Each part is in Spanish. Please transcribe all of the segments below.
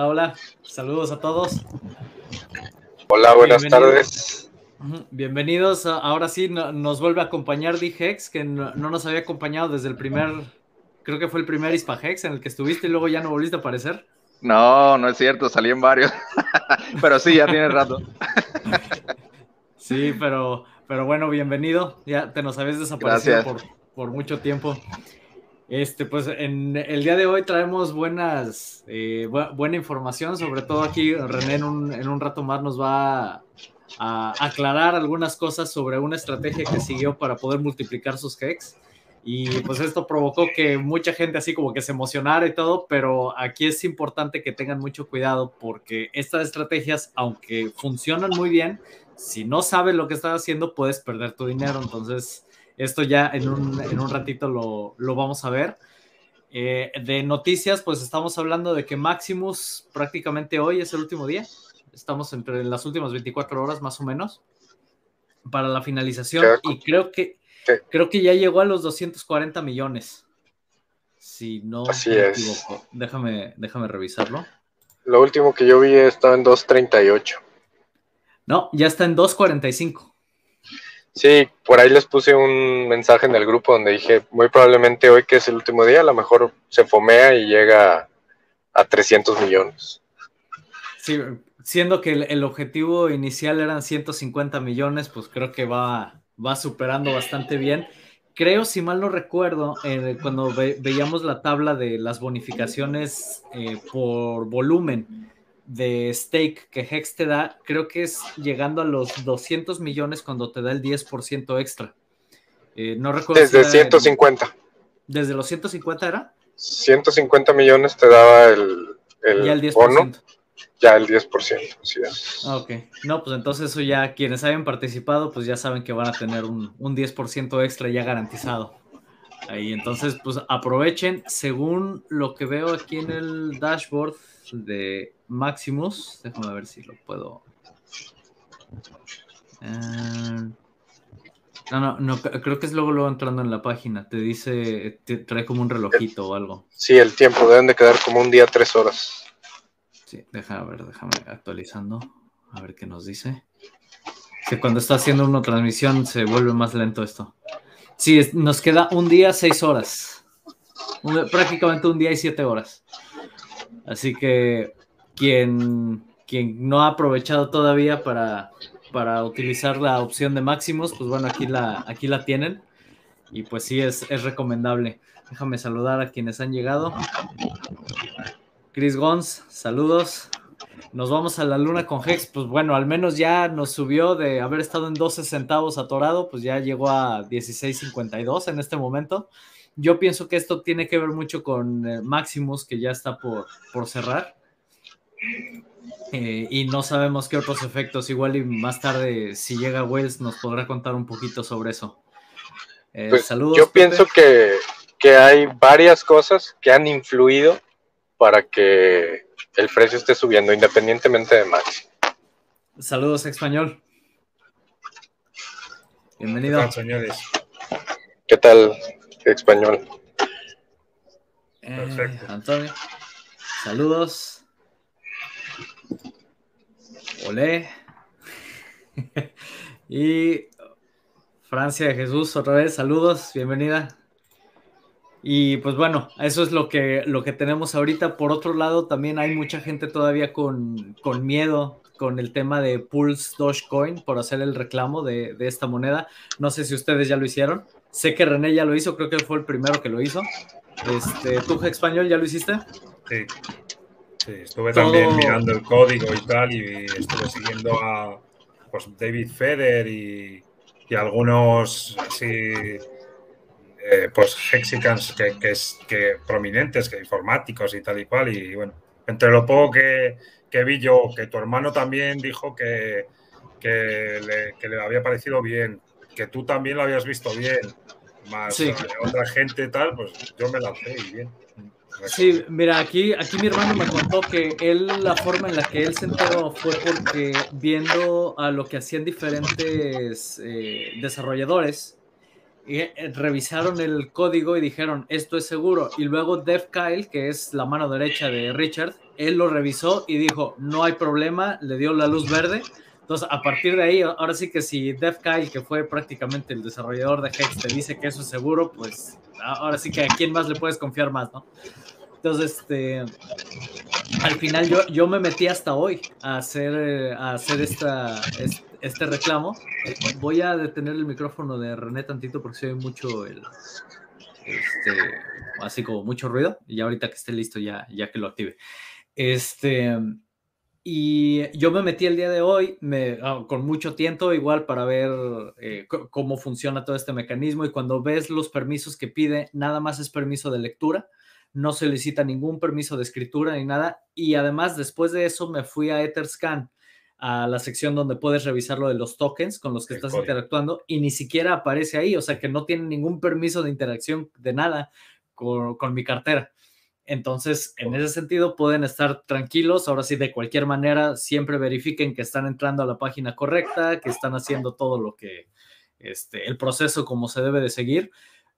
Hola, hola. Saludos a todos. Hola, buenas tardes. Bienvenidos. Ahora sí, nos vuelve a acompañar Dijex, que no, nos había acompañado desde el primer, creo que fue el primer Ispahex en el que estuviste y luego ya no volviste a aparecer. No, no es cierto, salí en varios. pero sí, ya tiene rato. sí, pero, pero bueno, bienvenido. Ya te nos habías desaparecido por, por mucho tiempo. Este, pues en el día de hoy traemos buenas, eh, buena información, sobre todo aquí René en un, rato más nos va a, aclarar algunas cosas sobre una estrategia que siguió para poder multiplicar sus hex. Y pues esto provocó que mucha gente así como que se emocionara y todo, pero aquí es importante que tengan mucho cuidado porque estas estrategias, aunque funcionan muy bien, si no sabes lo que estás haciendo, puedes perder tu dinero. Entonces, esto ya en un, ratito lo, vamos a ver. Eh, de noticias, pues estamos hablando de que Maximus prácticamente hoy es el último día. Estamos entre las últimas 24 horas más o menos para la finalización y creo que creo que ya llegó a los 240 millones. Si no me equivoco. Déjame, déjame revisarlo. Lo último que yo vi estaba en 238. No, ya está en 245. Sí, por ahí les puse un mensaje en el grupo donde dije, muy probablemente hoy que es el último día, a lo mejor se fomea y llega a 300 millones. Sí, siendo que el, objetivo inicial eran 150 millones, pues creo que va, va superando bastante bien. Creo, si mal no recuerdo, eh, cuando veíamos la tabla de las bonificaciones eh, por volumen, de stake que Hex te da, creo que es llegando a los 200 millones cuando te da el 10% extra. Eh, no recuerdo. Desde 150. ¿Desde los 150 era? 150 millones te daba el, el, ya el 10%. Bono, ya el 10%. Sí, ah, ok. No, pues entonces eso ya quienes hayan participado, pues ya saben que van a tener un, un 10% extra ya garantizado. Ahí, entonces, pues aprovechen. Según lo que veo aquí en el dashboard de Maximus. Déjame ver si lo puedo. Eh, no, no, no, creo que es luego, luego entrando en la página. Te dice, te trae como un relojito o algo. Sí, el tiempo, deben de quedar como un día, tres horas. Sí, déjame ver, déjame actualizando. A ver qué nos dice. Que cuando está haciendo una transmisión se vuelve más lento esto. Sí, nos queda un día, seis horas. prácticamente un día y siete horas. Así que quien, quien no ha aprovechado todavía para, para utilizar la opción de máximos, pues bueno, aquí la, aquí la tienen. Y pues sí, es, recomendable. Déjame saludar a quienes han llegado. Chris Gons, saludos. Nos vamos a la luna con Hex. Pues bueno, al menos ya nos subió de haber estado en 12 centavos atorado, pues ya llegó a 16.52 en este momento. Yo pienso que esto tiene que ver mucho con eh, Maximus, que ya está por, por cerrar. Eh, y no sabemos qué otros efectos. Igual y más tarde, si llega Wells, nos podrá contar un poquito sobre eso. Eh, pues, saludos. Yo pienso que, que, hay varias cosas que han influido para que el precio esté subiendo, independientemente de Max. Saludos, español. Bienvenido. ¿Qué señores? ¿Qué tal, español? Perfecto. Antonio, saludos. Olé. y Francia de Jesús, otra vez, saludos, bienvenida. Y pues bueno, eso es lo que, lo que tenemos ahorita. Por otro lado, también hay mucha gente todavía con, miedo con el tema de Pulse Dogecoin por hacer el reclamo de, de, esta moneda. No sé si ustedes ya lo hicieron. Sé que René ya lo hizo, creo que fue el primero que lo hizo. Este, ¿Tú, español, ya lo hiciste? Sí. Sí, estuve también mirando el código y tal, y estuve siguiendo a pues, David Feder y, algunos así, eh, pues Hexicans que, que, es, que prominentes, que informáticos y tal y cual. Y bueno, entre lo poco que, que vi yo, que tu hermano también dijo que, que, le, que le había parecido bien, que tú también lo habías visto bien, más otra gente y tal, pues yo me lancé y bien. Sí, mira, aquí, aquí mi hermano me contó que él, la forma en la que él se enteró fue porque viendo a lo que hacían diferentes eh, desarrolladores, eh, revisaron el código y dijeron, esto es seguro. Y luego Dev Kyle, que es la mano derecha de Richard, él lo revisó y dijo, no hay problema, le dio la luz verde. Entonces, a partir de ahí, ahora sí que si Dev Kyle, que fue prácticamente el desarrollador de Hex, te dice que eso es seguro, pues ahora sí que a quién más le puedes confiar más, ¿no? Entonces, este, al final yo, yo me metí hasta hoy a hacer, a hacer esta, este, reclamo. Voy a detener el micrófono de René tantito porque se oye mucho el, este, así como mucho ruido, y ahorita que esté listo ya, ya que lo active. Este, y yo me metí el día de hoy me, ah, con mucho tiempo igual para ver eh, cómo funciona todo este mecanismo y cuando ves los permisos que pide, nada más es permiso de lectura, no solicita ningún permiso de escritura ni nada. Y además después de eso me fui a Etherscan a la sección donde puedes revisar lo de los tokens con los que estás interactuando y ni siquiera aparece ahí, o sea que no tiene ningún permiso de interacción de nada con, con mi cartera. Entonces, en ese sentido, pueden estar tranquilos. Ahora sí, de cualquier manera, siempre verifiquen que están entrando a la página correcta, que están haciendo todo lo que, este, el proceso como se debe de seguir.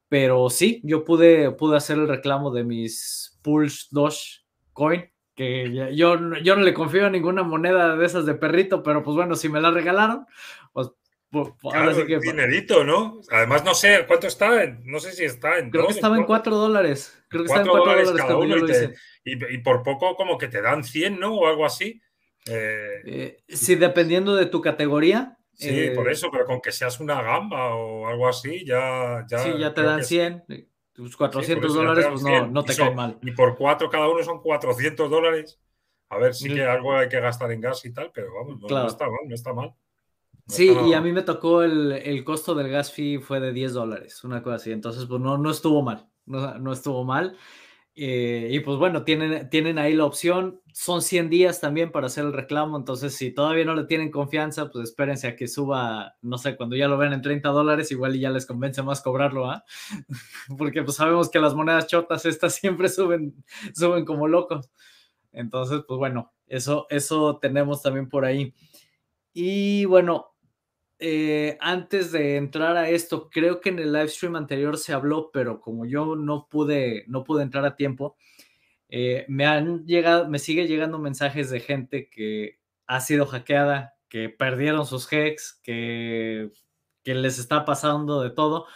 Pero sí, yo pude, pude hacer el reclamo de mis Pulse Doge Coin, que yo, yo no le confío a ninguna moneda de esas de perrito, pero pues bueno, si me la regalaron, pues ahora sí que... Dinerito, ¿no? Además, no sé cuánto está, no sé si está en. Creo que estaba en 4 dólares. Creo que estaba en 4 dólares, cada uno. Y, por poco, como que te dan 100, ¿no? O algo así. Eh, eh, sí, dependiendo de tu categoría. Sí, por eh, eso, pero con que seas una gamba o algo así, ya. ya sí, ya te dan 100. Tus 400 dólares, pues no, no te caen mal. Y por 4 cada uno son 400 dólares. A ver, sí que algo hay que gastar en gas y tal, pero vamos, no está mal, no está mal. Sí, y a mí me tocó el, el, costo del gas fee fue de 10 dólares, una cosa así. Entonces, pues no, no estuvo mal, no, no estuvo mal. Eh, y pues bueno, tienen, tienen ahí la opción. Son 100 días también para hacer el reclamo. Entonces, si todavía no le tienen confianza, pues espérense a que suba, no sé, cuando ya lo ven en 30 dólares, igual y ya les convence más cobrarlo, ¿ah? Porque pues sabemos que las monedas chotas estas siempre suben, suben como locos. Entonces, pues bueno, eso, eso tenemos también por ahí. Y bueno, eh, antes de entrar a esto, creo que en el live stream anterior se habló, pero como yo no pude, no pude entrar a tiempo, eh, me han llegado, me sigue llegando mensajes de gente que ha sido hackeada, que perdieron sus hex, que, que les está pasando de todo.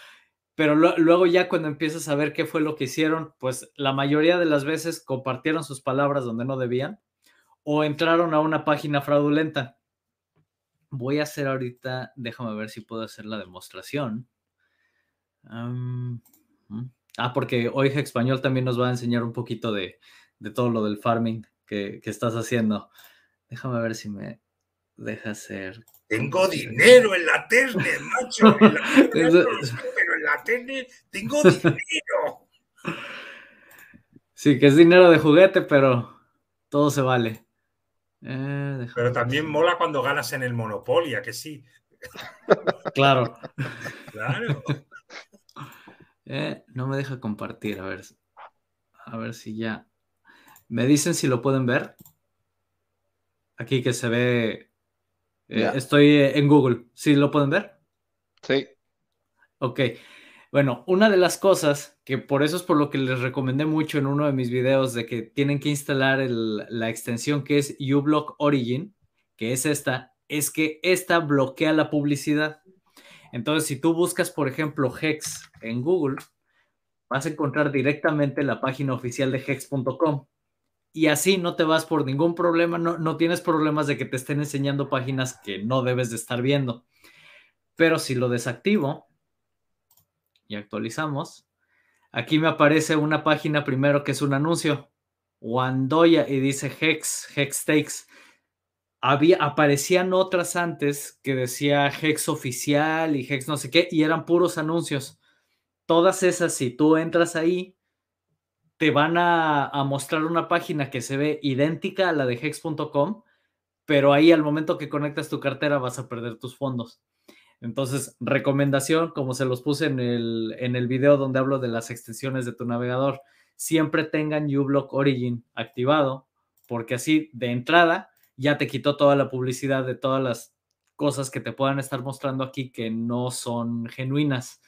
Pero luego ya cuando empiezas a ver qué fue lo que hicieron, pues la mayoría de las veces compartieron sus palabras donde no debían o entraron a una página fraudulenta voy a hacer ahorita, déjame ver si puedo hacer la demostración. ah, porque hoy Español también nos va a enseñar un poquito de, todo lo del farming que, estás haciendo. Déjame ver si me deja hacer. Tengo dinero en la Terne, macho. En la pero en la Terne tengo dinero. Sí, que es dinero de juguete, pero todo se vale. Eh, Pero también mola cuando ganas en el Monopoly, que sí? Claro. claro. Eh, no me deja compartir, a ver. A ver si ya. Me dicen si lo pueden ver. Aquí que se ve. Eh, estoy en Google. ¿Sí lo pueden ver? Sí. Ok. Bueno, una de las cosas que por eso es por lo que les recomendé mucho en uno de mis videos de que tienen que instalar la extensión que es uBlock Origin, que es esta, es que esta bloquea la publicidad. Entonces, si tú buscas, por ejemplo, Hex en Google, vas a encontrar directamente la página oficial de hex.com. Y así no te vas por ningún problema, no, no tienes problemas de que te estén enseñando páginas que no debes de estar viendo. Pero si lo desactivo, y actualizamos, aquí me aparece una página primero que es un anuncio, Wandoya, y dice Hex, Hex Takes. Había, aparecían otras antes que decía Hex oficial y Hex no sé qué, y eran puros anuncios. Todas esas, si tú entras ahí, te van a, a mostrar una página que se ve idéntica a la de hex.com, pero ahí al momento que conectas tu cartera vas a perder tus fondos. Entonces, recomendación, como se los puse en el, en el video donde hablo de las extensiones de tu navegador, siempre tengan uBlock Origin activado, porque así de entrada ya te quitó toda la publicidad de todas las cosas que te puedan estar mostrando aquí que no son genuinas.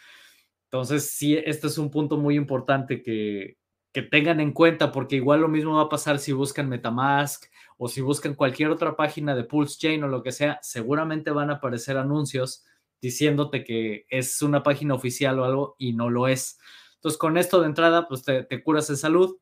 Entonces, sí, este es un punto muy importante que, que tengan en cuenta, porque igual lo mismo va a pasar si buscan Metamask o si buscan cualquier otra página de Pulse Chain o lo que sea, seguramente van a aparecer anuncios diciéndote que es una página oficial o algo y no lo es. Entonces, con esto de entrada, pues te, curas en salud.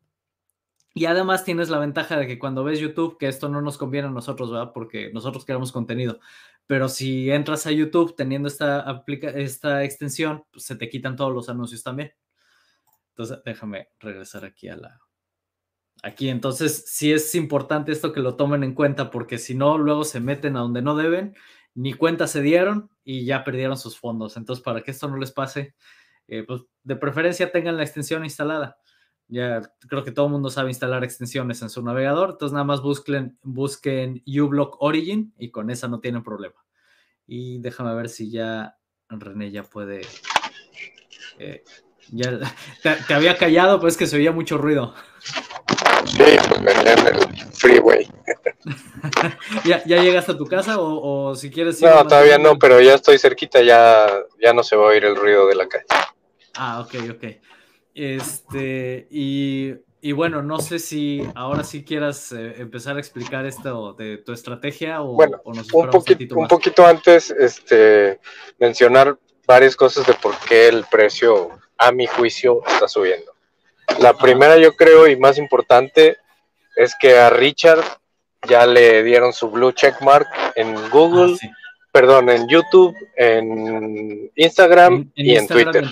Y además tienes la ventaja de que cuando ves YouTube, que esto no nos conviene a nosotros, ¿verdad? Porque nosotros queremos contenido. Pero si entras a YouTube teniendo esta, aplica esta extensión, pues se te quitan todos los anuncios también. Entonces, déjame regresar aquí a la, aquí. Entonces, sí es importante esto que lo tomen en cuenta, porque si no, luego se meten a donde no deben, ni cuenta se dieron y ya perdieron sus fondos. Entonces, para que esto no les pase, eh, pues de preferencia tengan la extensión instalada. Ya creo que todo el mundo sabe instalar extensiones en su navegador, entonces nada más busquen, busquen uBlock Origin y con esa no tienen problema. Y déjame ver si ya René ya puede. Eh, ya te, había callado, pues que se oía mucho ruido. Sí, pues en el freeway. ¿Ya, ¿Ya, llegaste a tu casa o, si quieres... No, todavía no, pero ya estoy cerquita, ya, ya no se va a oír el ruido de la calle. Ah, ok, ok. Este, y, y bueno, no sé si ahora sí quieras eh, empezar a explicar esto de tu estrategia o, bueno, un, poquito, un poquito antes, este, mencionar varias cosas de por qué el precio, a mi juicio, está subiendo. La primera, yo creo, y más importante, es que a Richard ya le dieron su blue check mark en Google, ah, perdón, en YouTube, en Instagram y en Twitter.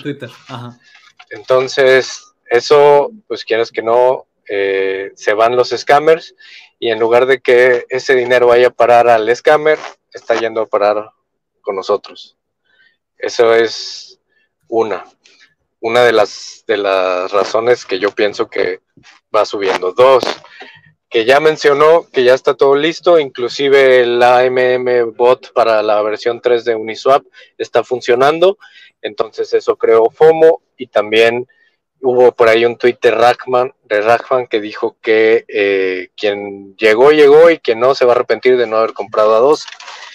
Entonces, eso, pues quieres que no, eh, se van los scammers y en lugar de que ese dinero vaya a parar al scammer, está yendo a parar con nosotros. Eso es una, una de las, de las razones que yo pienso que va subiendo. Dos, que ya mencionó que ya está todo listo, inclusive el AMM bot para la versión 3 de Uniswap está funcionando, entonces eso creó FOMO y también hubo por ahí un tweet de Rackman, de Rackman que dijo que eh, quien llegó, llegó y que no se va a arrepentir de no haber comprado a dos.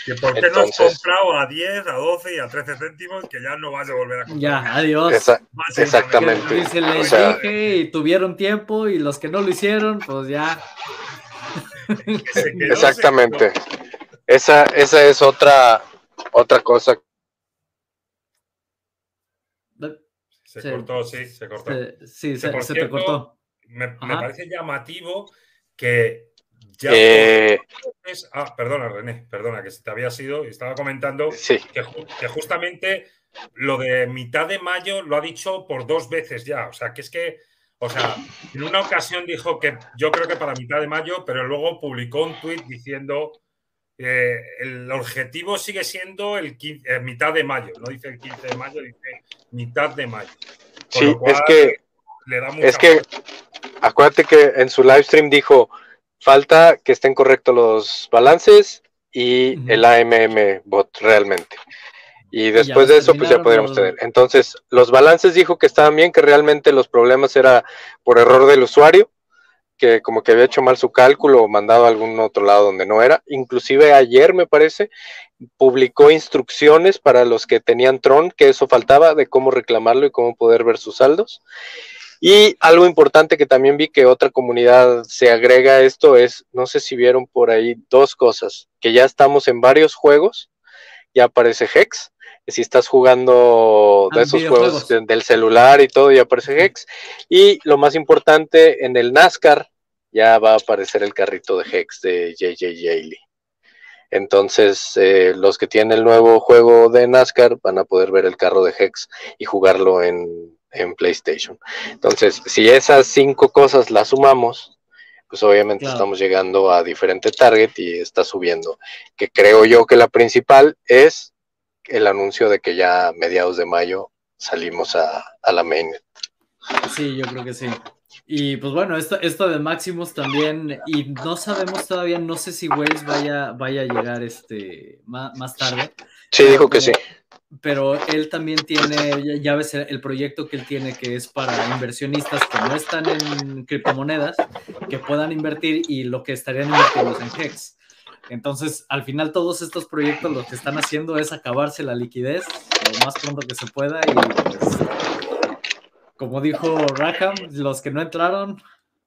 Que por qué no has comprado a 10, a 12 y a 13 céntimos, que ya no vas a volver a comprar. Ya, adiós. exactamente. Y se les dije y tuvieron tiempo y los que no lo hicieron, pues ya. exactamente. Esa, esa es otra, otra cosa. Se, cortó, sí, se cortó. sí, se, te cortó. Me, me, parece llamativo que ya eh, ah, perdona, René, perdona, que se te había sido y estaba comentando que, justamente lo de mitad de mayo lo ha dicho por dos veces ya. O sea, que es que, o sea, en una ocasión dijo que yo creo que para mitad de mayo, pero luego publicó un tuit diciendo eh, el objetivo sigue siendo el eh, mitad de mayo, no dice el 15 de mayo, dice mitad de mayo. sí, es que, es que, acuérdate que en su live stream dijo Falta que estén correctos los balances y el AMM bot realmente. Y después de eso, pues ya podríamos tener. Entonces, los balances dijo que estaban bien, que realmente los problemas era por error del usuario, que como que había hecho mal su cálculo o mandado a algún otro lado donde no era. Inclusive ayer, me parece, publicó instrucciones para los que tenían Tron, que eso faltaba, de cómo reclamarlo y cómo poder ver sus saldos. Y algo importante que también vi que otra comunidad se agrega a esto es, no sé si vieron por ahí dos cosas, que ya estamos en varios juegos, ya aparece Hex, si estás jugando de ah, esos juegos del celular y todo, ya aparece Hex, y lo más importante, en el NASCAR ya va a aparecer el carrito de Hex de JJ Jaley. Entonces, eh, los que tienen el nuevo juego de NASCAR van a poder ver el carro de Hex y jugarlo en en PlayStation. Entonces, si esas cinco cosas las sumamos, pues obviamente estamos llegando a diferente target y está subiendo. Que creo yo que la principal es el anuncio de que ya a mediados de mayo salimos a, la mainnet. Sí, yo creo que sí. Y pues bueno, esto, esto de Maximus también, y no sabemos todavía, no sé si Waze vaya, vaya a llegar este más, más tarde. Sí, dijo que sí pero él también tiene, ya ves el proyecto que él tiene que es para inversionistas que no están en criptomonedas, que puedan invertir y lo que estarían invirtiendo en Hex. Entonces, al final todos estos proyectos lo que están haciendo es acabarse la liquidez lo más pronto que se pueda y pues, como dijo Rackham, los que no entraron,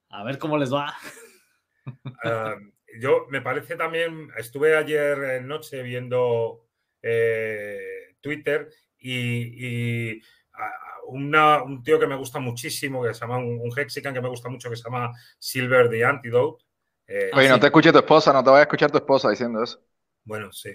a ver cómo les va. Ah, yo me parece también, estuve ayer noche viendo eh, Twitter y, un tío que me gusta muchísimo, que se llama un, Hexican que me gusta mucho, que se llama Silver the Antidote. Eh, Oye, no te escuche tu esposa, no te vaya a escuchar tu esposa diciendo eso. Bueno, sí.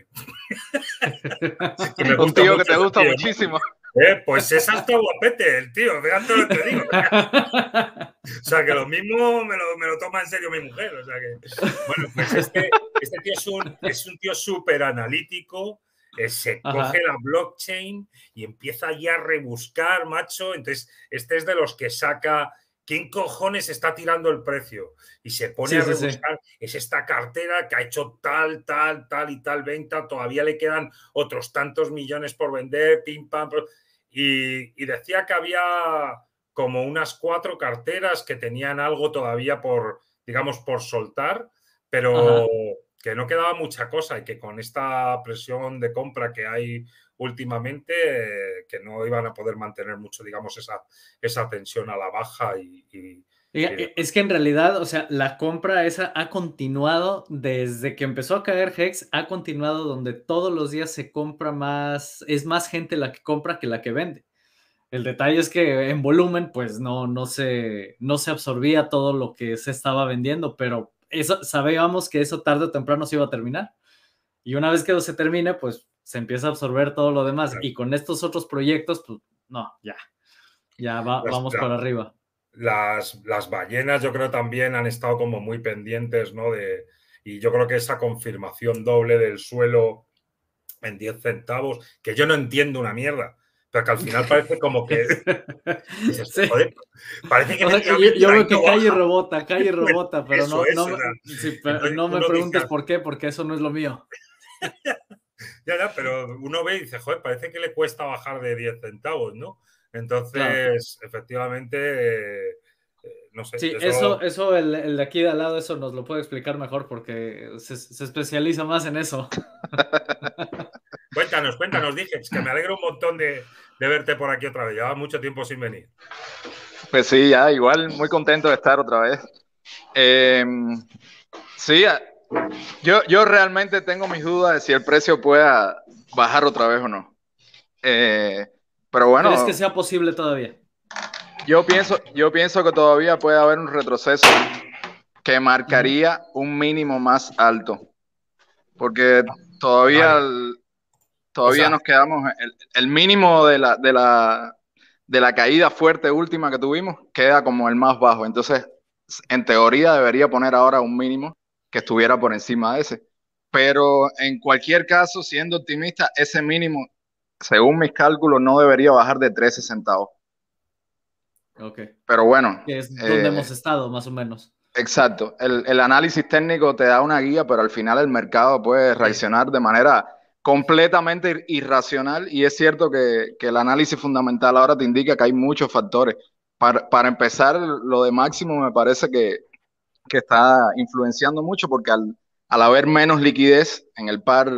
un tío que te gusta muchísimo. Eh, pues es hasta guapete el tío, fíjate lo que te digo. o sea, que lo mismo me lo, me lo, toma en serio mi mujer. O sea que, bueno, pues este, este tío es un, es un tío súper analítico, eh, se coge la blockchain y empieza ya a rebuscar, macho. Entonces, este es de los que saca ¿quién cojones está tirando el precio? Y se pone a rebuscar, es esta cartera que ha hecho tal, tal, tal y tal venta, todavía le quedan otros tantos millones por vender, pim, pam. Y, y decía que había como unas cuatro carteras que tenían algo todavía por, digamos, por soltar, pero que no quedaba mucha cosa y que con esta presión de compra que hay últimamente, eh, que no iban a poder mantener mucho, digamos, esa, esa tensión a la baja y, es que en realidad, o sea, la compra esa ha continuado desde que empezó a caer Hex, ha continuado donde todos los días se compra más, es más gente la que compra que la que vende. El detalle es que en volumen, pues no, no, se, no se absorbía todo lo que se estaba vendiendo, pero eso, sabíamos que eso tarde o temprano se iba a terminar. Y una vez que se termine, pues se empieza a absorber todo lo demás. Y con estos otros proyectos, pues no, ya, ya vamos para arriba. Las, las ballenas yo creo también han estado como muy pendientes, ¿no? De, y yo creo que esa confirmación doble del suelo en 10 centavos, que yo no entiendo una mierda pero que al final parece como que. parece que. yo, veo que cae y rebota, cae y rebota, pero no, no, me preguntes por qué, porque eso no es lo mío. ya, ya, pero uno ve y dice, joder, parece que le cuesta bajar de 10 centavos, ¿no? Entonces, efectivamente. Eh, no sé, sí, eso, eso, el, de aquí de al lado, eso nos lo puede explicar mejor porque se, se especializa más en eso. Cuéntanos, cuéntanos, dije, que me alegro un montón de, verte por aquí otra vez. Llevaba mucho tiempo sin venir. Pues sí, ya, igual muy contento de estar otra vez. Em, sí, yo, yo realmente tengo mis dudas de si el precio pueda bajar otra vez o no. Eh, pero bueno. ¿Crees que sea posible todavía? Yo pienso, yo pienso que todavía puede haber un retroceso que marcaría un mínimo más alto. Porque todavía Todavía nos quedamos, el, mínimo de la, de, la, de la caída fuerte última que tuvimos queda como el más bajo. Entonces, en teoría debería poner ahora un mínimo que estuviera por encima de ese. Pero en cualquier caso, siendo optimista, ese mínimo, según mis cálculos, no debería bajar de 13 centavos. Ok. Pero bueno. Que es donde eh, hemos estado, más o menos. Exacto. El, el, análisis técnico te da una guía, pero al final el mercado puede reaccionar de manera completamente irracional y es cierto que, el análisis fundamental ahora te indica que hay muchos factores. Para, empezar, lo de máximo me parece que, está influenciando mucho porque al, haber menos liquidez en el par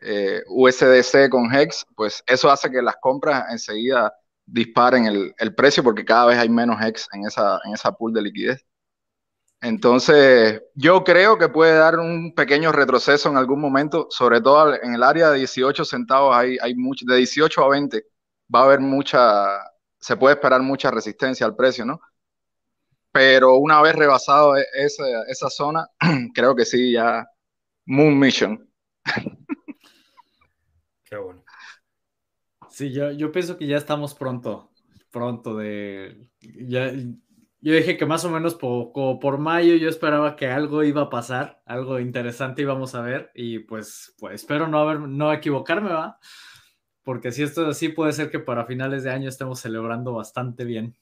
eh, USDC con HEX, pues eso hace que las compras enseguida disparen el, el, precio porque cada vez hay menos HEX en esa, en esa pool de liquidez. Entonces, yo creo que puede dar un pequeño retroceso en algún momento, sobre todo en el área de 18 centavos, hay, hay mucho, de 18 a 20 va a haber mucha, se puede esperar mucha resistencia al precio, ¿no? Pero una vez rebasado e, esa, esa zona, creo que sí, ya Moon Mission. Qué bueno. Sí, yo, yo pienso que ya estamos pronto, pronto de... Ya, yo dije que más o menos por, por mayo yo esperaba que algo iba a pasar, algo interesante íbamos a ver y pues, pues espero no, haber, no equivocarme, ¿va? Porque si esto es así, puede ser que para finales de año estemos celebrando bastante bien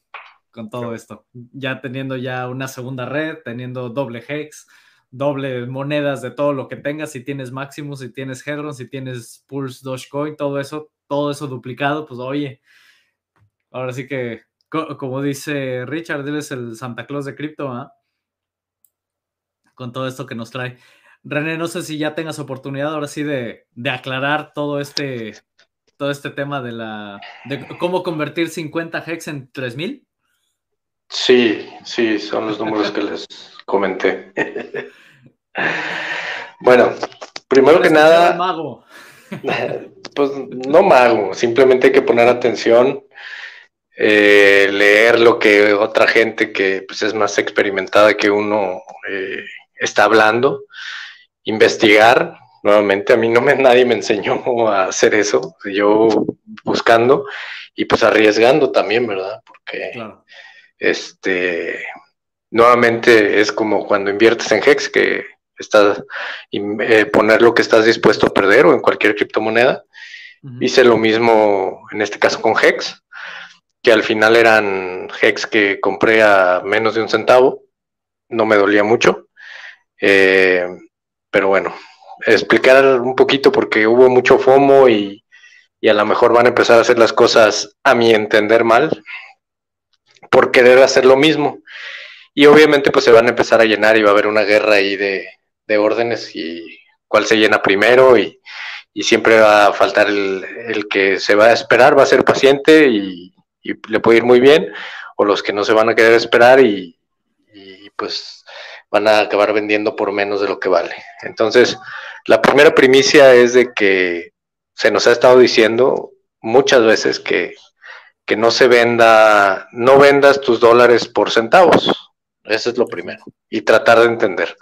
con todo esto. Ya teniendo ya una segunda red, teniendo doble hex, doble monedas de todo lo que tengas, si tienes Maximus, si tienes Hedron, si tienes Pulse Dogecoin, todo eso, todo eso duplicado, pues oye, ahora sí que como dice Richard, él es el Santa Claus de cripto, ¿ah? Con todo esto que nos trae. René, no sé si ya tengas oportunidad ahora sí de, aclarar todo este, todo este tema de la de cómo convertir 50 hex en 3000? Sí, sí, son los números que les comenté. bueno, primero que nada. Mago. Pues no mago, simplemente hay que poner atención, eh, leer lo que otra gente que pues, es más experimentada que uno eh, está hablando, investigar. Nuevamente, a mí no me, nadie me enseñó a hacer eso, yo buscando y pues arriesgando también, ¿verdad? Porque este, nuevamente es como cuando inviertes en Hex, que estás eh, poner lo que estás dispuesto a perder o en cualquier criptomoneda. Hice lo mismo en este caso con Hex, que al final eran Hex que compré a menos de un centavo. No me dolía mucho. Eh, pero bueno, explicar un poquito porque hubo mucho FOMO y, y a lo mejor van a empezar a hacer las cosas a mi entender mal por querer hacer lo mismo. Y obviamente pues se van a empezar a llenar y va a haber una guerra ahí de, de órdenes y cuál se llena primero y, siempre va a faltar el, que se va a esperar, va a ser paciente y, le puede ir muy bien, o los que no se van a querer esperar y, pues van a acabar vendiendo por menos de lo que vale. Entonces, la primera primicia es de que se nos ha estado diciendo muchas veces que, que no se venda, no vendas tus dólares por centavos. Eso es lo primero. Y tratar de entender.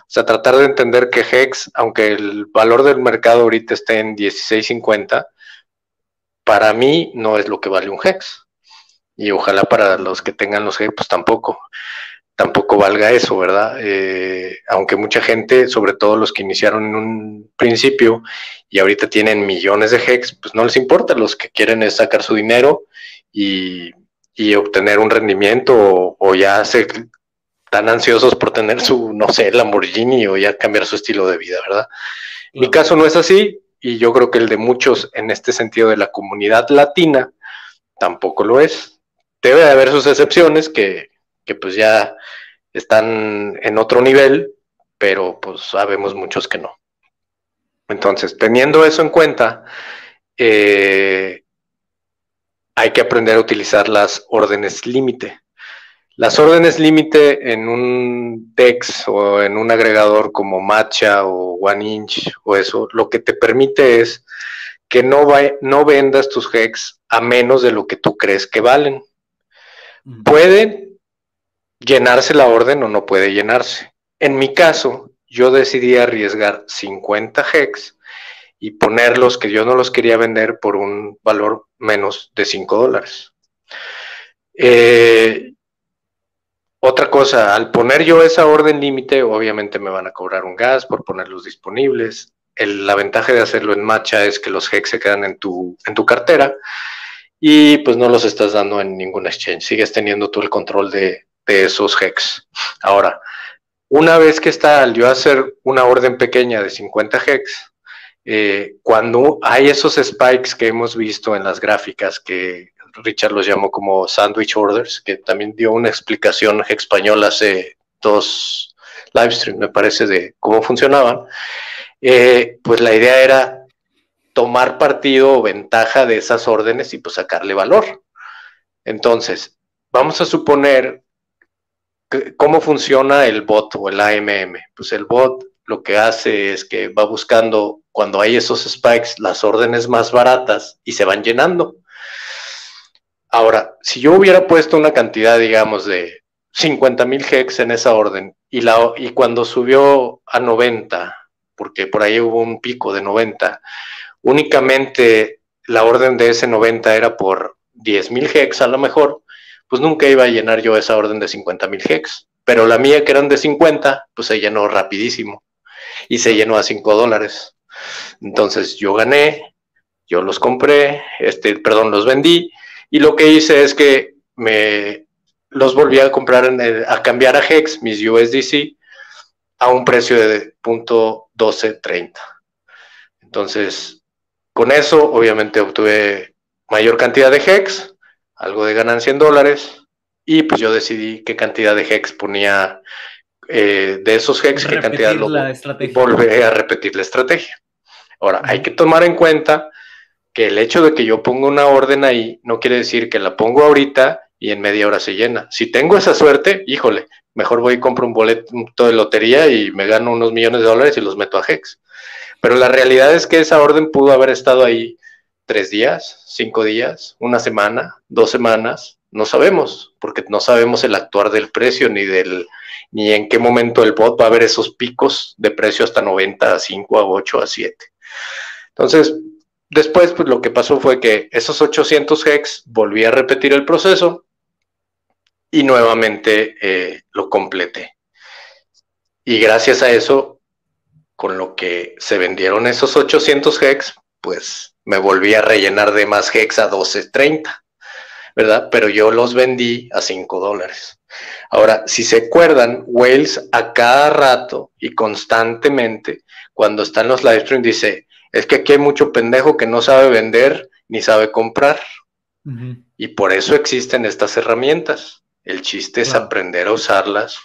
O sea, tratar de entender que Hex, aunque el valor del mercado ahorita esté en 16.50, para mí no es lo que vale un Hex. Y ojalá para los que tengan los Hex, pues tampoco, tampoco valga eso, ¿verdad? Eh, aunque mucha gente, sobre todo los que iniciaron en un principio y ahorita tienen millones de Hex, pues no les importa, los que quieren es sacar su dinero y, obtener un rendimiento o, o ya se tan ansiosos por tener su, no sé, Lamborghini o ya cambiar su estilo de vida, ¿verdad? Mi caso no es así y yo creo que el de muchos en este sentido de la comunidad latina tampoco lo es. Debe de haber sus excepciones que, que pues ya están en otro nivel, pero pues sabemos muchos que no. Entonces, teniendo eso en cuenta, eh, hay que aprender a utilizar las órdenes límite. Las órdenes límite en un DEX o en un agregador como Matcha o OneInch o eso, lo que te permite es que no, no vendas tus hex a menos de lo que tú crees que valen. Puede llenarse la orden o no puede llenarse. En mi caso, yo decidí arriesgar 50 hex y ponerlos que yo no los quería vender por un valor menos de 5 dólares. Eh, otra cosa, al poner yo esa orden límite, obviamente me van a cobrar un gas por ponerlos disponibles. la ventaja de hacerlo en Matcha es que los hex se quedan en tu, en tu cartera y pues no los estás dando en ningún exchange. Sigues teniendo tú el control de, esos hex. Ahora, una vez que está yo hacer una orden pequeña de 50 hex, eh, cuando hay esos spikes que hemos visto en las gráficas que Richard los llamó como sandwich orders, que también dio una explicación española hace dos live streams, me parece, de cómo funcionaban. Eh, pues la idea era tomar partido o ventaja de esas órdenes y pues sacarle valor. Entonces, vamos a suponer cómo funciona el bot o el AMM. Pues el bot lo que hace es que va buscando cuando hay esos spikes las órdenes más baratas y se van llenando. Ahora, si yo hubiera puesto una cantidad, digamos, de 50 mil hex en esa orden y, y cuando subió a 90, porque por ahí hubo un pico de 90, únicamente la orden de ese 90 era por 10 mil hex a lo mejor, pues nunca iba a llenar yo esa orden de 50 mil hex. Pero la mía, que eran de 50, pues se llenó rapidísimo y se llenó a 5 dólares. Entonces yo gané, yo los compré, este, perdón, los vendí y lo que hice es que me los volví a comprar, a cambiar a Hex, mis USDC, a un precio de .1230. Entonces, con eso, obviamente obtuve mayor cantidad de Hex, algo de ganancia en dólares, y pues yo decidí qué cantidad de Hex ponía eh, de esos Hex, qué cantidad lo volví a repetir la estrategia. Ahora, hay que tomar en cuenta que el hecho de que yo ponga una orden ahí no quiere decir que la pongo ahorita y en media hora se llena. Si tengo esa suerte, híjole, mejor voy y compro un boleto de lotería y me gano unos millones de dólares y los meto a Hex. Pero la realidad es que esa orden pudo haber estado ahí tres días, cinco días, una semana, dos semanas, no sabemos, porque no sabemos el actuar del precio ni del ni en qué momento el bot va a haber esos picos de precio hasta 90, a 5, a 8, a 7. Entonces, después pues lo que pasó fue que esos 800 hex volví a repetir el proceso y nuevamente eh, lo completé. Y gracias a eso, con lo que se vendieron esos 800 hex, pues me volví a rellenar de más hex a 12.30, ¿verdad? Pero yo los vendí a 5 dólares. Ahora, si se acuerdan, Wales a cada rato y constantemente, cuando está en los live streams, dice, es que aquí hay mucho pendejo que no sabe vender ni sabe comprar. Y por eso existen estas herramientas. El chiste es aprender a usarlas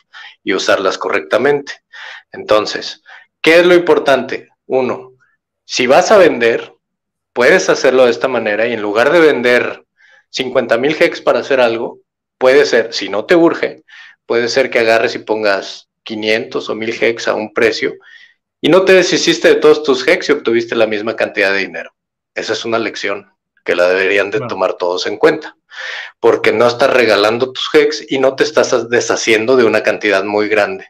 y usarlas correctamente. Entonces, ¿qué es lo importante? Uno, si vas a vender, puedes hacerlo de esta manera y en lugar de vender 50 mil hex para hacer algo, puede ser, si no te urge, puede ser que agarres y pongas 500 o 1000 hex a un precio y no te deshiciste de todos tus hex y obtuviste la misma cantidad de dinero. Esa es una lección que la deberían de tomar todos en cuenta, porque no estás regalando tus hex y no te estás deshaciendo de una cantidad muy grande.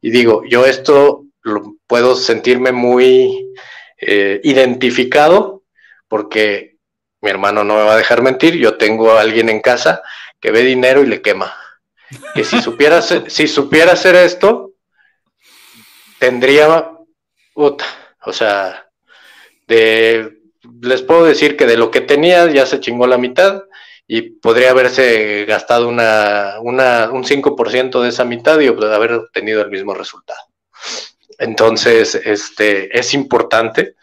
Y digo, yo esto lo, puedo sentirme muy eh, identificado porque mi hermano no me va a dejar mentir, yo tengo a alguien en casa que ve dinero y le quema. Que si supiera, si supiera hacer esto, tendría, o sea, de, les puedo decir que de lo que tenía ya se chingó la mitad y podría haberse gastado un 5% de esa mitad y haber obtenido el mismo resultado. Entonces, este, es importante.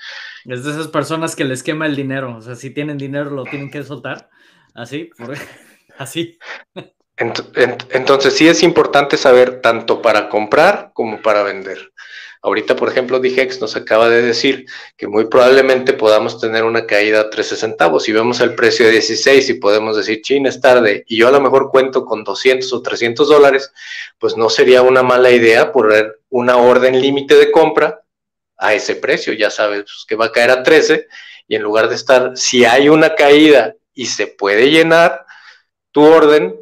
Es de esas personas que les quema el dinero. O sea, si tienen dinero lo tienen que soltar. Así, así. Entonces sí es importante saber tanto para comprar como para vender. Ahorita, por ejemplo, Digex nos acaba de decir que muy probablemente podamos tener una caída a 13 centavos. Si vemos el precio de 16 y podemos decir, China es tarde, y yo a lo mejor cuento con 200 o 300 dólares, pues no sería una mala idea poner una orden límite de compra a ese precio. Ya sabes pues, que va a caer a 13 y en lugar de estar, si hay una caída y se puede llenar tu orden,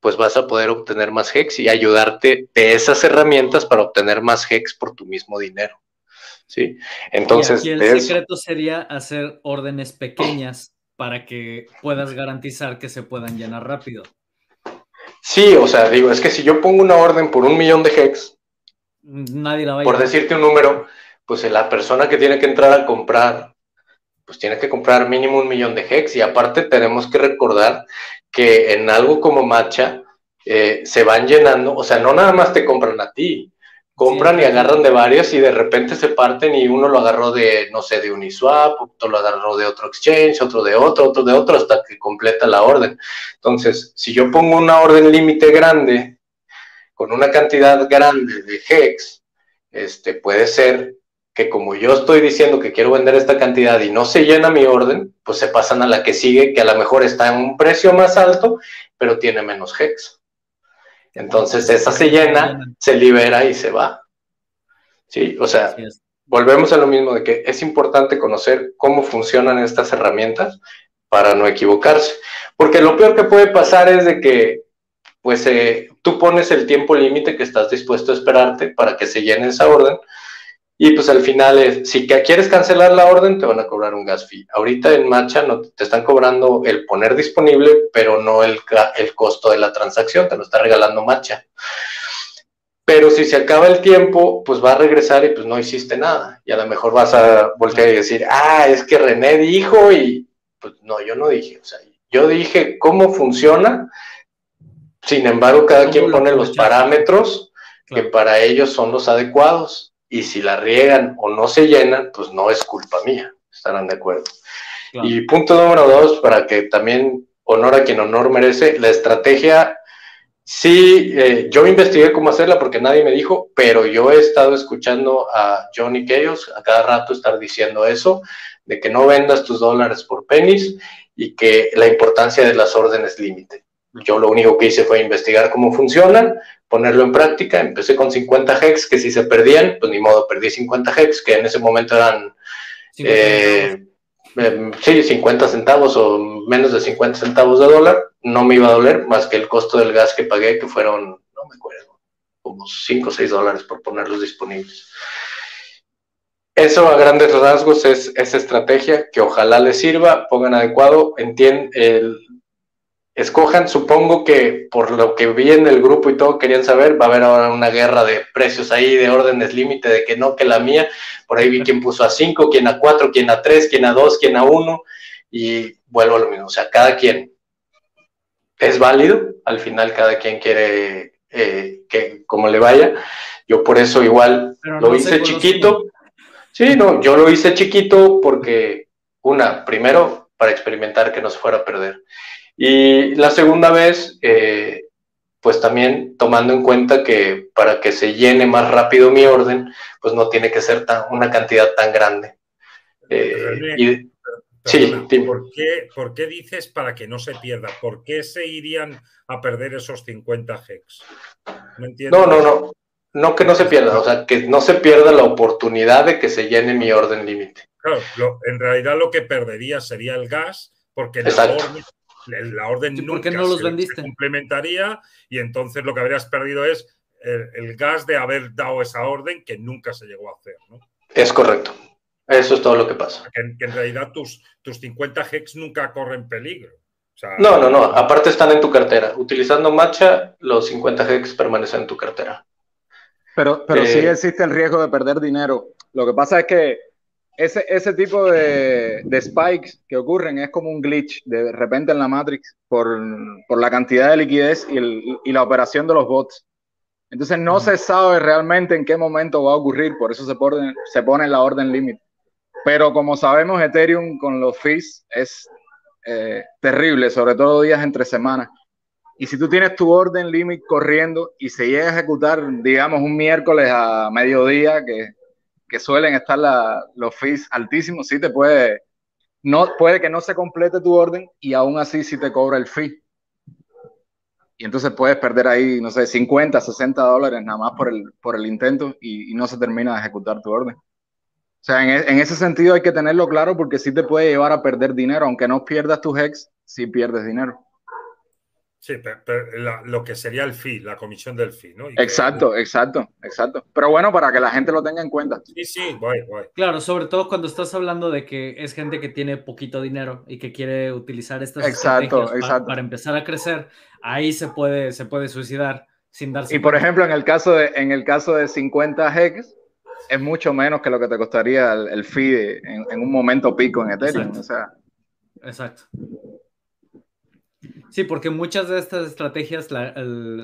pues vas a poder obtener más hex y ayudarte de esas herramientas para obtener más hex por tu mismo dinero. ¿Sí? Entonces, y el secreto sería hacer órdenes pequeñas para que puedas garantizar que se puedan llenar rápido. Sí, o sea, digo, es que si yo pongo una orden por un millón de hex, nadie la va a Por decirte un número, pues la persona que tiene que entrar a comprar, pues tiene que comprar mínimo un millón de hex y aparte tenemos que recordar que en algo como Matcha eh, se van llenando, o sea, no nada más te compran a ti, compran y agarran de varios y de repente se parten y uno lo agarró de, no sé, de Uniswap, otro lo agarró de otro exchange, otro de otro, otro de otro, hasta que completa la orden. Entonces, si yo pongo una orden límite grande, con una cantidad grande de hex, este, puede ser que como yo estoy diciendo que quiero vender esta cantidad y no se llena mi orden, pues se pasan a la que sigue, que a lo mejor está en un precio más alto, pero tiene menos hex. Entonces esa se llena, se libera y se va. ¿Sí? O sea, volvemos a lo mismo de que es importante conocer cómo funcionan estas herramientas para no equivocarse. Porque lo peor que puede pasar es de que, pues, eh, tú pones el tiempo límite que estás dispuesto a esperarte para que se llene esa orden y pues al final, es, si quieres cancelar la orden, te van a cobrar un gas fee. Ahorita en marcha no, te están cobrando el poner disponible, pero no el, el costo de la transacción, te lo está regalando marcha. Pero si se acaba el tiempo, pues va a regresar y pues no hiciste nada. Y a lo mejor vas a voltear y decir, ah, es que René dijo y pues no, yo no dije. O sea, yo dije cómo funciona. Sin embargo, cada quien pone los parámetros que para ellos son los adecuados y si la riegan o no se llenan, pues no es culpa mía, estarán de acuerdo. Y punto número dos, para que también honor a quien honor merece, la estrategia, sí, eh, yo investigué cómo hacerla porque nadie me dijo, pero yo he estado escuchando a Johnny Chaos a cada rato estar diciendo eso, de que no vendas tus dólares por pennies y que la importancia de las órdenes límite. Yo lo único que hice fue investigar cómo funcionan, ponerlo en práctica. Empecé con 50 hex, que si se perdían, pues ni modo, perdí 50 hex, que en ese momento eran, eh, sí, 50 centavos o menos de 50 centavos de dólar. No me iba a doler más que el costo del gas que pagué, que fueron, no me acuerdo, como 5 o 6 dólares por ponerlos disponibles. Eso a grandes rasgos es esa estrategia que ojalá les sirva, pongan adecuado, entienden, el, escojan, supongo que por lo que vi en el grupo y todo querían saber, va a haber ahora una guerra de precios ahí, de órdenes límite, de que no, que la mía, por ahí vi quién puso a 5, quién a 4, quién a 3, quién a 2, quién a 1, y vuelvo a lo mismo, o sea, cada quien es válido, al final cada quien quiere eh, que como le vaya, yo por eso igual lo hice chiquito, sí, no, yo lo hice chiquito porque, una, primero, para experimentar que no se fuera a perder, y la segunda vez, eh, pues también tomando en cuenta que para que se llene más rápido mi orden, pues no tiene que ser tan, una cantidad tan grande. Eh, sí, ¿por qué, ¿por qué, dices para que no se pierda? ¿Por qué se irían a perder esos 50 hex? No, no, no, no. que no se pierda, o sea, que no se pierda la oportunidad de que se llene mi orden límite. Claro, en realidad lo que perdería sería el gas, porque la orden la orden nunca no los vendiste? complementaría y entonces lo que habrías perdido es el, gas de haber dado esa orden que nunca se llegó a hacer. ¿no? Es correcto. Eso es todo lo que pasa. Que, en realidad tus, tus 50 hex nunca corren peligro. no, no, no. Aparte están en tu cartera. Utilizando Matcha, los 50 hex permanecen en tu cartera. Pero, pero sí eh, existe el riesgo de perder dinero. Lo que pasa es que ese, ese tipo de, de, spikes que ocurren es como un glitch de repente en la Matrix por, por la cantidad de liquidez y, el, y, la operación de los bots. Entonces no se sabe realmente en qué momento va a ocurrir, por eso se pone, se pone la orden límite. Pero como sabemos, Ethereum con los fees es eh, terrible, sobre todo días entre semanas. Y si tú tienes tu orden límite corriendo y se llega a ejecutar, digamos, un miércoles a mediodía, que que suelen estar los fees altísimos, sí te puede, no, puede que no se complete tu orden y aún así sí te cobra el fee. Y entonces puedes perder ahí, no sé, 50, 60 dólares nada más por el, por el intento y, no se termina de ejecutar tu orden. O sea, en, en, ese sentido hay que tenerlo claro porque sí te puede llevar a perder dinero, aunque no pierdas tus hex, sí pierdes dinero. Sí, pero, lo que sería el fee, la comisión del fee, ¿no? exacto, exacto, exacto. Pero bueno, para que la gente lo tenga en cuenta. Sí, sí, guay, guay. Claro, sobre todo cuando estás hablando de que es gente que tiene poquito dinero y que quiere utilizar estas exacto, Para, empezar a crecer, ahí se puede, se puede suicidar sin darse Y por ejemplo, en el caso de, en el caso de 50 hex, es mucho menos que lo que te costaría el, fee en, un momento pico en Ethereum. O sea. Exacto. Sí, porque muchas de estas estrategias,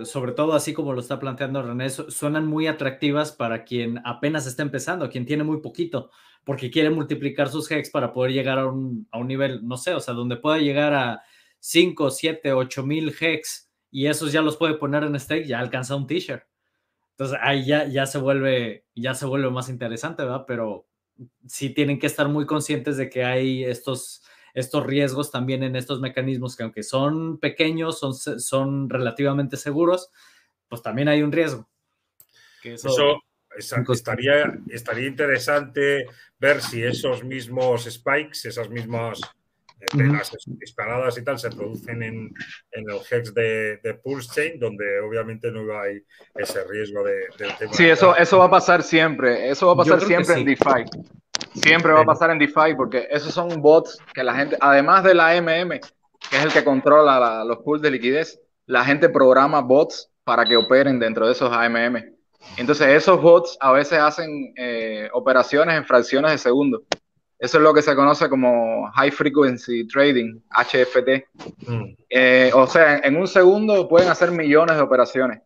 sobre todo así como lo está planteando René, suenan muy atractivas para quien apenas está empezando, quien tiene muy poquito, porque quiere multiplicar sus hex para poder llegar a un, nivel, no sé, o sea, donde pueda llegar a 5, 7, 8 mil hex y esos ya los puede poner en stake, ya alcanza un t-shirt. Entonces ahí ya, ya, se vuelve, ya se vuelve más interesante, ¿verdad? Pero sí tienen que estar muy conscientes de que hay estos estos riesgos también en estos mecanismos que aunque son pequeños, son, son relativamente seguros, pues también hay un riesgo. eso, estaría, estaría interesante ver si esos mismos spikes, esas mismas disparadas y tal se producen en, el hex de, de, Pulse Chain, donde obviamente no hay ese riesgo de, del tema. Sí, eso, eso va a pasar siempre. Eso va a pasar siempre en DeFi. Siempre va a pasar en DeFi porque esos son bots que la gente, además de la MM, que es el que controla los pools de liquidez, la gente programa bots para que operen dentro de esos AMM. Entonces esos bots a veces hacen eh, operaciones en fracciones de segundo. Eso es lo que se conoce como High Frequency Trading, HFT. Mm. Eh, o sea, en un segundo pueden hacer millones de operaciones.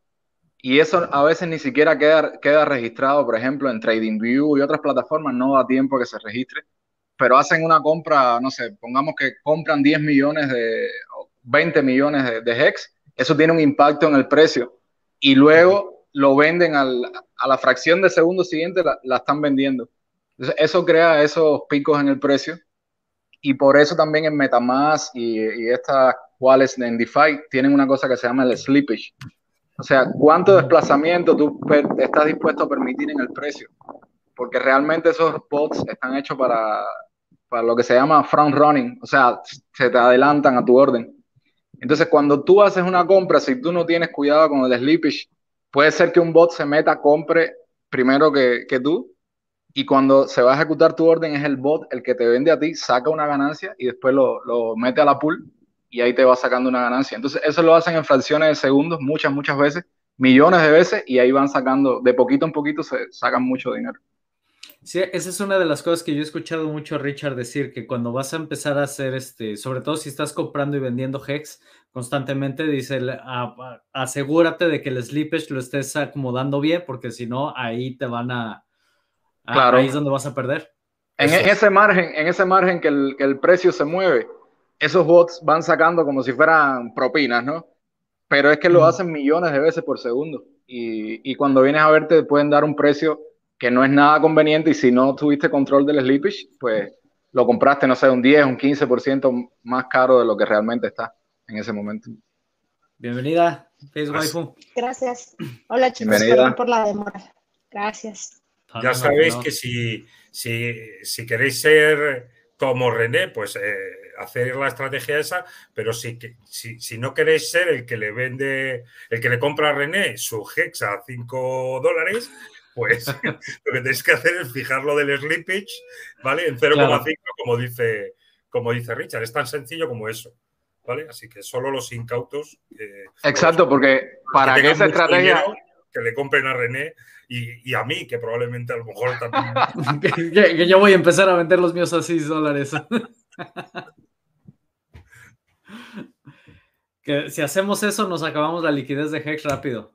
Y eso a veces ni siquiera queda, queda registrado, por ejemplo, en TradingView y otras plataformas, no da tiempo que se registre, pero hacen una compra, no sé, pongamos que compran 10 millones de, 20 millones de, de HEX, eso tiene un impacto en el precio y luego lo venden a la fracción de segundo siguiente, la, están vendiendo. Entonces, eso crea esos picos en el precio y por eso también en Metamask y, y estas wallets en DeFi tienen una cosa que se llama el slippage. O sea, ¿cuánto desplazamiento tú estás dispuesto a permitir en el precio? Porque realmente esos bots están hechos para, para lo que se llama front running, o sea, se te adelantan a tu orden. Entonces, cuando tú haces una compra, si tú no tienes cuidado con el slippage, puede ser que un bot se meta, compre primero que, que tú, y cuando se va a ejecutar tu orden es el bot el que te vende a ti, saca una ganancia y después lo, lo mete a la pool y ahí te va sacando una ganancia. Entonces, eso lo hacen en fracciones de segundos, muchas, muchas veces, millones de veces, y ahí van sacando, de poquito en poquito se sacan mucho dinero. Sí, esa es una de las cosas que yo he escuchado mucho a Richard decir, que cuando vas a empezar a hacer este, sobre todo si estás comprando y vendiendo Hex constantemente, dice, asegúrate de que el slippage lo estés acomodando bien, porque si no, ahí te van a, claro. ahí es donde vas a perder. En, ese margen, en ese margen que el, que el precio se mueve, esos bots van sacando como si fueran propinas, ¿no? Pero es que lo hacen millones de veces por segundo. Y, y, cuando vienes a verte, te pueden dar un precio que no es nada conveniente. Y si no tuviste control del slippage, pues lo compraste, no sé, un 10, un 15% más caro de lo que realmente está en ese momento. Bienvenida, Face Gracias. Hola chicos, perdón por la demora. Gracias. Ya sabéis que si, si, si queréis ser como René, pues eh, hacer la estrategia esa, pero si, si, si, no queréis ser el que le vende, el que le compra a René su Hex a 5 dólares, pues lo que tenéis que hacer es fijarlo del slippage, ¿vale? En 0,5, como, dice, como dice Richard. Es tan sencillo como eso. ¿Vale? Así que solo los incautos. Eh, Exacto, porque para que, esa estrategia. que le compren a René y, a mí, que probablemente a lo mejor también. que, yo voy a empezar a vender los míos a 6 dólares. si hacemos eso, nos acabamos la liquidez de Hex rápido.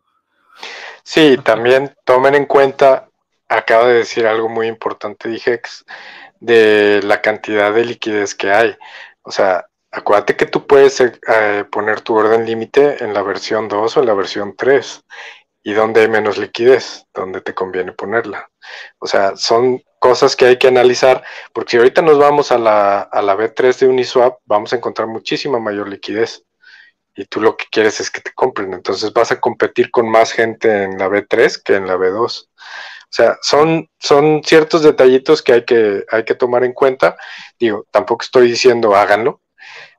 Sí, también tomen en cuenta, acaba de decir algo muy importante de Hex, de la cantidad de liquidez que hay. O sea, acuérdate que tú puedes eh, poner tu orden límite en la versión 2 o en la versión 3 y donde hay menos liquidez, donde te conviene ponerla. O sea, son cosas que hay que analizar, porque si ahorita nos vamos a la, a la B3 de Uniswap, vamos a encontrar muchísima mayor liquidez. Y tú lo que quieres es que te compren. Entonces vas a competir con más gente en la B3 que en la B2. O sea, son, son ciertos detallitos que hay, que hay que tomar en cuenta. Digo, tampoco estoy diciendo háganlo,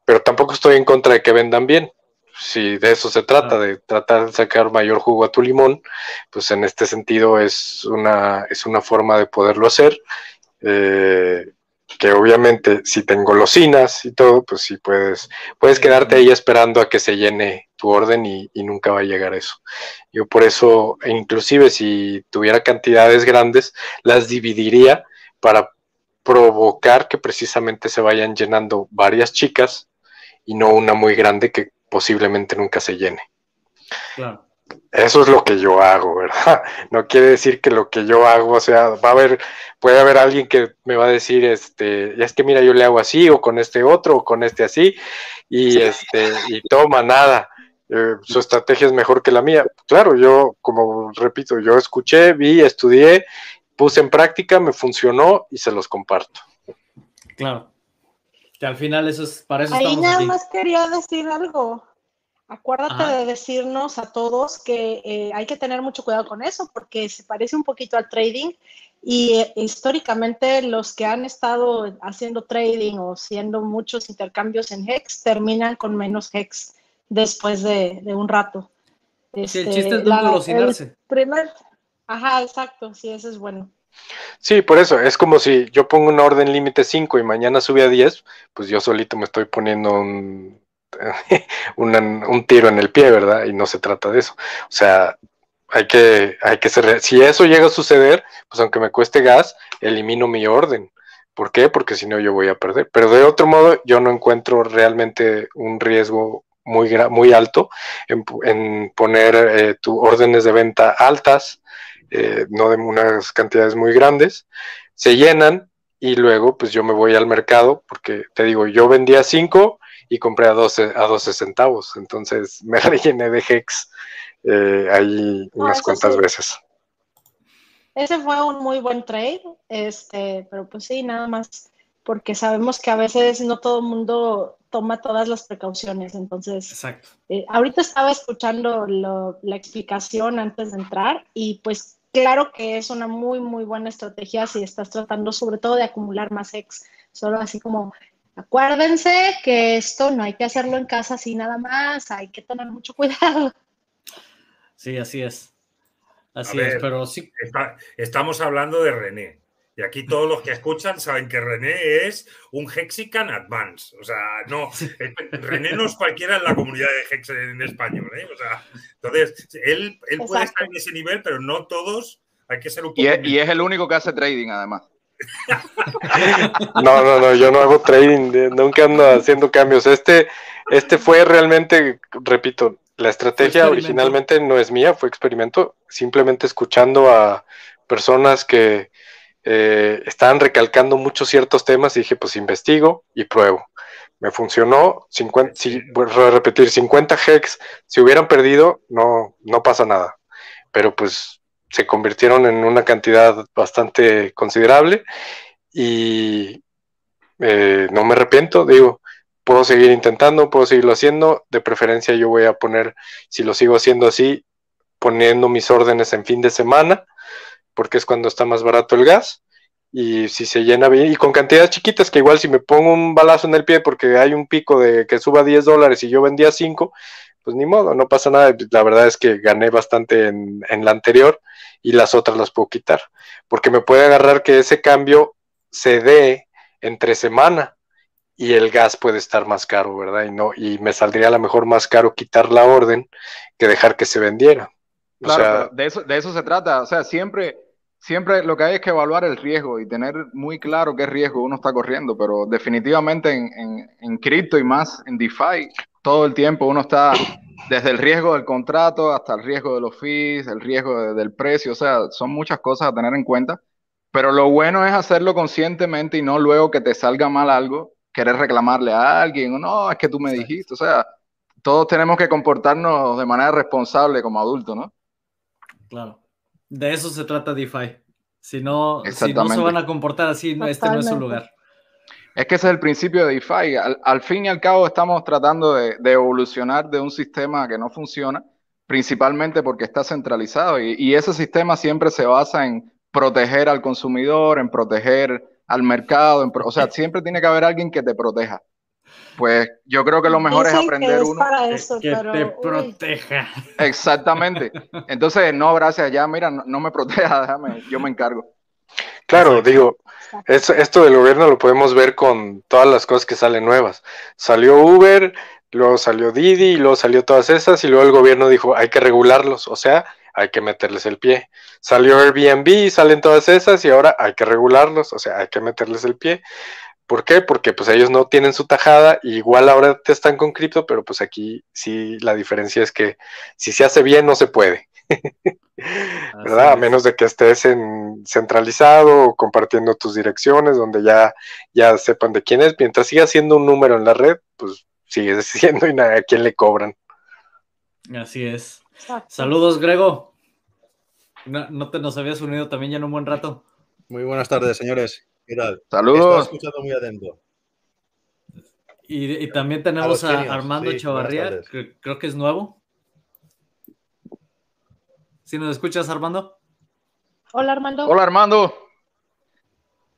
pero tampoco estoy en contra de que vendan bien si de eso se trata, de tratar de sacar mayor jugo a tu limón, pues en este sentido es una, es una forma de poderlo hacer. Eh, que obviamente si te engolosinas y todo, pues sí puedes, puedes quedarte ahí esperando a que se llene tu orden y, y, nunca va a llegar eso. Yo por eso, inclusive si tuviera cantidades grandes, las dividiría para provocar que precisamente se vayan llenando varias chicas y no una muy grande que posiblemente nunca se llene. Eso es lo que yo hago, ¿verdad? No quiere decir que lo que yo hago, o sea, va a haber, puede haber alguien que me va a decir, este, es que mira, yo le hago así, o con este otro, o con este así, y este, y toma nada. Eh, su estrategia es mejor que la mía. Claro, yo, como repito, yo escuché, vi, estudié, puse en práctica, me funcionó y se los comparto. Claro. Que al final eso es, para eso Ahí nada más quería decir algo. Acuérdate de decirnos a todos que eh, hay que tener mucho cuidado con eso porque se parece un poquito al trading y eh, históricamente los que han estado haciendo trading o haciendo muchos intercambios en HEX terminan con menos HEX después de, un rato. sí, el chiste es no Primer, ajá, exacto, sí, eso es bueno. Sí, por eso, es como si yo pongo una orden límite 5 y mañana sube a 10, pues yo solito me estoy poniendo un, un, tiro en el pie, ¿verdad? Y no se trata de eso. O sea, hay que, hay que ser, si eso llega a suceder, pues aunque me cueste gas, elimino mi orden. ¿Por qué? Porque si no yo voy a perder. Pero de otro modo, yo no encuentro realmente un riesgo muy, muy alto en, poner eh, tu órdenes de venta altas eh, no de unas cantidades muy grandes, se llenan y luego pues yo me voy al mercado porque te digo, yo vendía 5 y compré a 12, a 12 centavos, entonces me rellené de Hex eh, ahí unas cuantas veces. Ese fue un muy buen trade, este, pero pues sí, nada más porque sabemos que a veces no todo el mundo toma todas las precauciones. Entonces, Exacto. Eh, ahorita estaba escuchando la explicación antes de entrar y pues claro que es una muy, muy buena estrategia si estás tratando sobre todo de acumular más ex. Solo así como, acuérdense que esto no hay que hacerlo en casa así nada más, hay que tener mucho cuidado. Sí, así es. Así es, pero sí. estamos hablando de René. Y aquí todos los que escuchan saben que René es un Hexican Advance. O sea, no, René no es cualquiera en la comunidad de Hex en español. ¿eh? O sea, entonces, él, él puede estar en ese nivel, pero no todos. Hay que ser un poco. Y es, y es el único que hace trading, además. No, no, no, yo no hago trading, nunca ando haciendo cambios. Este, este fue realmente, repito, la estrategia originalmente no es mía, fue experimento, simplemente escuchando a personas que eh, estaban recalcando muchos ciertos temas y dije, pues investigo y pruebo. Me funcionó, 50, si, voy a repetir, 50 hex, si hubieran perdido, no, no pasa nada. Pero pues se convirtieron en una cantidad bastante considerable y eh, no me arrepiento, digo, puedo seguir intentando, puedo seguirlo haciendo, de preferencia yo voy a poner, si lo sigo haciendo así, poniendo mis órdenes en fin de semana porque es cuando está más barato el gas. Y si se llena bien, y con cantidades chiquitas, que igual si me pongo un balazo en el pie porque hay un pico de que suba 10 dólares y yo vendía 5, pues ni modo, no pasa nada. La verdad es que gané bastante en, en la anterior y las otras las puedo quitar. Porque me puede agarrar que ese cambio se dé entre semana y el gas puede estar más caro, ¿verdad? Y no, y me saldría a lo mejor más caro quitar la orden que dejar que se vendiera. Claro, de eso, de eso se trata. O sea, siempre, siempre lo que hay es que evaluar el riesgo y tener muy claro qué riesgo uno está corriendo, pero definitivamente en, en, cripto y más en DeFi, todo el tiempo uno está desde el riesgo del contrato hasta el riesgo de los fees, el riesgo del precio, o sea, son muchas cosas a tener en cuenta, pero lo bueno es hacerlo conscientemente y no luego que te salga mal algo, querer reclamarle a alguien, o no, es que tú me dijiste, o sea, todos tenemos que comportarnos de manera responsable como adultos, ¿no? Claro. De eso se trata DeFi. Si no, si no se van a comportar así, este no es su lugar. Es que ese es el principio de DeFi. Al, fin y al cabo estamos tratando de, evolucionar de un sistema que no funciona, principalmente porque está centralizado y, y, ese sistema siempre se basa en proteger al consumidor, en proteger al mercado, en, o sea, siempre tiene que haber alguien que te proteja pues yo creo que lo mejor es aprender uno. que te proteja. Exactamente. Entonces, no, gracias, ya, mira, no, me proteja, déjame, yo me encargo. Claro, digo, esto del gobierno lo podemos ver con todas las cosas que salen nuevas. Salió Uber, luego salió Didi, y luego salió todas esas, y luego el gobierno dijo, hay que regularlos, o sea, hay que meterles el pie. Salió Airbnb, salen todas esas, y ahora hay que regularlos, o sea, hay que meterles el pie. ¿Por qué? Porque pues ellos no tienen su tajada, igual ahora te están con cripto, pero pues aquí sí la diferencia es que si se hace bien no se puede. ¿Verdad? A menos de que estés en centralizado o compartiendo tus direcciones donde ya, ya sepan de quién es. Mientras siga siendo un número en la red, pues sigue siendo y a quién le cobran. Así es. Saludos, Grego. No, no, te nos habías unido también ya en un buen rato. Muy buenas tardes, señores. Saludos. escuchando muy atento. Y, también tenemos a, Armando Chavarría, que creo que es nuevo. ¿Si nos escuchas, Armando? Hola, Armando. Hola, Armando.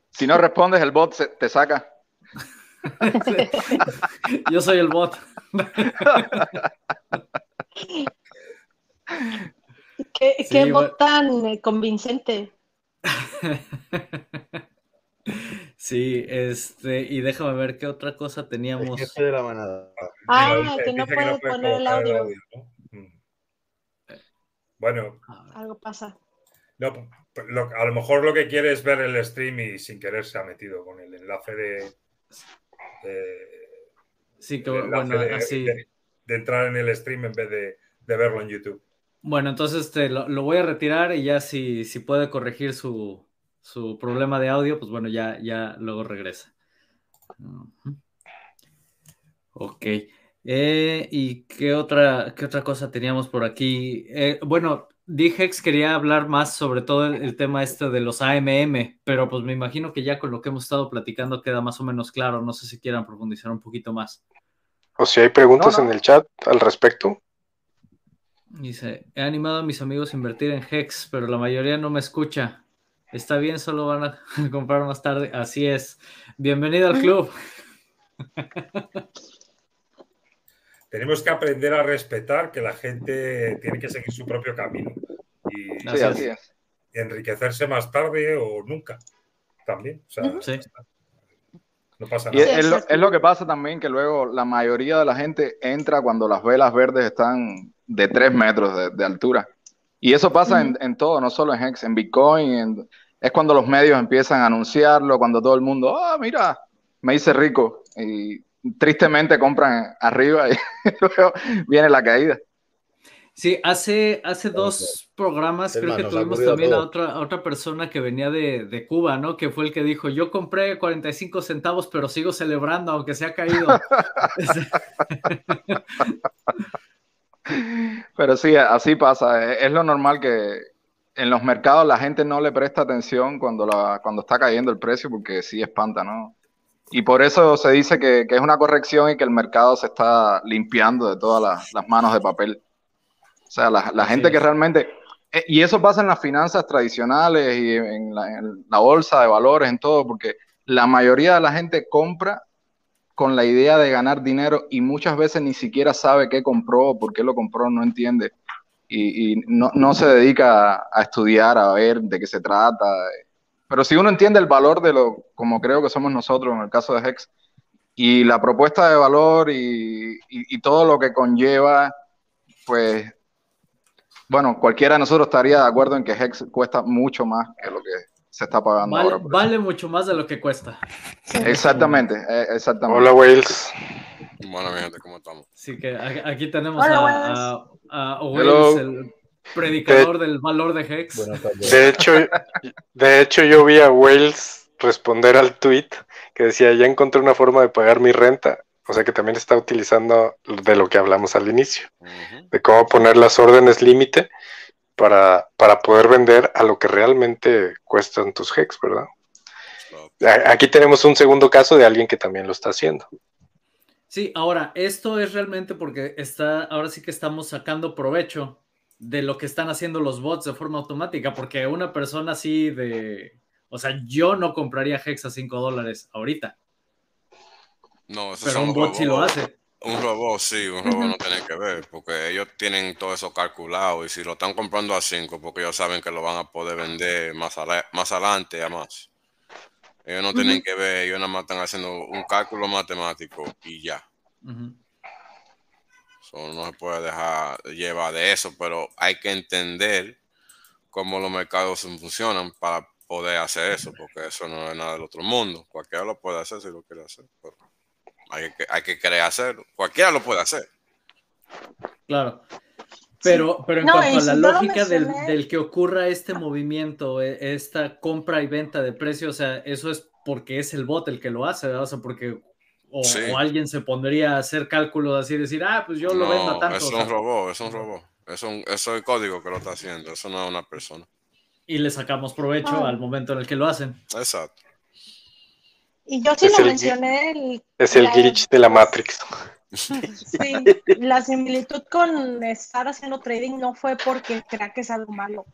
Si no respondes, el bot te saca. Yo soy el bot. ¿Qué, bot tan eh, convincente? Sí, este, y déjame ver qué otra cosa teníamos. de la manada. Ah, que no puedes poner el audio. Mm. Bueno. Algo pasa. No, a lo mejor lo que quiere es ver el stream y sin querer se ha metido con el enlace de. sí, que bueno, así. De, entrar en el stream en vez de, verlo en YouTube. Bueno, entonces este, lo, voy a retirar y ya si, si puede corregir su, su problema de audio, pues bueno, ya, ya luego regresa. Ok. Eh, ¿Y qué otra, qué otra cosa teníamos por aquí? Eh, bueno, Dijex quería hablar más sobre todo el, tema este de los AMM, pero pues me imagino que ya con lo que hemos estado platicando queda más o menos claro. No sé si quieran profundizar un poquito más. O si hay preguntas en el chat al respecto. Dice, he animado a mis amigos a invertir en Hex, pero la mayoría no me escucha. Está bien, solo van a comprar más tarde. Así es. Bienvenido al club. Tenemos que aprender a respetar que la gente tiene que seguir su propio camino. Y enriquecerse más tarde o nunca. También. No pasa nada. es, lo, que pasa también que luego la mayoría de la gente entra cuando las velas verdes están de tres metros de, altura. Y eso pasa en, todo, no solo en Hex, en Bitcoin. es cuando los medios empiezan a anunciarlo, cuando todo el mundo, ah, mira, me hice rico. Y tristemente compran arriba y luego viene la caída. Sí, hace, hace dos programas creo que tuvimos también a otra, otra persona que venía de, de, Cuba, ¿no? Que fue el que dijo, yo compré 45 centavos, pero sigo celebrando aunque se ha caído. pero sí, así pasa. Es lo normal que en los mercados la gente no le presta atención cuando, la, cuando está cayendo el precio porque sí espanta, ¿no? Y por eso se dice que, es una corrección y que el mercado se está limpiando de todas las, manos de papel. O sea, la, gente que realmente... Eh, y eso pasa en las finanzas tradicionales y en la, bolsa de valores, en todo, porque la mayoría de la gente compra con la idea de ganar dinero y muchas veces ni siquiera sabe qué compró, por qué lo compró, no entiende. Y, no, se dedica a, estudiar, a ver de qué se trata. Pero si uno entiende el valor de lo, como creo que somos nosotros en el caso de Hex, y la propuesta de valor y, todo lo que conlleva, pues, bueno, cualquiera de nosotros estaría de acuerdo en que Hex cuesta mucho más que lo que se está pagando vale, ahora. Vale mucho más de lo que cuesta. Exactamente, eh, exactamente. Hola, Wales. Bueno, gente, ¿cómo estamos? Sí, que aquí tenemos a, a, Wales, el predicador del valor de Hex. De hecho, de hecho, yo vi a Wells responder al tweet que decía, ya encontré una forma de pagar mi renta. O sea que también está utilizando de lo que hablamos al inicio, de cómo poner las órdenes límite para, para poder vender a lo que realmente cuestan tus hex, ¿verdad? Aquí tenemos un segundo caso de alguien que también lo está haciendo. Sí, ahora, esto es realmente porque está, ahora sí que estamos sacando provecho de lo que están haciendo los bots de forma automática, porque una persona así de, o sea, yo no compraría Hex a 5 dólares ahorita. No, eso pero un bot sí lo hace. Un robot sí, un robot no tiene que ver, porque ellos tienen todo eso calculado y si lo están comprando a 5, porque ellos saben que lo van a poder vender más, más adelante a más. Ellos no tienen que ver, ellos nada más están haciendo un cálculo matemático y ya no se puede dejar llevar de eso, pero hay que entender cómo los mercados funcionan para poder hacer eso, porque eso no es nada del otro mundo. Cualquiera lo puede hacer si lo quiere hacer, pero hay que, hay que querer hacerlo. Cualquiera lo puede hacer. Claro. Pero, pero en cuanto a la lógica del, que ocurra este movimiento, e, esta compra y venta de precios, o sea, eso es porque es el bot el que lo hace, ¿verdad? O sea, porque o, alguien se pondría a hacer cálculos así, decir, ah, pues yo lo vendo a tanto. Es un robot, es un robot. Es, un, es el código que lo está haciendo, eso no es una persona. Y le sacamos provecho al momento en el que lo hacen. Exacto. Y yo sí lo mencioné. es el glitch de la Matrix. Sí, la similitud con estar haciendo trading no fue porque crea que es algo malo.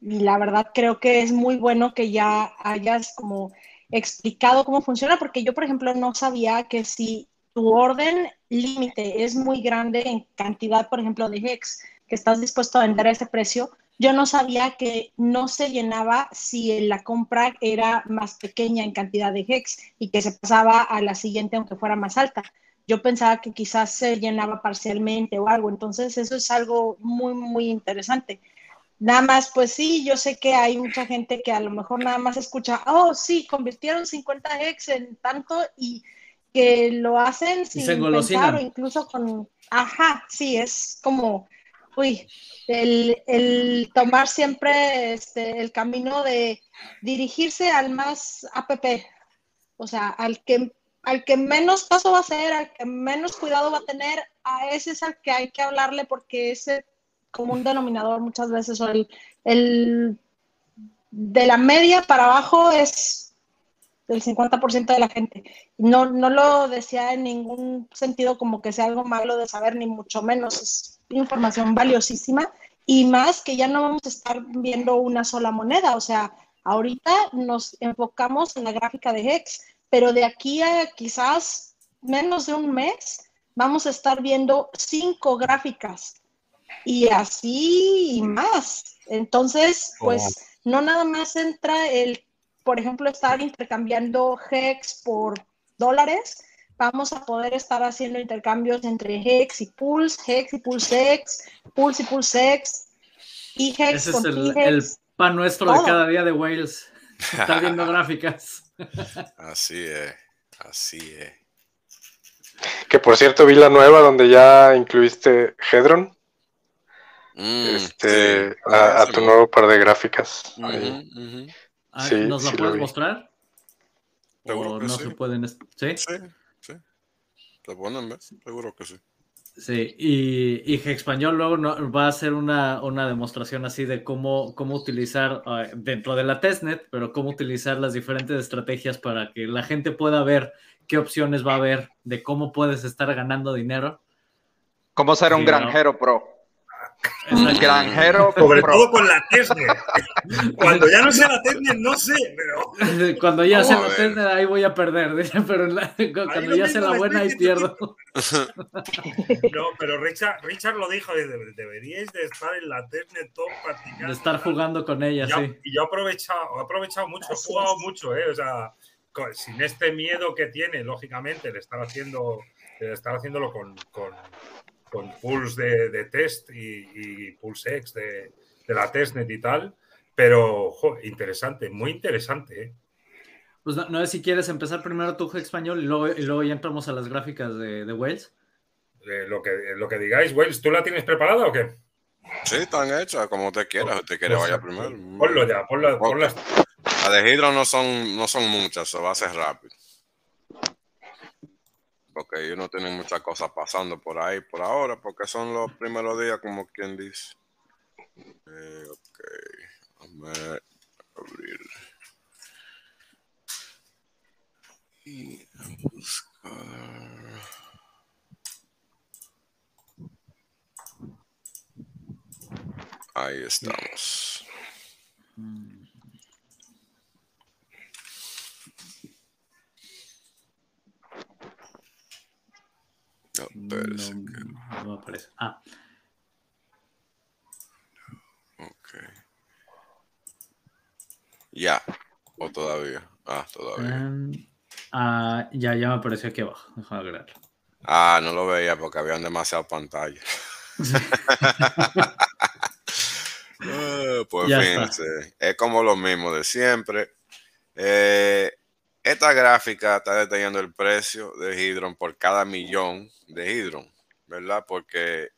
Y la verdad creo que es muy bueno que ya hayas como explicado cómo funciona, porque yo, por ejemplo, no sabía que si tu orden límite es muy grande en cantidad, por ejemplo, de hex, que estás dispuesto a vender a ese precio, yo no sabía que no se llenaba si la compra era más pequeña en cantidad de hex y que se pasaba a la siguiente aunque fuera más alta. Yo pensaba que quizás se llenaba parcialmente o algo, entonces eso es algo muy, muy interesante. Nada más, pues sí, yo sé que hay mucha gente que a lo mejor nada más escucha, oh, sí, convirtieron 50 ex en tanto y que lo hacen sin pensar o incluso con, ajá, sí, es como, uy, el, tomar siempre este, el camino de dirigirse al más app, o sea, al que, al que menos paso va a hacer, al que menos cuidado va a tener, a ese es al que hay que hablarle porque ese común denominador muchas veces, o el, el de la media para abajo es del 50% de la gente. No, no lo decía en ningún sentido como que sea algo malo de saber, ni mucho menos. Es información valiosísima y más que ya no vamos a estar viendo una sola moneda. O sea, ahorita nos enfocamos en la gráfica de Hex, pero de aquí a quizás menos de un mes vamos a estar viendo cinco gráficas y así y más. Entonces, pues no nada más entra el, por ejemplo, estar intercambiando Hex por dólares. Vamos a poder estar haciendo intercambios entre Hex y Pulse, Hex y Pulse X, Pulse y Pulse X, y Hex Ese es el, pan nuestro de cada día de Wales. Está viendo gráficas. Así es, así es. Que por cierto vi la nueva donde ya incluiste Hedron. Mm, este, a, tu nuevo par de gráficas. Ah, ¿Nos la puedes mostrar? ¿O no se pueden? ¿Sí? Sí, sí. ¿Te ponen, ¿ves? Seguro que sí. Sí, y, y Español luego va a hacer una, una, demostración así de cómo, cómo utilizar ah, dentro de la testnet, pero cómo utilizar las diferentes estrategias para que la gente pueda ver qué opciones va a haber de cómo puedes estar ganando dinero. ¿Cómo ser un granjero pro? Granjero. Sobre todo con la Tesla. Cuando ya no sea la Tesla, no sé, pero. Cuando ya sea la Tesla, ahí voy a perder. Pero cuando ya sea la buena, ahí pierdo. No, pero Richard, Richard lo dijo: deberíais de estar en la Tesla top practicando. De estar jugando con ella, sí. Y yo he aprovechado, he aprovechado mucho, he jugado mucho, ¿eh? O sea, sin este miedo que tiene, lógicamente, de estar haciendo, de estar haciéndolo con, con con Pulse de, test y, Pulse X de, la testnet y tal. Pero, interesante, muy interesante. ¿eh? Pues no, sé si quieres empezar primero tu español y luego, y luego ya entramos a las gráficas de, de Wales. Eh, lo, que, lo que digáis, Wales, ¿tú la tienes preparada o qué? Sí, están hechas, como te quieras. te quiere pues, vaya primero. Ponlo ya, ponlo, ponlo. Las de Hydro no son, no son muchas, se va a hacer rápido porque ellos no tienen muchas cosas pasando por ahí por ahora, porque son los primeros días, como quien dice. Eh, ok, vamos abrir. Y buscar. Ahí estamos. Mm. No, no, aparece. Ah. Ok. Ya. O todavía. Ah, todavía. Um, ah, ya, ya me apareció aquí abajo. Déjame ver. Ah, no lo veía porque habían demasiadas pantallas. uh, pues fíjense, es como lo mismo de siempre. Eh, esta gráfica está detallando el precio de Hydron por cada millón de Hydron, ¿verdad? Porque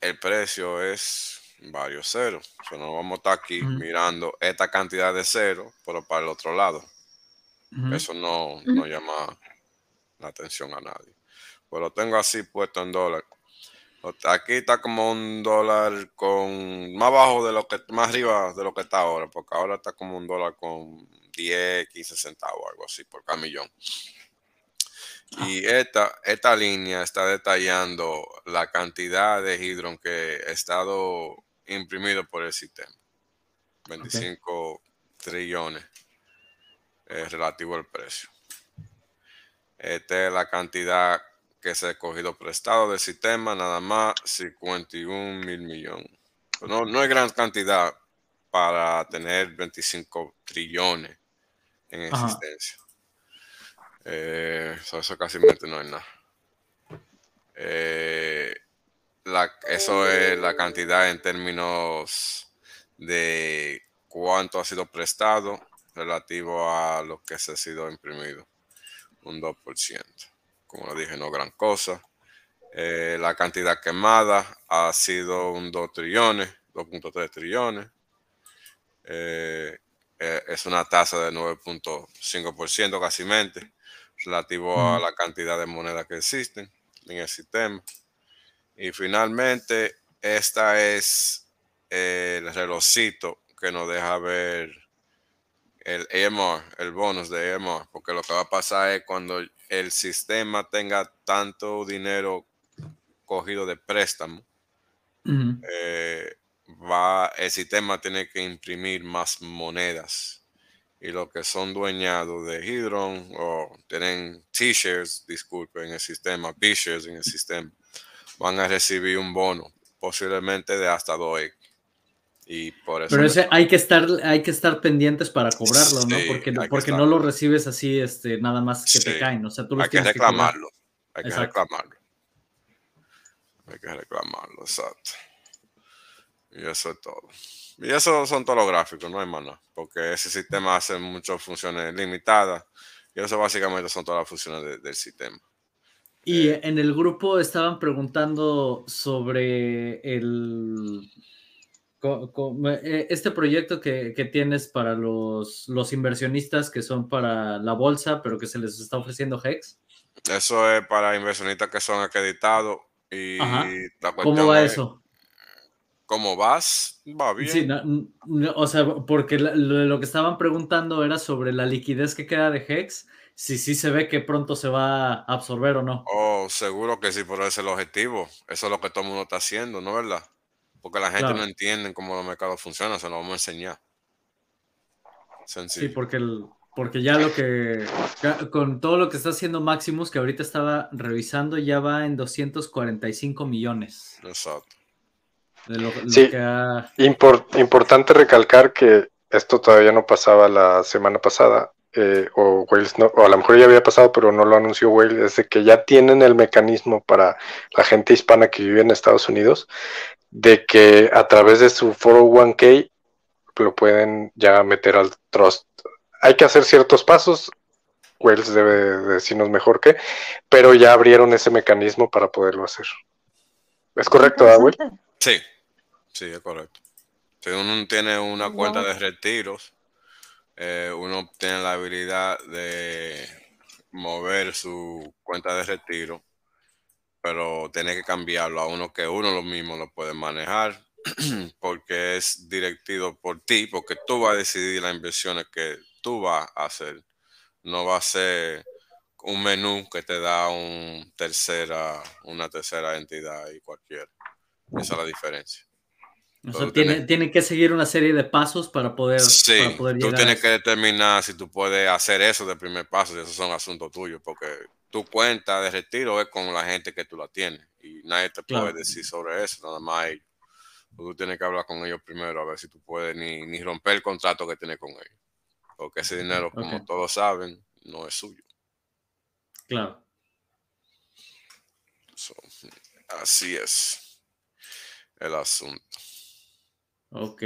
el precio es varios ceros. O sea, no vamos a estar aquí mirando esta cantidad de ceros, pero para el otro lado. Eso no, llama la atención a nadie. Pues lo tengo así puesto en dólar. Aquí está como un dólar con más bajo de lo que, más arriba de lo que está ahora, porque ahora está como un dólar con 10, 15 centavos, algo así, por cada millón. Ah. Y esta, esta línea está detallando la cantidad de hidrón que ha estado imprimido por el sistema. 25 trillones es relativo al precio. Esta es la cantidad que se ha cogido prestado del sistema, nada más 51 mil millones. No, no es gran cantidad para tener 25 trillones en existencia. Eh, eso, casi no es nada. Eh, eso es la cantidad en términos de cuánto ha sido prestado relativo a lo que se ha sido imprimido. Un 2%. Como lo dije, no gran cosa. Eh, la cantidad quemada ha sido un 2 trillones, 2.3 trillones. Eh, eh, es una tasa de 9.5% casi relativo a la cantidad de monedas que existen en el sistema. Y finalmente, esta es el relojcito que nos deja ver el AMR, el bonus de AMR, porque lo que va a pasar es cuando el sistema tenga tanto dinero cogido de préstamo, eh, va, el sistema tiene que imprimir más monedas. Y los que son dueñados de Hydron o tienen T-shares, disculpen, en el sistema, B-shares en el sistema, van a recibir un bono, posiblemente de hasta 2 y por eso Pero ese hay que estar, hay que estar pendientes para cobrarlo, ¿no? Porque, porque no lo recibes así, este, nada más que te caen. O sea, tú hay que reclamarlo. hay que reclamarlo. Hay que reclamarlo, exacto. Y eso es todo. Y eso son todos los gráficos, no hay más nada. Porque ese sistema hace muchas funciones limitadas. Y eso básicamente son todas las funciones del sistema. Y eh, en el grupo estaban preguntando sobre el eh, este proyecto que, tienes para los, los, inversionistas que son para la bolsa, pero que se les está ofreciendo HEX. Eso es para inversionistas que son acreditados. Y ¿Cómo va eso? ¿Cómo vas? Va bien. Sí, o sea, porque lo, que estaban preguntando era sobre la liquidez que queda de HEX, si sí se ve que pronto se va a absorber o no. Oh, seguro que sí, pero ese es el objetivo. Eso es lo que todo el mundo está haciendo, ¿no verdad? Porque la gente no entiende cómo los mercados funcionan, se lo vamos a enseñar. Sí, porque, el, porque ya lo que, con todo lo que está haciendo Maximus, que ahorita estaba revisando, ya va en 245 millones. Exacto. Sí, importante recalcar que esto todavía no pasaba la semana pasada, eh, o Wales no, o a lo mejor ya había pasado, pero no lo anunció Wales, es de que ya tienen el mecanismo para la gente hispana que vive en Estados Unidos de que a través de su 401k lo pueden ya meter al trust. Hay que hacer ciertos pasos, Wells debe decirnos mejor que, pero ya abrieron ese mecanismo para poderlo hacer. ¿Es correcto, Will? Sí, sí, es correcto. Si uno tiene una cuenta de retiros, eh, uno tiene la habilidad de mover su cuenta de retiro pero tiene que cambiarlo a uno que uno lo mismo lo puede manejar porque es directivo por ti, porque tú vas a decidir las inversiones que tú vas a hacer. No va a ser un menú que te da un tercera, una tercera entidad y cualquiera. Esa es la diferencia. O sea, tiene, que seguir una serie de pasos para poder, sí, para poder tú tienes que determinar si tú puedes hacer eso de primer paso, y esos son asuntos tuyos, porque tu cuenta de retiro es con la gente que tú la tienes y nadie te puede decir sobre eso, nada más ellos. Tú tienes que hablar con ellos primero a ver si tú puedes ni, romper el contrato que tienes con ellos. Porque ese dinero, como todos saben, no es suyo. Claro. así es el asunto. Ok.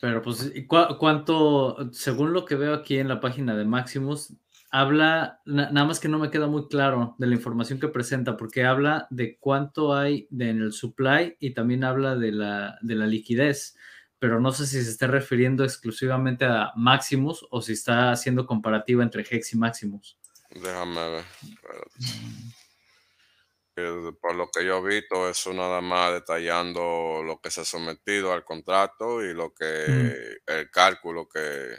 Pero pues, ¿cuánto, según lo que veo aquí en la página de Maximus, habla, nada más que no me queda muy claro de la información que presenta, porque habla de cuánto hay en el supply y también habla de la, de la liquidez, pero no sé si se está refiriendo exclusivamente a Maximus o si está haciendo comparativa entre Hex y Maximus. Déjame ver. Por lo que yo he visto, eso nada más detallando lo que se ha sometido al contrato y lo que el cálculo que,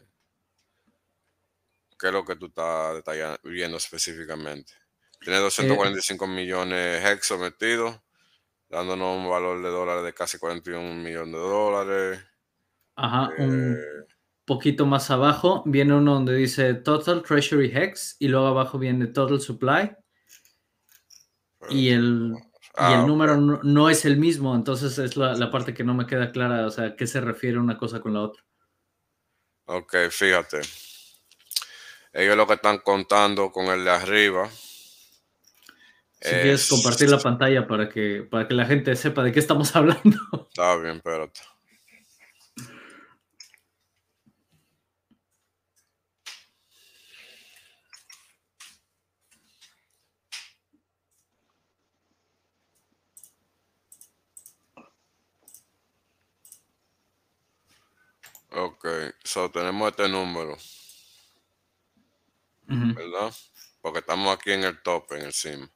¿Qué es lo que tú estás detallando, viendo específicamente? Tiene 245 millones hex sometidos, dándonos un valor de dólares de casi 41 millones de dólares. Ajá, un eh, poquito más abajo viene uno donde dice Total Treasury Hex y luego abajo viene Total Supply. Y el, y el ah, número no, es el mismo, entonces es la, la, parte que no me queda clara, o sea, ¿qué se refiere una cosa con la otra? Ok, fíjate. Ellos lo que están contando con el de arriba. Si quieres compartir la pantalla para que, para que la gente sepa de qué estamos hablando. Está bien, espérate. Ok, so tenemos este número. ¿verdad? Porque estamos aquí en el top, en el sim.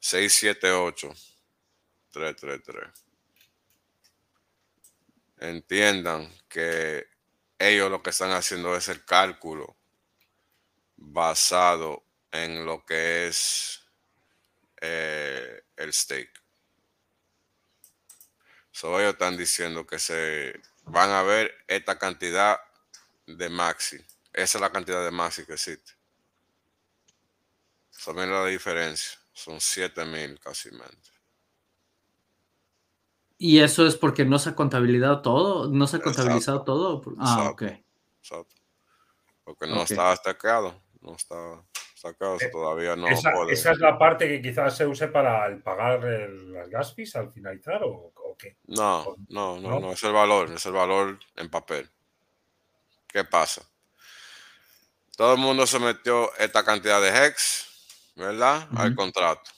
678 333. entiendan que ellos lo que están haciendo es el cálculo basado en lo que es eh, el stake. So, ellos están diciendo que se van a ver esta cantidad de maxi. Esa es la cantidad de maxi que existe. Saben la diferencia. Son 7000 casi. ¿Y eso es porque no se ha contabilizado todo? ¿No se ha contabilizado todo? Ah, ok. Exacto. Porque no está destacado. No está Eh, todavía no esa, ¿Esa es la parte que quizás se use para pagar las gas fees al finalizar o, qué? No, no, no, no, es el valor. Es el valor en papel. ¿Qué pasa? Todo el mundo se metió esta cantidad de hex ¿verdad? Al contrato.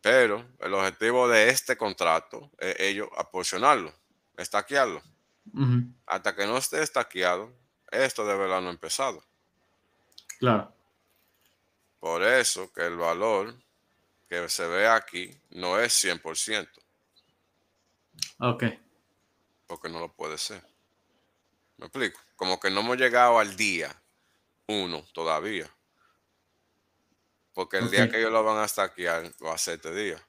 Pero el objetivo de este contrato es ellos aporcionarlo, estaquearlo. Hasta que no esté estaqueado, esto de verdad no ha empezado. Claro. Por eso que el valor que se ve aquí no es 100%. Ok. Porque no lo puede ser. ¿Me explico? Como que no hemos llegado al día uno todavía. Porque el día que ellos lo van a stackear va a ser este día.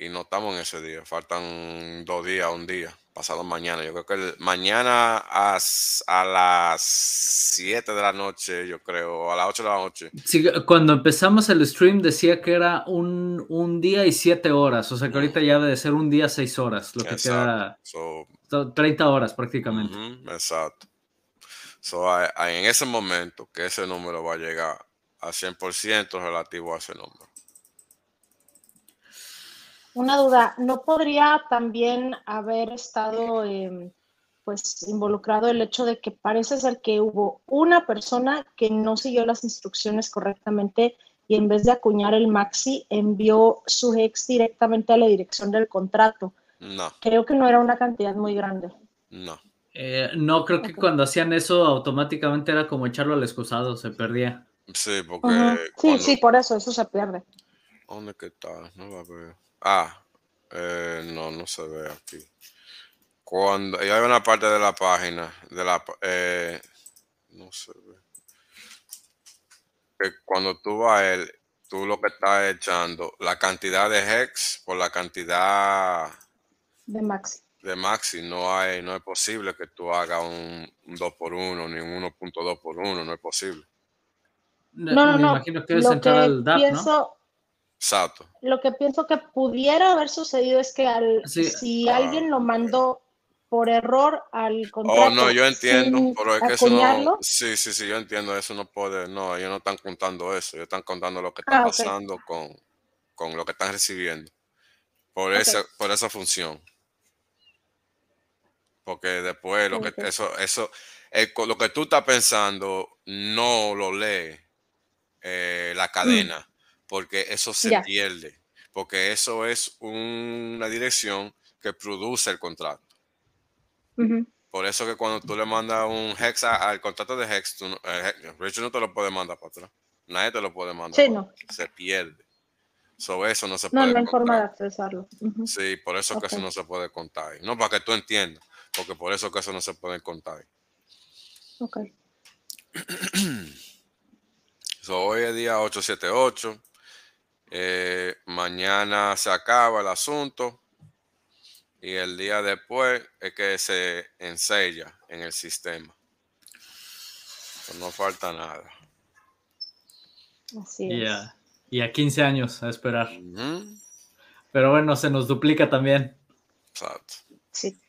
Y no estamos en ese día. Faltan dos días, un día. Pasado mañana. Yo creo que mañana a, a, las 7 de la noche, yo creo, a las 8 de la noche. Sí, cuando empezamos el stream decía que era un, día y 7 horas. O sea que ahorita ya debe ser un día, 6 horas. Lo que queda. 30 horas prácticamente. exacto. en ese momento que ese número va a llegar a 100% relativo a ese número. Una duda, ¿no podría también haber estado em, pues involucrado el hecho de que parece ser que hubo una persona que no siguió las instrucciones correctamente y en vez de acuñar el maxi envió su ex directamente a la dirección del contrato? No. Creo que no era una cantidad muy grande. No. Eh, no, creo que cuando hacían eso automáticamente era como echarlo al excusado, se perdía. Sí, porque. Sí, sí, por eso, eso se pierde. ¿Dónde que está? No la veo. Ah, eh, no, no se ve aquí. Cuando hay una parte de la página, de la. Eh, no se ve. Que cuando tú vas a él, tú lo que estás echando, la cantidad de hex por la cantidad. De maxi. De maxi, no hay, no es posible que tú hagas un, 2 por 1 ni un 1.2 por 1, no es posible. No, no, no. imagino que lo que al DAP, pienso, Exacto. Lo que pienso que pudiera haber sucedido es que al, si ah. alguien lo mandó por error al contrato. Oh, no, yo entiendo, pero es que eso no. Sí, sí, sí, yo entiendo, eso no puede. No, ellos no están contando eso, ellos están contando lo que está ah, pasando con, con, lo que están recibiendo. Por, esa, por esa función. Porque después lo que eso, eso, lo que tú estás pensando no lo lee eh, la mm. Porque eso se pierde, porque eso es una dirección que produce el contrato. Por eso que cuando tú le mandas un hex al contrato de hex, tú, eh, Richard no te lo puede mandar para atrás. Nadie te lo puede mandar. Se pierde. So, eso no se puede. No, no hay forma de accesarlo. Sí, por eso que eso no se puede contar. No para que tú entiendas, porque por eso que eso no se puede contar. Ok. hoy es día 878. Eh, mañana se acaba el asunto. Y el día después es que se ensella en el sistema. no falta nada. Así es. Y a 15 años a esperar. Pero bueno, se nos duplica también. Exacto. Sí.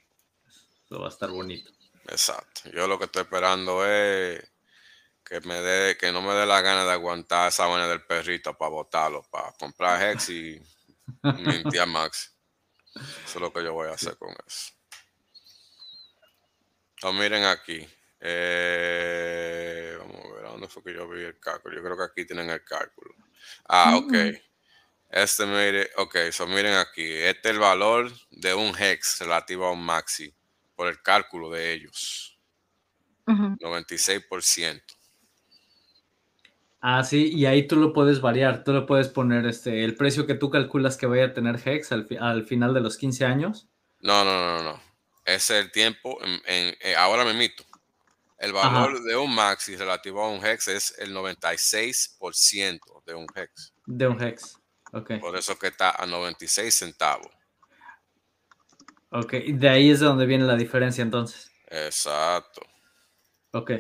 Eso va a estar bonito. Exacto. Yo lo que estoy esperando es que me dé, que no me dé la gana de aguantar esa vaina del perrito para botarlo, para comprar Hex y mintiar Max. Eso es lo que yo voy a hacer con eso. Entonces, miren aquí. Eh, vamos a ver, ¿a dónde fue que yo vi el cálculo? Yo creo que aquí tienen el cálculo. Ah, ok. Este, mire, ok, so miren aquí. Este es el valor de un hex relativo a un maxi por el cálculo de ellos. 96%. Ah, sí, y ahí tú lo puedes variar, tú lo puedes poner este, el precio que tú calculas que vaya a tener Hex al, final de los 15 años. No, no, no, no. es el tiempo, en, eh, ahora me mito. El valor de un maxi relativo a un hex es el 96% de un hex. De un hex, ok. Por eso que está a 96 centavos. Ok, de ahí es de donde viene la diferencia entonces. Exacto. Ok.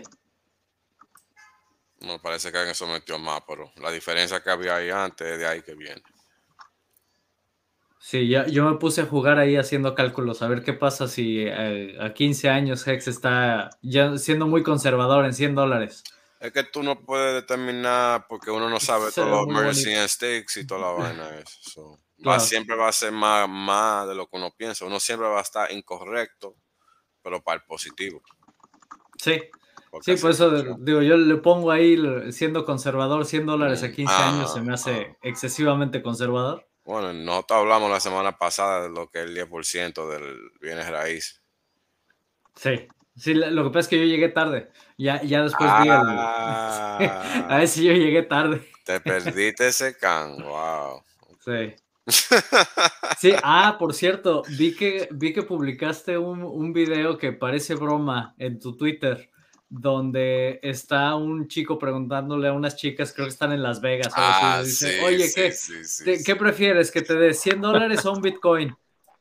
Me parece que en eso metió más, pero la diferencia que había ahí antes es de ahí que viene. Sí, ya, yo me puse a jugar ahí haciendo cálculos, a ver qué pasa si eh, a 15 años Hex está ya siendo muy conservador en 100 dólares. Es que tú no puedes determinar porque uno no sabe todos los mercy and stakes y toda la vaina. Eso. siempre va a ser más, más de lo que uno piensa. Uno siempre va a estar incorrecto, pero para el positivo. Sí, sí, por eso digo, yo le pongo ahí, siendo conservador, 100 dólares a 15 años se me hace excesivamente conservador. Bueno, nosotros hablamos la semana pasada de lo que es el 10% del bienes raíz. Sí, sí, lo que pasa es que yo llegué tarde. Ya, ya después vi el... a ver si yo llegué tarde. Te perdiste ese can, wow. Sí. Sí, ah, por cierto, vi que, vi que publicaste un, un video que parece broma en tu Twitter donde está un chico preguntándole a unas chicas, creo que están en Las Vegas, ah, dice, oye, ¿qué, ¿qué prefieres? ¿Que te dé 100 dólares o un Bitcoin?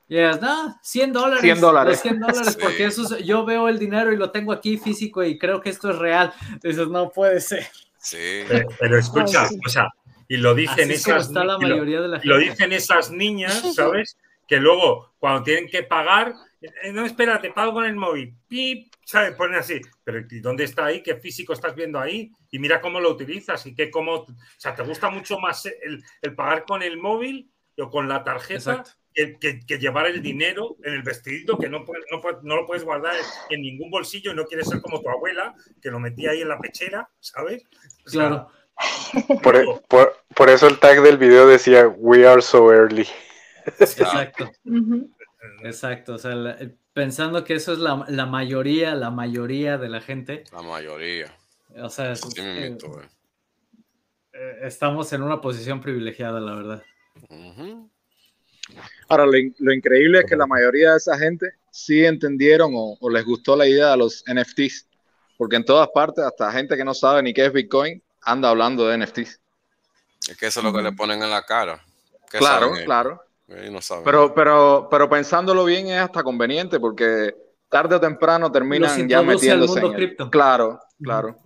Y ellas, no, 100 dólares. 100 dólares. 100 dólares, porque eso yo veo el dinero y lo tengo aquí físico y creo que esto es real. dices, no puede ser. Sí. Pero, escucha, o sea, y lo dicen esas está la mayoría de la lo dicen esas niñas, ¿sabes? Que luego, cuando tienen que pagar, eh, no, espera, te pago con el móvil. Pip, ¿sabes? Ponen así. Pero dónde está ahí? ¿Qué físico estás viendo ahí? Y mira cómo lo utilizas y qué cómo. O sea, ¿te gusta mucho más el, pagar con el móvil o con la tarjeta que, que, llevar el dinero en el vestidito que no, no, lo puedes guardar en ningún bolsillo y no quieres ser como tu abuela que lo metía ahí en la pechera, ¿sabes? claro. Por, por, eso el tag del video decía We are so early. Exacto. Exacto, o sea, pensando que eso es la, mayoría, la mayoría de la gente. La mayoría. O sea, eh, eh, estamos en una posición privilegiada, la verdad. Ahora, lo, increíble es que la mayoría de esa gente sí entendieron o, les gustó la idea de los NFTs, porque en todas partes, hasta gente que no sabe ni qué es Bitcoin, anda hablando de NFTs. Es que eso es lo que le ponen en la cara. Claro, claro. Pero, pero, pero pensándolo bien es hasta conveniente porque tarde o temprano terminan ya metiéndose en el... Claro, claro.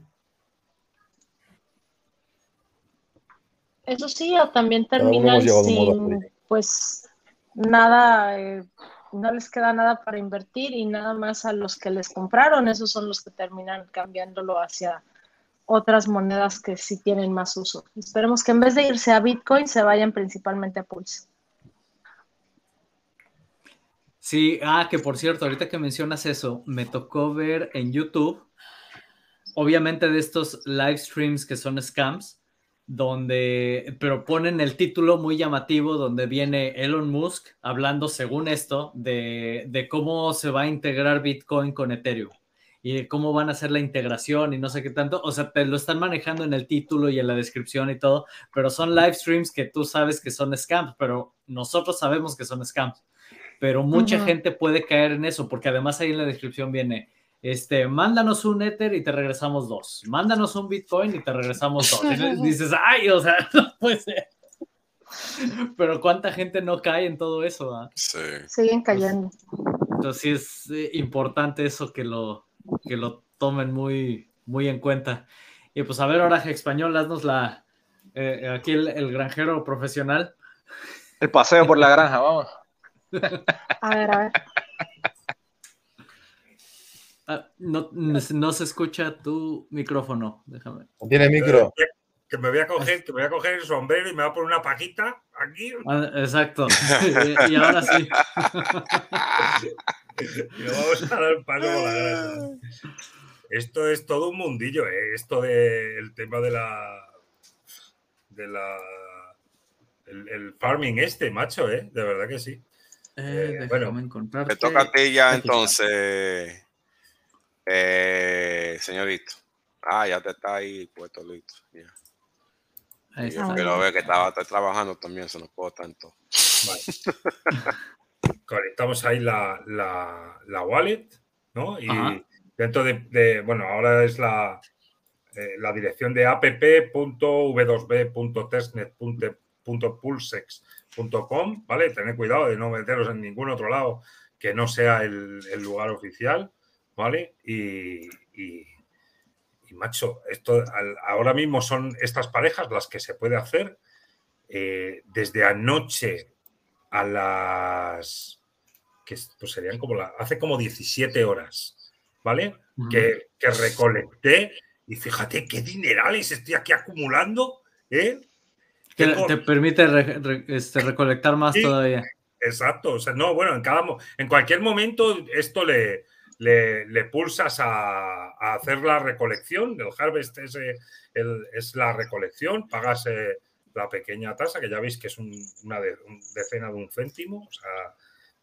Eso sí, o también terminan sin, pues, nada, eh, no les queda nada para invertir y nada más a los que les compraron, esos son los que terminan cambiándolo hacia otras monedas que sí tienen más uso. Esperemos que en vez de irse a Bitcoin se vayan principalmente a Pulse. Sí, ah, que por cierto, ahorita que mencionas eso, me tocó ver en YouTube, obviamente de estos live streams que son scams, donde, pero ponen el título muy llamativo, donde viene Elon Musk hablando, según esto, de, de cómo se va a integrar Bitcoin con Ethereum y cómo van a hacer la integración y no sé qué tanto. O sea, te lo están manejando en el título y en la descripción y todo, pero son live streams que tú sabes que son scams, pero nosotros sabemos que son scams pero mucha gente puede caer en eso, porque además ahí en la descripción viene, este, mándanos un Ether y te regresamos dos, mándanos un Bitcoin y te regresamos dos. Y dices, ay, o sea, no puede ser. Pero cuánta gente no cae en todo eso. Ah? Sí. Siguen cayendo. Entonces sí es eh, importante eso que lo, que lo tomen muy, muy en cuenta. Y pues a ver ahora, Español, haznos la, eh, aquí el granjero profesional. El paseo por la granja, vamos. A ver, a ver. Ah, no, no, se escucha tu micrófono, déjame. Tiene micro. Que me voy a coger, que me voy a coger el sombrero y me voy a poner una paquita aquí. Ah, exacto. y, ahora sí. y vamos a dar paso la. Esto es todo un mundillo, ¿eh? esto del tema de la de la el, el, farming este, macho, ¿eh? De verdad que sí. Eh, eh, bueno. Te toca a ti ya entonces, eh, señorito. Ah, ya te está ahí puesto listo. Ya. Ahí está. Yo lo veo que estaba trabajando también, se nos puedo tanto. conectamos ahí la, la, wallet, ¿no? Y dentro de, bueno, ahora es la, eh, la dirección de app.v2b.testnet.pulsex.com, ¿vale? Tened cuidado de no meteros en ningún otro lado que no sea el, lugar oficial, ¿vale? Y, y, macho, esto ahora mismo son estas parejas las que se puede hacer eh, desde anoche a las que pues serían como la, hace como 17 horas, ¿vale? que, que, recolecté y fíjate qué dinerales estoy aquí acumulando, ¿eh? Te permite este, recolectar más todavía. Exacto, o sea, no, bueno, en, cada, en cualquier momento esto le, le, pulsas a, hacer la recolección, el harvest es, es la recolección, pagas eh, la pequeña tasa, que ya veis que es una, decena de un céntimo, o sea,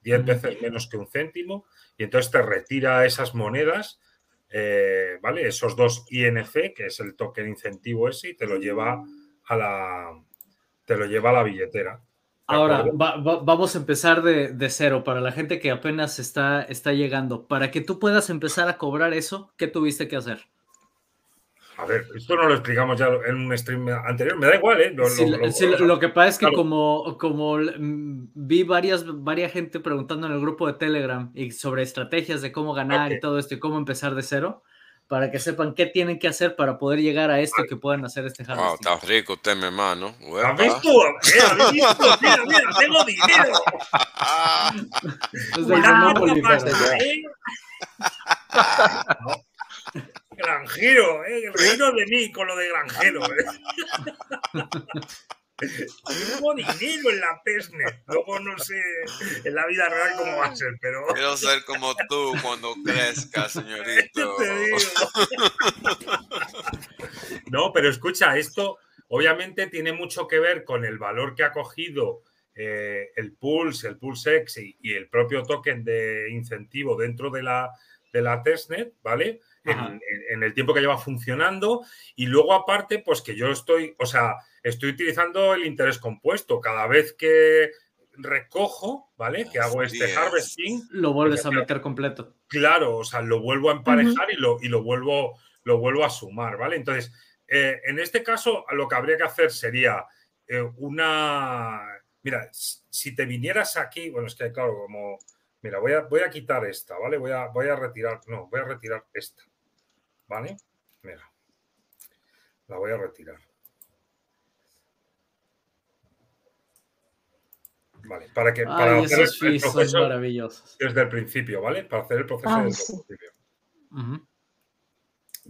10 veces menos que un céntimo, y entonces te retira esas monedas eh, ¿vale? Esos dos INC, que es el token incentivo ese, y te lo lleva a la, te lo lleva a la billetera. Ahora, vamos a empezar de, cero para la gente que apenas está, está llegando. Para que tú puedas empezar a cobrar eso, ¿qué tuviste que hacer? A ver, esto no lo explicamos ya en un stream anterior, me da igual, ¿eh? Lo, que pasa es que como, como vi varias, varias gente preguntando en el grupo de Telegram y sobre estrategias de cómo ganar y todo esto y cómo empezar de cero, para que sepan qué tienen que hacer para poder llegar a esto que puedan hacer este harvesting. Wow, está rico usted, mi hermano. ¿Has visto? ¿Has visto? Mira, mira, tengo dinero. ¿eh? Granjero, ¿eh? El reino de mí con lo de granjero. ¿eh? Tengo dinero en la pesne. Luego no sé en la vida real cómo va a ser, pero. Quiero ser como tú cuando crezca, señorito. no, pero escucha, esto obviamente tiene mucho que ver con el valor que ha cogido eh, el Pulse, el Pulse X y, el propio token de incentivo dentro de la, de la testnet, ¿vale? en, el tiempo que lleva funcionando. Y luego, aparte, pues que yo estoy, o sea, estoy utilizando el interés compuesto. Cada vez que recojo, ¿vale? Que hago este harvesting. Lo vuelves a meter completo. Claro, o sea, lo vuelvo a emparejar y, lo, y lo, vuelvo, lo vuelvo a sumar, ¿vale? Entonces, eh, en este caso, lo que habría que hacer sería eh, una. Mira, si te vinieras aquí, bueno, es que claro, como. Mira, voy a, voy a quitar esta, ¿vale? Voy a, voy a retirar, no, voy a retirar esta. ¿Vale? Mira. La voy a retirar. Vale, para que para hacer el, proceso desde el principio, ¿vale? Para hacer el proceso desde el principio.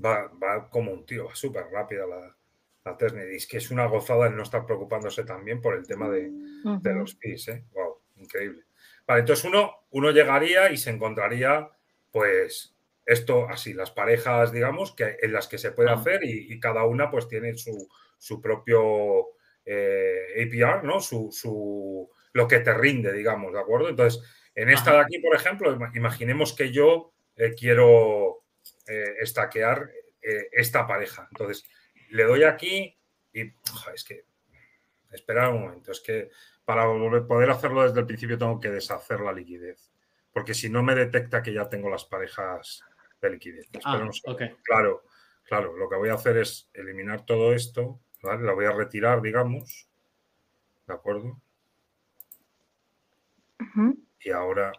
va, como un tío, va súper rápida la, la es que es una gozada el no estar preocupándose también por el tema de, los PIS, ¿eh? Wow, increíble. Vale, entonces uno, uno llegaría y se encontraría, pues, esto así, las parejas, digamos, que, en las que se puede ah. hacer y, cada una pues tiene su, su propio eh, APR, ¿no? Su, lo que te rinde, digamos, ¿de acuerdo? Entonces, en esta de aquí, por ejemplo, imaginemos que yo eh, quiero eh, estaquear esta pareja. Entonces, le doy aquí y es que, espera un momento, es que para poder hacerlo desde el principio tengo que deshacer la liquidez, porque si no me detecta que ya tengo las parejas de liquidez. Ah, claro, claro, lo que voy a hacer es eliminar todo esto, ¿vale? La voy a retirar, digamos, ¿de acuerdo? Y ahora,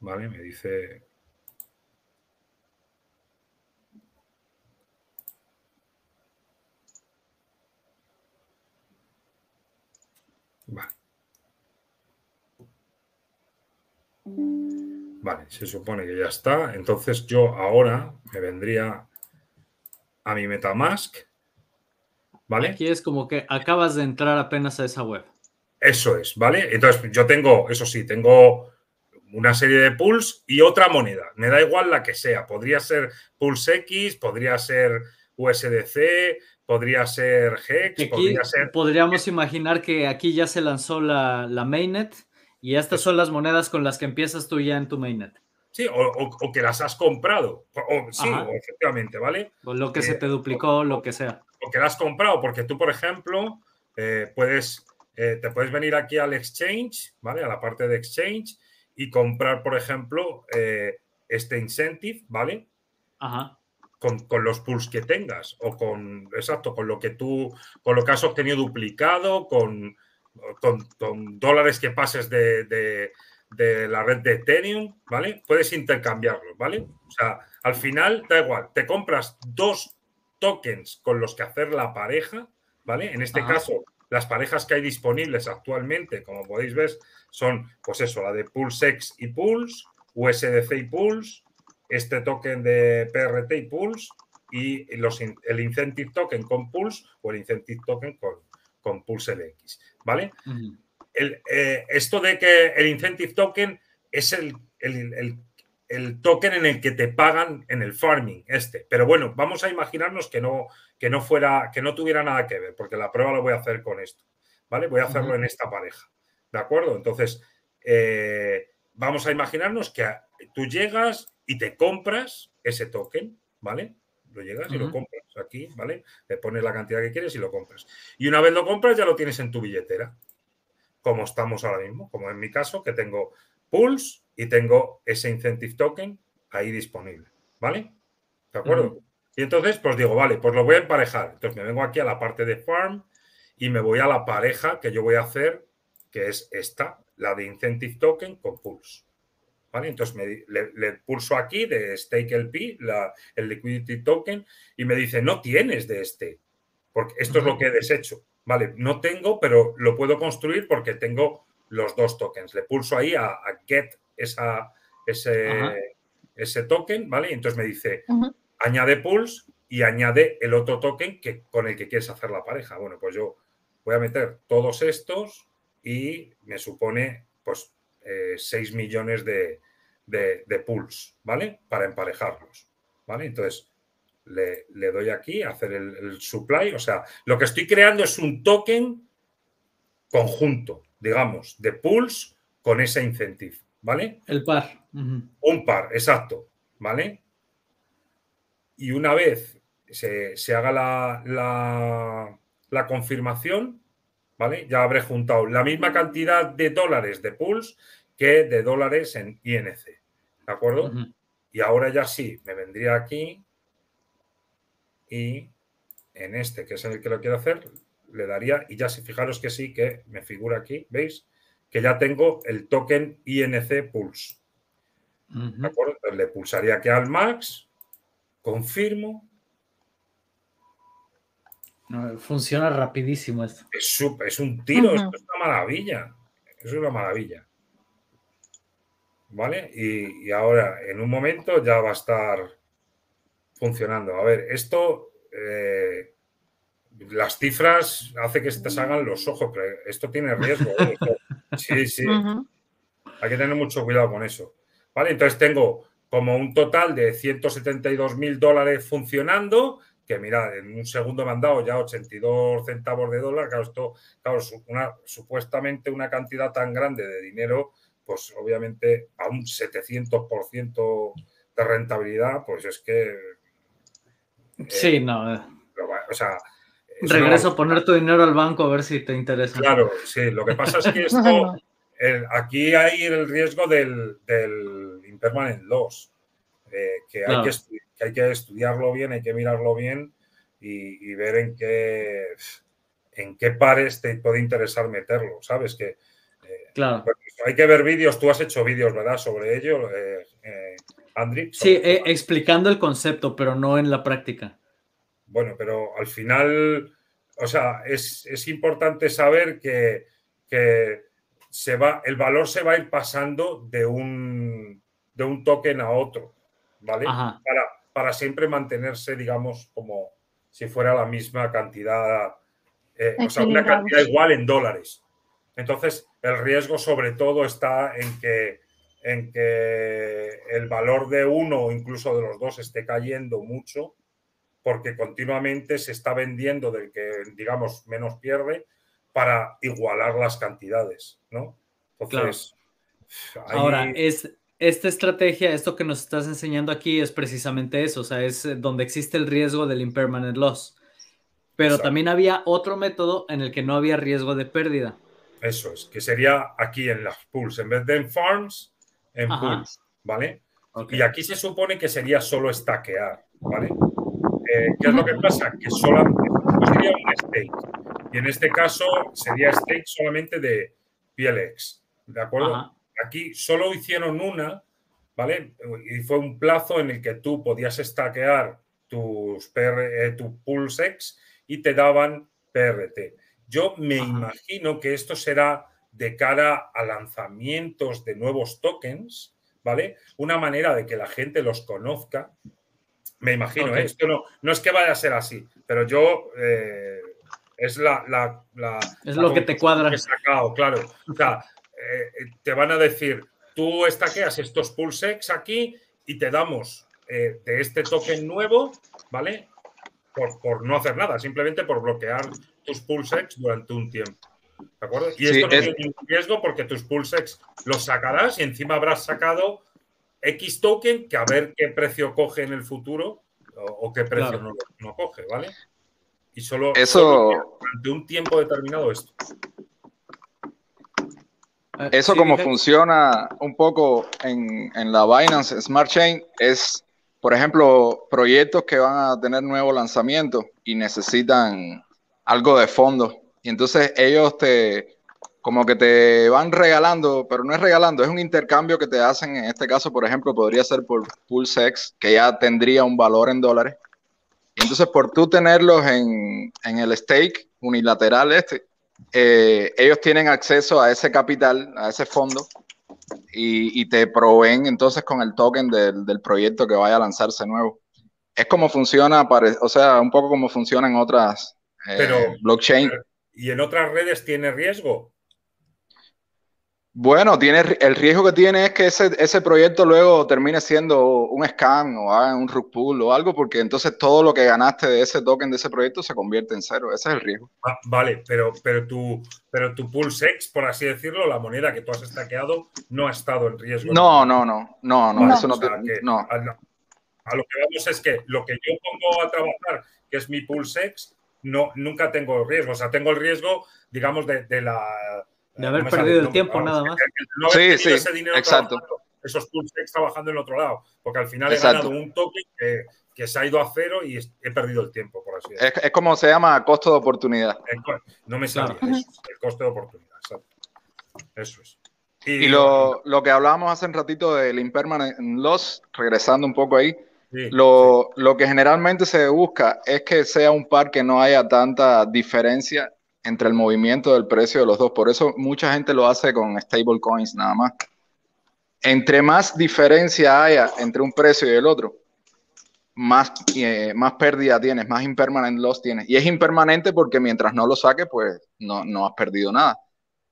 ¿vale? Me dice... Vale. Vale, se supone que ya está. Entonces yo ahora me vendría a mi Metamask. ¿Vale? Aquí es como que acabas de entrar apenas a esa web. Eso es, ¿vale? Entonces yo tengo, eso sí, tengo una serie de pools y otra moneda. Me da igual la que sea. Podría ser Pulse X, podría ser USDC, podría ser Hex, podría ser... Podríamos imaginar que aquí ya se lanzó la, la mainnet y estas son las monedas con las que empiezas tú ya en tu mainnet. Sí, o, que las has comprado. O, sí, efectivamente, ¿vale? O lo que se te duplicó, lo que sea. O que las has comprado, porque tú, por ejemplo, eh, puedes, eh, te puedes venir aquí al exchange, ¿vale? A la parte de exchange y comprar, por ejemplo, eh, este incentive, ¿vale? Ajá. Con, los pools que tengas o con, exacto, con lo que tú, con lo que has obtenido duplicado, con, con, dólares que pases de, de, la red de Ethereum, ¿vale? Puedes intercambiarlos, ¿vale? O sea, al final da igual, te compras dos tokens con los que hacer la pareja, ¿vale? En este caso, las parejas que hay disponibles actualmente, como podéis ver, son, pues eso, la de PulseX y Pulse, USDC y Pulse, este token de PRT y Pulse y los, el Incentive Token con Pulse o el Incentive Token con, con Pulse LX, ¿vale? El, eh, esto de que el Incentive Token es el, el, el, token en el que te pagan en el farming, este. Pero bueno, vamos a imaginarnos que no, que no fuera, que no tuviera nada que ver, porque la prueba lo voy a hacer con esto, ¿vale? Voy a hacerlo en esta pareja, ¿de acuerdo? Entonces, eh, vamos a imaginarnos que tú llegas y te compras ese token, ¿vale? Lo llegas y lo compras aquí, ¿vale? Le pones la cantidad que quieres y lo compras. Y una vez lo compras, ya lo tienes en tu billetera, como estamos ahora mismo, como en mi caso, que tengo Pulse y tengo ese incentive token ahí disponible, ¿vale? ¿De acuerdo? Y entonces, pues digo, vale, pues lo voy a emparejar. Entonces me vengo aquí a la parte de farm y me voy a la pareja que yo voy a hacer, que es esta, la de incentive token con Pulse. ¿Vale? Entonces me, le, pulso aquí de Stake LP, la, el liquidity token, y me dice, no tienes de este, porque esto es lo que he deshecho. Vale, no tengo, pero lo puedo construir porque tengo los dos tokens. Le pulso ahí a, get esa, ese, ese, token, ¿vale? Y entonces me dice, añade pulse y añade el otro token que, con el que quieres hacer la pareja. Bueno, pues yo voy a meter todos estos y me supone pues 6 eh, millones de, de, de pools, ¿vale? Para emparejarlos, ¿vale? Entonces, le, doy aquí a hacer el, supply. O sea, lo que estoy creando es un token conjunto, digamos, de pools con ese incentive, ¿vale? El par. Un par, exacto, ¿vale? Y una vez se, haga la, la, la, confirmación, ¿vale? Ya habré juntado la misma cantidad de dólares de pools que de dólares en INC, ¿de acuerdo? Y ahora ya sí, me vendría aquí y en este, que es el que lo quiero hacer, le daría, y ya si fijaros que sí, que me figura aquí, ¿veis? Que ya tengo el token INC Pulse. ¿De acuerdo? Entonces le pulsaría aquí al max, confirmo. funciona rapidísimo esto. Es, es un tiro, esto es una maravilla. Es una maravilla. ¿Vale? Y, y ahora, en un momento, ya va a estar funcionando. A ver, esto, eh, las cifras hace que se te salgan los ojos, pero esto tiene riesgo. ¿eh? sí, sí. Hay que tener mucho cuidado con eso. Vale, entonces tengo como un total de 172 mil dólares funcionando, que mira, en un segundo me han dado ya 82 centavos de dólar. Claro, esto, claro, una, supuestamente una cantidad tan grande de dinero, pues obviamente a un 700% de rentabilidad, pues es que Sí, no. Eh. O sea, Regreso a poner tu dinero al banco a ver si te interesa. Claro, sí. Lo que pasa es que esto, aquí hay el riesgo del, del impermanent loss, eh, que, hay que, hay que estudiarlo bien, hay que mirarlo bien y, ver en qué, en qué pares te puede interesar meterlo, ¿sabes? Que, eh, claro. Hay que ver vídeos, tú has hecho vídeos, ¿verdad? Sobre ello. Sí, eh, explicando el concepto, pero no en la práctica. Bueno, pero al final, o sea, es, importante saber que, se va, el valor se va a ir pasando de un, de un token a otro, ¿vale? Para, para, siempre mantenerse, digamos, como si fuera la misma cantidad, eh, o sea, una cantidad igual en dólares. Entonces, el riesgo sobre todo está en que en que el valor de uno o incluso de los dos esté cayendo mucho, porque continuamente se está vendiendo del que, digamos, menos pierde para igualar las cantidades, ¿no? Entonces, ahora, es, esta estrategia, esto que nos estás enseñando aquí es precisamente eso, o sea, es donde existe el riesgo del impermanent loss. Pero también había otro método en el que no había riesgo de pérdida Eso es, que sería aquí en las pools, en vez de en farms, en pools, ¿vale? Y aquí se supone que sería solo stackear, ¿vale? Eh, ¿Qué es lo que pasa? Que solamente sería un stake. Y en este caso sería stake solamente de PLX, ¿de acuerdo? Aquí solo hicieron una, ¿vale? Y fue un plazo en el que tú podías stackear tus PR, eh, tu PulseX y te daban PRT. Yo me imagino que esto será de cara a lanzamientos de nuevos tokens, ¿vale? Una manera de que la gente los conozca. Me imagino, ¿eh? esto no, no es que vaya a ser así, pero yo eh, es la, es lo que te cuadra. he sacado, claro. O sea, te van a decir, tú estaqueas estos pulsex aquí y te damos de este token nuevo, ¿vale? por, no hacer nada, simplemente por bloquear tus pulsex durante un tiempo. ¿De acuerdo? Y esto no tiene ningún riesgo porque tus pulsex los sacarás y encima habrás sacado X token que a ver qué precio coge en el futuro o, qué precio no, coge, ¿vale? Y solo, eso, durante un tiempo determinado esto. Eh, eso como funciona un poco en, en la Binance Smart Chain es por ejemplo, proyectos que van a tener nuevo lanzamiento y necesitan algo de fondo. Y entonces ellos te, como que te van regalando, pero no es regalando, es un intercambio que te hacen. En este caso, por ejemplo, podría ser por PulseX, que ya tendría un valor en dólares. Y entonces, por tú tenerlos en, en el stake unilateral este, eh, ellos tienen acceso a ese capital, a ese fondo, y, te proveen entonces con el token del, proyecto que vaya a lanzarse nuevo. Es como funciona, o sea, un poco como funciona en otras eh, blockchain. ¿Y en otras redes tiene riesgo? Bueno, tiene, el riesgo que tiene es que ese, ese proyecto luego termine siendo un scam o haga un rug pull o algo, porque entonces todo lo que ganaste de ese token de ese proyecto se convierte en cero. Ese es el riesgo. Ah, vale, pero, pero, tu, pero tu Pulsex, por así decirlo, la moneda que tú has estaqueado, no ha estado en riesgo. No, no, no, no, no, eso no, no. A, a, lo que vamos es que lo que yo pongo a trabajar, que es mi Pulsex, no, nunca tengo riesgo. O sea, tengo el riesgo, digamos, de, de la de haber perdido el tiempo nada más. sí, sí, exacto. Esos pulsex trabajando en el otro lado, porque al final he ganado un toque que, se ha ido a cero y he perdido el tiempo, por así decirlo. Es, como se llama costo de oportunidad. No me sale el costo de oportunidad, exacto. Eso es. Y, lo, que hablábamos hace un ratito del impermanent loss, regresando un poco ahí, lo, lo, que generalmente se busca es que sea un par que no haya tanta diferencia entre el movimiento del precio de los dos. Por eso mucha gente lo hace con stable coins nada más. Entre más diferencia haya entre un precio y el otro, más, eh, más pérdida tienes, más impermanent loss tienes. Y es impermanente porque mientras no lo saques, pues no, no has perdido nada.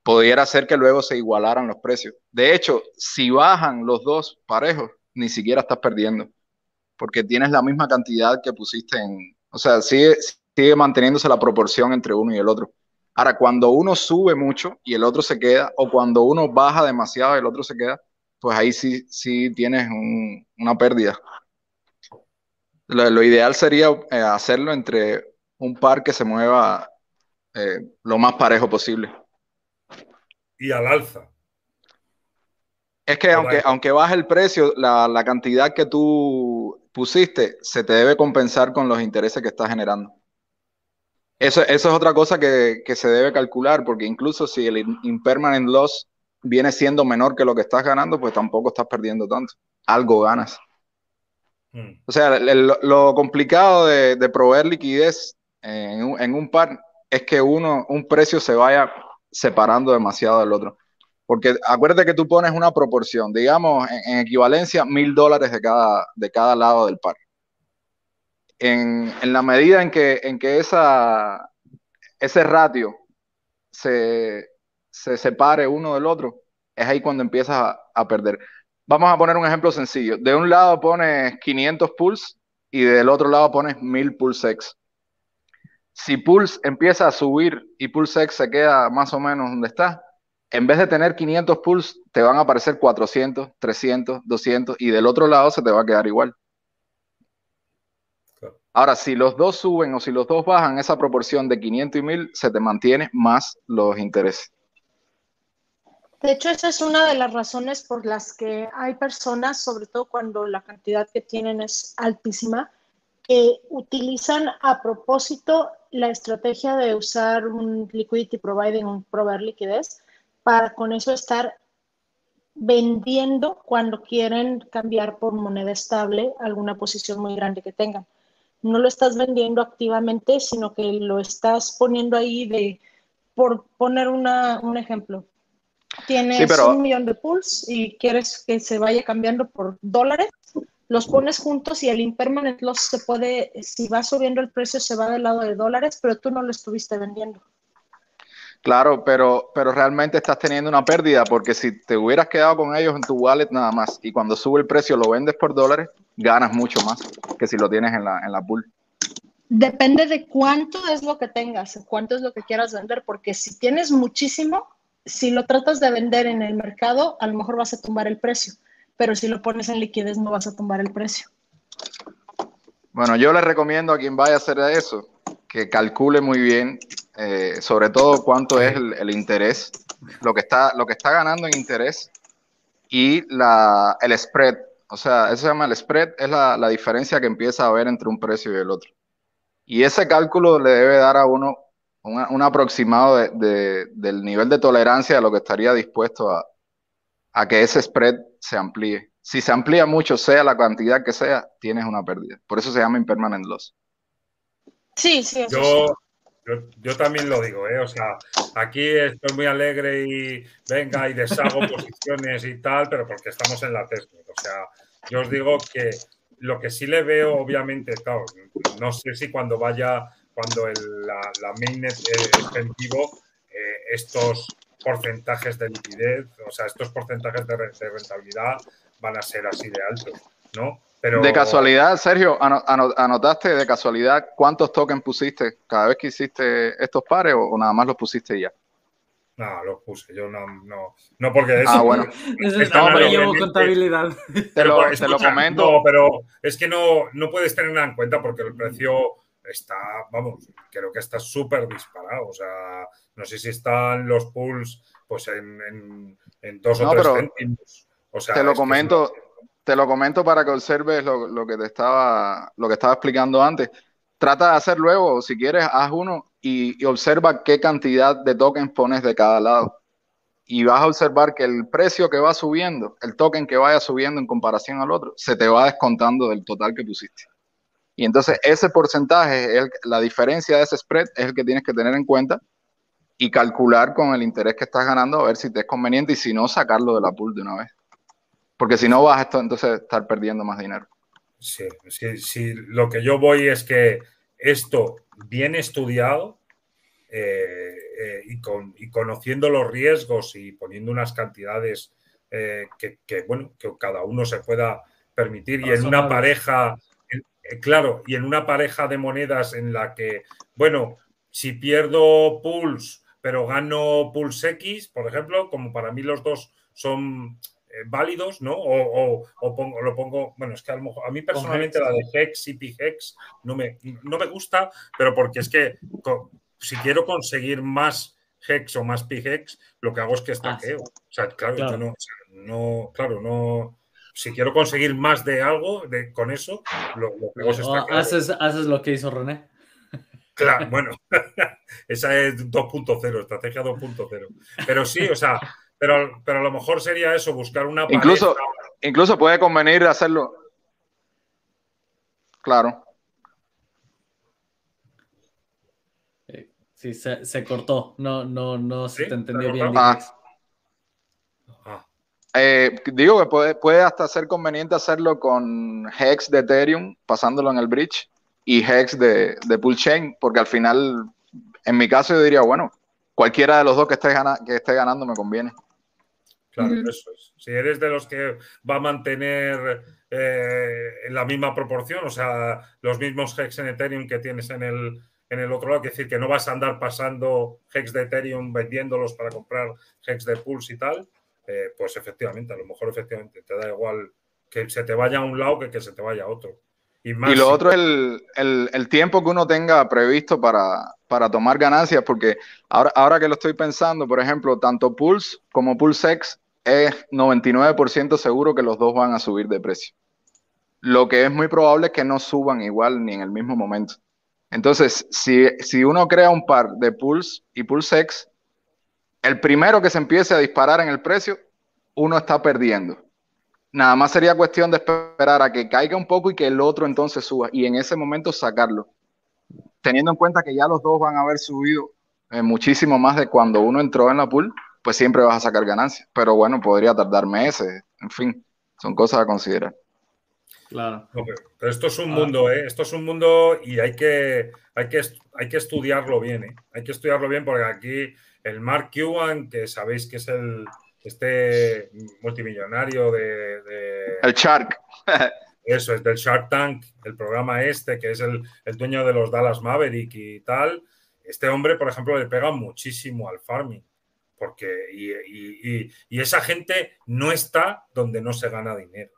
Pudiera ser que luego se igualaran los precios. De hecho, si bajan los dos parejos, ni siquiera estás perdiendo, porque tienes la misma cantidad que pusiste en... O sea, sigue, sigue manteniéndose la proporción entre uno y el otro. Ahora, cuando uno sube mucho y el otro se queda, o cuando uno baja demasiado y el otro se queda, pues ahí sí, sí tienes una pérdida. Lo, ideal sería eh, hacerlo entre un par que se mueva eh, lo más parejo posible. Y al alza. Es que aunque, aunque baje el precio, la, la cantidad que tú pusiste se te debe compensar con los intereses que estás generando. Eso, es otra cosa que, se debe calcular, porque incluso si el impermanent loss viene siendo menor que lo que estás ganando, pues tampoco estás perdiendo tanto. Algo ganas. Hmm. O sea, lo complicado de, proveer liquidez en un, en un, par es que uno, un precio se vaya separando demasiado del otro. Porque acuérdate que tú pones una proporción, digamos, en, equivalencia, mil dólares de cada, de cada lado del par en, la medida en que, en que esa, ese ratio se, separe uno del otro, es ahí cuando empiezas a, perder. Vamos a poner un ejemplo sencillo. De un lado pones 500 pulse y del otro lado pones 1000 pulsex. Si pulse empieza a subir y pulsex se queda más o menos donde está, en vez de tener 500 pulse, te van a aparecer 400, 300, 200 y del otro lado se te va a quedar igual. Ahora, si los dos suben o si los dos bajan, esa proporción de 500 y 1000 se te mantiene más los intereses. De hecho, esa es una de las razones por las que hay personas, sobre todo cuando la cantidad que tienen es altísima, que utilizan a propósito la estrategia de usar un liquidity providing, un proveer liquidez, para con eso estar vendiendo cuando quieren cambiar por moneda estable alguna posición muy grande que tengan. No lo estás vendiendo activamente, sino que lo estás poniendo ahí de, por poner una, un ejemplo, tienes un millón de pools y quieres que se vaya cambiando por dólares, los pones juntos y el impermanent loss se puede, si va subiendo el precio, se va del lado de dólares, pero tú no lo estuviste vendiendo. Claro, pero, pero realmente estás teniendo una pérdida porque si te hubieras quedado con ellos en tu wallet nada más y cuando sube el precio lo vendes por dólares, ganas mucho más que si lo tienes en la, en la pool. Depende de cuánto es lo que tengas, cuánto es lo que quieras vender, porque si tienes muchísimo, si lo tratas de vender en el mercado, a lo mejor vas a tumbar el precio, pero si lo pones en liquidez no vas a tumbar el precio. Bueno, yo le recomiendo a quien vaya a hacer eso que calcule muy bien, eh, sobre todo cuánto es el, interés, lo que, está, lo que está ganando en interés y la, el spread. O sea, eso se llama el spread, es la, la diferencia que empieza a haber entre un precio y el otro. Y ese cálculo le debe dar a uno un, aproximado de, del nivel de tolerancia de lo que estaría dispuesto a, a que ese spread se amplíe. Si se amplía mucho, sea la cantidad que sea, tienes una pérdida. Por eso se llama impermanent loss. Sí, sí. Yo, yo, también lo digo, ¿eh? O sea, aquí estoy muy alegre y venga y deshago posiciones y tal, pero porque estamos en la técnica. O sea, yo os digo que lo que sí le veo, obviamente, claro, no sé si cuando vaya cuando el, la, la, mainnet esté en vivo, estos porcentajes de liquidez, o sea, estos porcentajes de, rentabilidad van a ser así de altos, ¿no? Pero... De casualidad, Sergio, ¿anotaste de casualidad cuántos tokens pusiste cada vez que hiciste estos pares o, nada más los pusiste ya? No, los puse, yo no, no, no porque eso. Ah, bueno. no, llevo contabilidad. Te lo, te lo comento. No, pero es que no, no puedes tenerla en cuenta porque el precio está, vamos, creo que está súper disparado. O sea, no sé si están los pools pues en, en, dos o tres céntimos. O sea, te lo comento, te lo comento para que observes lo, que te estaba, lo que estaba explicando antes. Trata de hacer luego, si quieres, haz uno y, observa qué cantidad de tokens pones de cada lado. Y vas a observar que el precio que va subiendo, el token que vaya subiendo en comparación al otro, se te va descontando del total que pusiste. Y entonces ese porcentaje, la diferencia de ese spread es el que tienes que tener en cuenta y calcular con el interés que estás ganando a ver si te es conveniente y si no, sacarlo de la pool de una vez. Porque si no vas a entonces estar perdiendo más dinero. Sí, sí, sí, lo que yo voy es que esto bien estudiado eh, eh, y, con, y, conociendo los riesgos y poniendo unas cantidades eh, que, que, bueno, que cada uno se pueda permitir y en una pareja eh, claro, y en una pareja de monedas en la que, bueno, si pierdo pools, pero gano pools X, por ejemplo, como para mí los dos son válidos, ¿no? O, pongo, lo pongo, bueno, es que a, lo mejor, a mí personalmente la de Hex y PHEX no me, no me gusta, pero porque es que si quiero conseguir más Hex o más PHEX, lo que hago es que estaqueo. Ah, o sea, claro, Yo no, no, claro, no si quiero conseguir más de algo de, con eso, lo, lo haces, haces lo que hizo René. Claro, bueno, esa es 2.0, estrategia 2.0. Pero sí, o sea, pero, pero a lo mejor sería eso, buscar una incluso, incluso puede convenir hacerlo. Claro. Sí, se, se cortó. No, no, no se te entendió bien. Eh, digo que puede, puede hasta ser conveniente hacerlo con Hex de Ethereum, pasándolo en el bridge, y Hex de, de Pool Chain, porque al final, en mi caso, yo diría, bueno, cualquiera de los dos que esté, que esté ganando me conviene. Claro, eso es. Si eres de los que va a mantener eh, en la misma proporción, o sea, los mismos Hex en Ethereum que tienes en el, en el otro lado, es decir, que no vas a andar pasando Hex de Ethereum vendiéndolos para comprar Hex de Pulse y tal, eh, pues efectivamente, a lo mejor efectivamente te da igual que se te vaya a un lado que que se te vaya a otro. Y, lo otro es el, tiempo que uno tenga previsto para, para tomar ganancias, porque ahora, ahora que lo estoy pensando, por ejemplo, tanto Pulse como PulseX es 99% seguro que los dos van a subir de precio. Lo que es muy probable es que no suban igual ni en el mismo momento. Entonces, si, si uno crea un par de Pulse y PulseX, el primero que se empiece a disparar en el precio, uno está perdiendo. Nada más sería cuestión de esperar a que caiga un poco y que el otro entonces suba y en ese momento sacarlo. Teniendo en cuenta que ya los dos van a haber subido eh, muchísimo más de cuando uno entró en la pool, pues siempre vas a sacar ganancias. Pero bueno, podría tardar meses, en fin, son cosas a considerar. Claro. pero, esto es un ah. mundo, ¿eh? Esto es un mundo y hay que, hay que, hay que estudiarlo bien, ¿eh? Hay que estudiarlo bien porque aquí el Mark Cuban, que sabéis que es el, este multimillonario de, el Shark. Eso, es del Shark Tank, el programa este, que es el, dueño de los Dallas Maverick y tal. Este hombre, por ejemplo, le pega muchísimo al farming. Porque, y, esa gente no está donde no se gana dinero.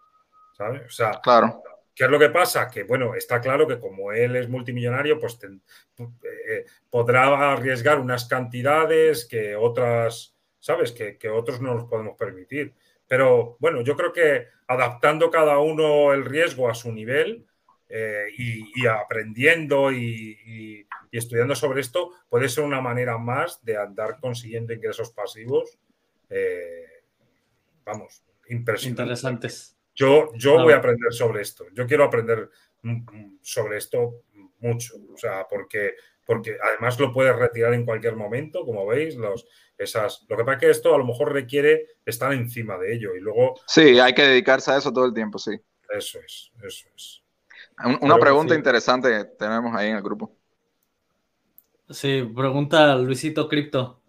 ¿Sabes? O sea, claro. ¿Qué es lo que pasa? Que, bueno, está claro que como él es multimillonario, pues eh, podrá arriesgar unas cantidades que otras, ¿sabes? Que, otros no los podemos permitir. Pero bueno, yo creo que adaptando cada uno el riesgo a su nivel eh, y, aprendiendo y, estudiando sobre esto, puede ser una manera más de andar consiguiendo ingresos pasivos, eh, vamos, impresionantes. Interesantes. Yo, yo voy a aprender sobre esto. Yo quiero aprender sobre esto mucho. O sea, porque, porque además lo puedes retirar en cualquier momento, como veis, los, esas. Lo que pasa es que esto a lo mejor requiere estar encima de ello y luego. Sí, hay que dedicarse a eso todo el tiempo, sí. Eso es, eso es. Una pregunta interesante que tenemos ahí en el grupo. Sí, pregunta Luisito Cripto,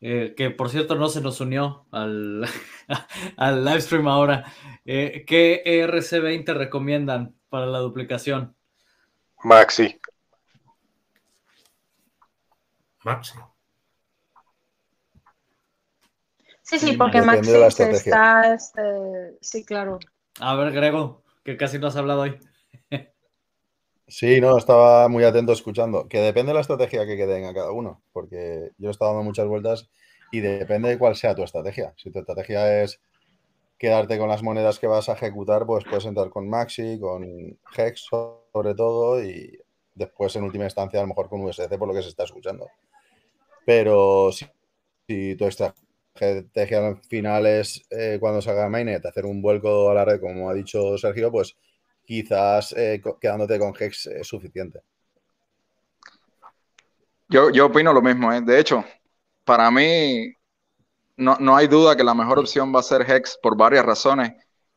eh, que por cierto no se nos unió al, al live stream ahora. Eh, ¿Qué ERC20 recomiendan para la duplicación? Maxi. Maxi. Sí, sí, porque Maxi está, este, sí, claro. A ver, Grego, que casi no has hablado hoy. Sí, no, estaba muy atento escuchando. Que depende de la estrategia que quede a cada uno, porque yo he estado dando muchas vueltas y depende de cuál sea tu estrategia. Si tu estrategia es quedarte con las monedas que vas a ejecutar, pues puedes entrar con Maxi, con Hex sobre todo, y después en última instancia a lo mejor con USDC por lo que se está escuchando. Pero si, si tu estrategia estrategia final es eh, cuando salga Mainnet hacer un vuelco a la red, como ha dicho Sergio, pues quizás eh, quedándote con Hex es suficiente. Yo, yo opino lo mismo. ¿eh? De hecho, para mí no, no, hay duda que la mejor opción va a ser Hex por varias razones.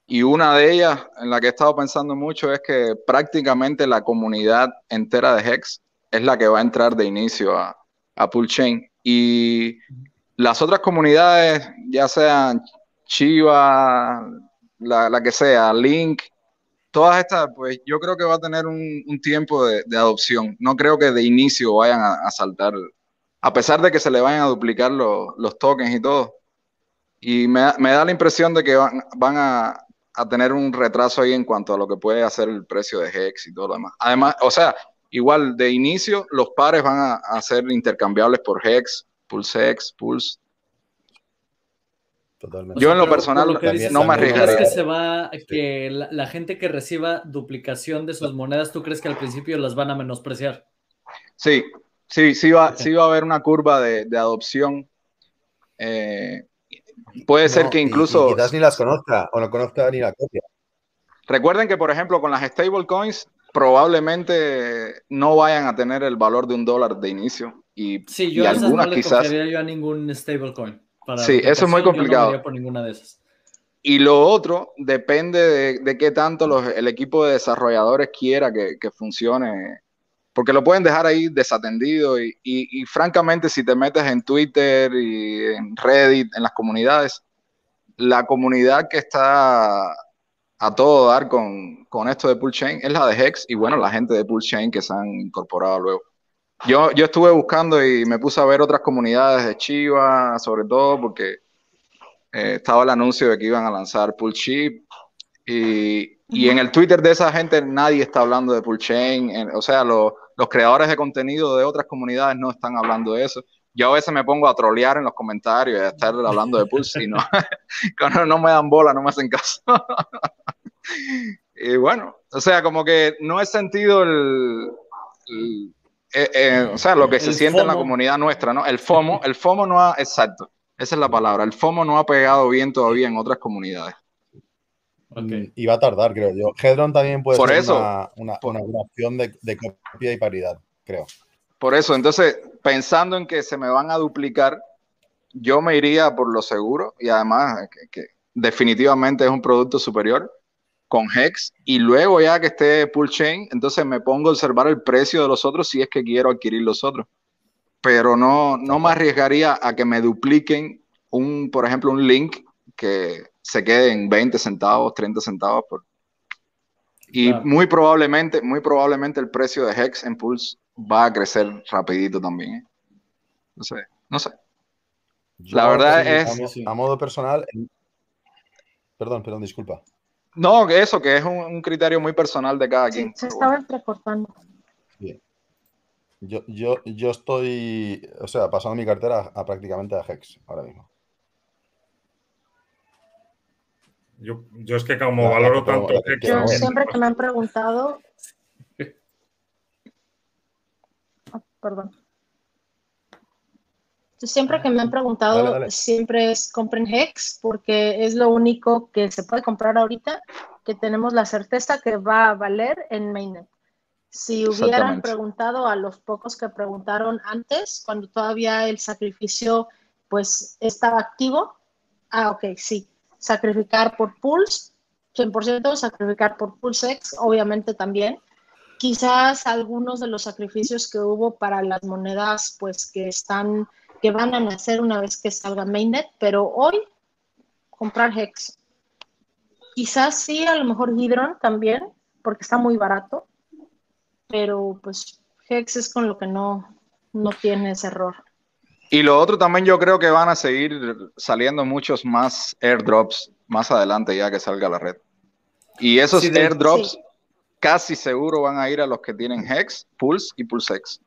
Y una de ellas, en la que he estado pensando mucho, es que prácticamente la comunidad entera de Hex es la que va a entrar de inicio a, a Pool Chain. Y las otras comunidades, ya sean Chiva, la, que sea, Link, todas estas, pues yo creo que va a tener un, tiempo de, adopción. No creo que de inicio vayan a, saltar, a pesar de que se le vayan a duplicar los tokens y todo. Y me, da la impresión de que van, a, tener un retraso ahí en cuanto a lo que puede hacer el precio de Hex y todo lo demás. Además, o sea, igual de inicio los pares van a, a ser intercambiables por Hex Pulse Pulse. Totalmente. Yo en lo personal no me arriesgaría. que se va, que la, gente que reciba duplicación de sus monedas, ¿tú crees que al principio las van a menospreciar? Sí, sí, sí va, sí va a haber una curva de, adopción. Eh, puede ser que incluso. quizás ni las conozca o no conozca ni la copia. Recuerden que, por ejemplo, con las stablecoins probablemente no vayan a tener el valor de un dólar de inicio. Y, sí, yo algunas no le quizás. yo a ningún stablecoin. Sí, eso es muy complicado. por ninguna de esas. Y lo otro depende de, qué tanto el equipo de desarrolladores quiera que, funcione. Porque lo pueden dejar ahí desatendido y, y, francamente si te metes en Twitter y en Reddit, en las comunidades, la comunidad que está a todo dar con, con esto de Pool Chain es la de Hex y bueno, la gente de Pool Chain que se han incorporado luego. Yo, yo estuve buscando y me puse a ver otras comunidades de Chiva, sobre todo porque eh, estaba el anuncio de que iban a lanzar Pool Chip y, Y en el Twitter de esa gente nadie está hablando de Pulchain, o sea, los creadores de contenido de otras comunidades no están hablando de eso. Yo a veces me pongo a trolear en los comentarios y a estar hablando de Pulse y no, no me dan bola, no me hacen caso. y bueno, o sea, como que no he sentido el, eh, eh, o sea, lo que se siente en la comunidad nuestra, ¿no? El FOMO, el FOMO no ha, exacto, esa es la palabra, el FOMO no ha pegado bien todavía en otras comunidades. Mm, y va a tardar, creo yo. Hedron también puede ser una, una, opción de, de copia y paridad, creo. Por eso, entonces, pensando en que se me van a duplicar, yo me iría por lo seguro y además que, definitivamente es un producto superior con Hex y luego ya que esté Pool Chain, entonces me pongo a observar el precio de los otros si es que quiero adquirir los otros. Pero no, no me arriesgaría a que me dupliquen un, por ejemplo, un link que se quede en 20 centavos, 30 centavos por... Y muy probablemente, muy probablemente el precio de Hex en Pulse va a crecer rapidito también. ¿eh? No sé, no sé. la verdad es... A modo personal... Perdón, perdón, disculpa. No, eso, que es un, criterio muy personal de cada quien. Se estaba entrecortando. Bien. Yo, yo, yo estoy, o sea, pasando mi cartera a, prácticamente a Hex ahora mismo. Yo, yo es que como valoro tanto Hex... Yo siempre que me han preguntado, perdón. Siempre que me han preguntado, siempre es compren Hex porque es lo único que se puede comprar ahorita, que tenemos la certeza que va a valer en Mainnet. Si hubieran preguntado a los pocos que preguntaron antes, cuando todavía el sacrificio pues estaba activo, ah, ok, sí, sacrificar por Pulse, 100%, sacrificar por PulseX, obviamente también, quizás algunos de los sacrificios que hubo para las monedas, pues que están, que van a nacer una vez que salga Mainnet, pero hoy comprar Hex. Quizás sí, a lo mejor Hydron también, porque está muy barato, pero pues Hex es con lo que no, no tienes error. Y lo otro también yo creo que van a seguir saliendo muchos más airdrops más adelante ya que salga la red. Y esos airdrops casi seguro van a ir a los que tienen Hex, Pulse y PulseX.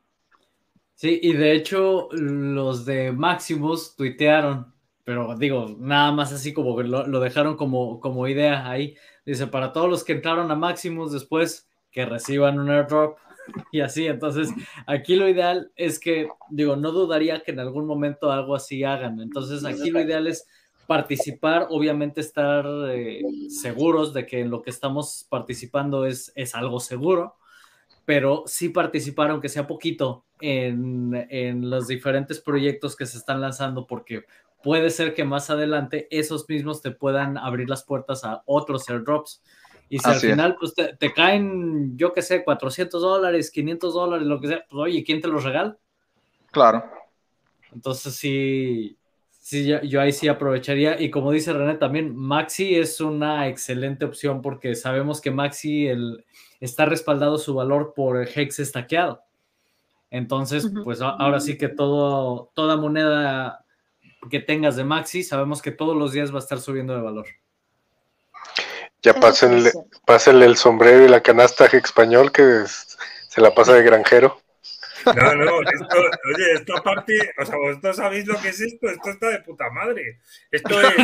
Sí, y de hecho los de Maximus tuitearon, pero digo, nada más así como lo, dejaron como, como idea ahí. Dice, para todos los que entraron a Maximus después, que reciban un airdrop y así. Entonces, aquí lo ideal es que, digo, no dudaría que en algún momento algo así hagan. Entonces, aquí lo ideal es participar, obviamente estar eh, seguros de que en lo que estamos participando es, es algo seguro, pero sí participar, aunque sea poquito, en, en, los diferentes proyectos que se están lanzando, porque puede ser que más adelante esos mismos te puedan abrir las puertas a otros airdrops. Y si al final pues te, te, caen, yo qué sé, 400 dólares, 500 dólares, lo que sea, pues oye, ¿quién te los regala? Claro. Entonces sí, Sí, yo, ahí sí aprovecharía. Y como dice René, también Maxi es una excelente opción porque sabemos que Maxi el, está respaldado su valor por Hex estaqueado. Entonces, pues ahora sí que todo, toda moneda que tengas de Maxi, sabemos que todos los días va a estar subiendo de valor. Ya pásenle, pásenle el sombrero y la canasta español que se la pasa de granjero. No, no, esto, oye, esto aparte, o sea, vosotros sabéis lo que es esto, esto está de puta madre. Esto es.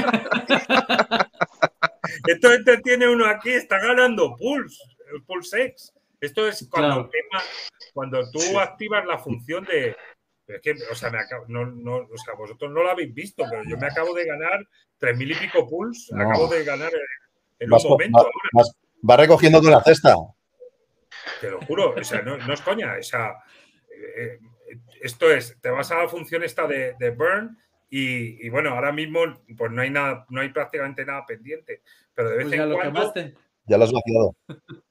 esto entretiene uno aquí, está ganando Pulse, el Pulse X. Esto es cuando, cuando tú activas la función de. Es que, o sea, me acabo, no, no, o sea, vosotros no lo habéis visto, pero yo me acabo de ganar tres mil y pico Pulse, acabo de ganar en, un momento. Va, recogiendo con la cesta. Te lo juro, o sea, no, no es coña, o sea, eh, esto es, te vas a la función esta de, burn y, bueno, ahora mismo pues no hay nada, no hay prácticamente nada pendiente, pero de vez pues en cuando... Ya lo has vaciado.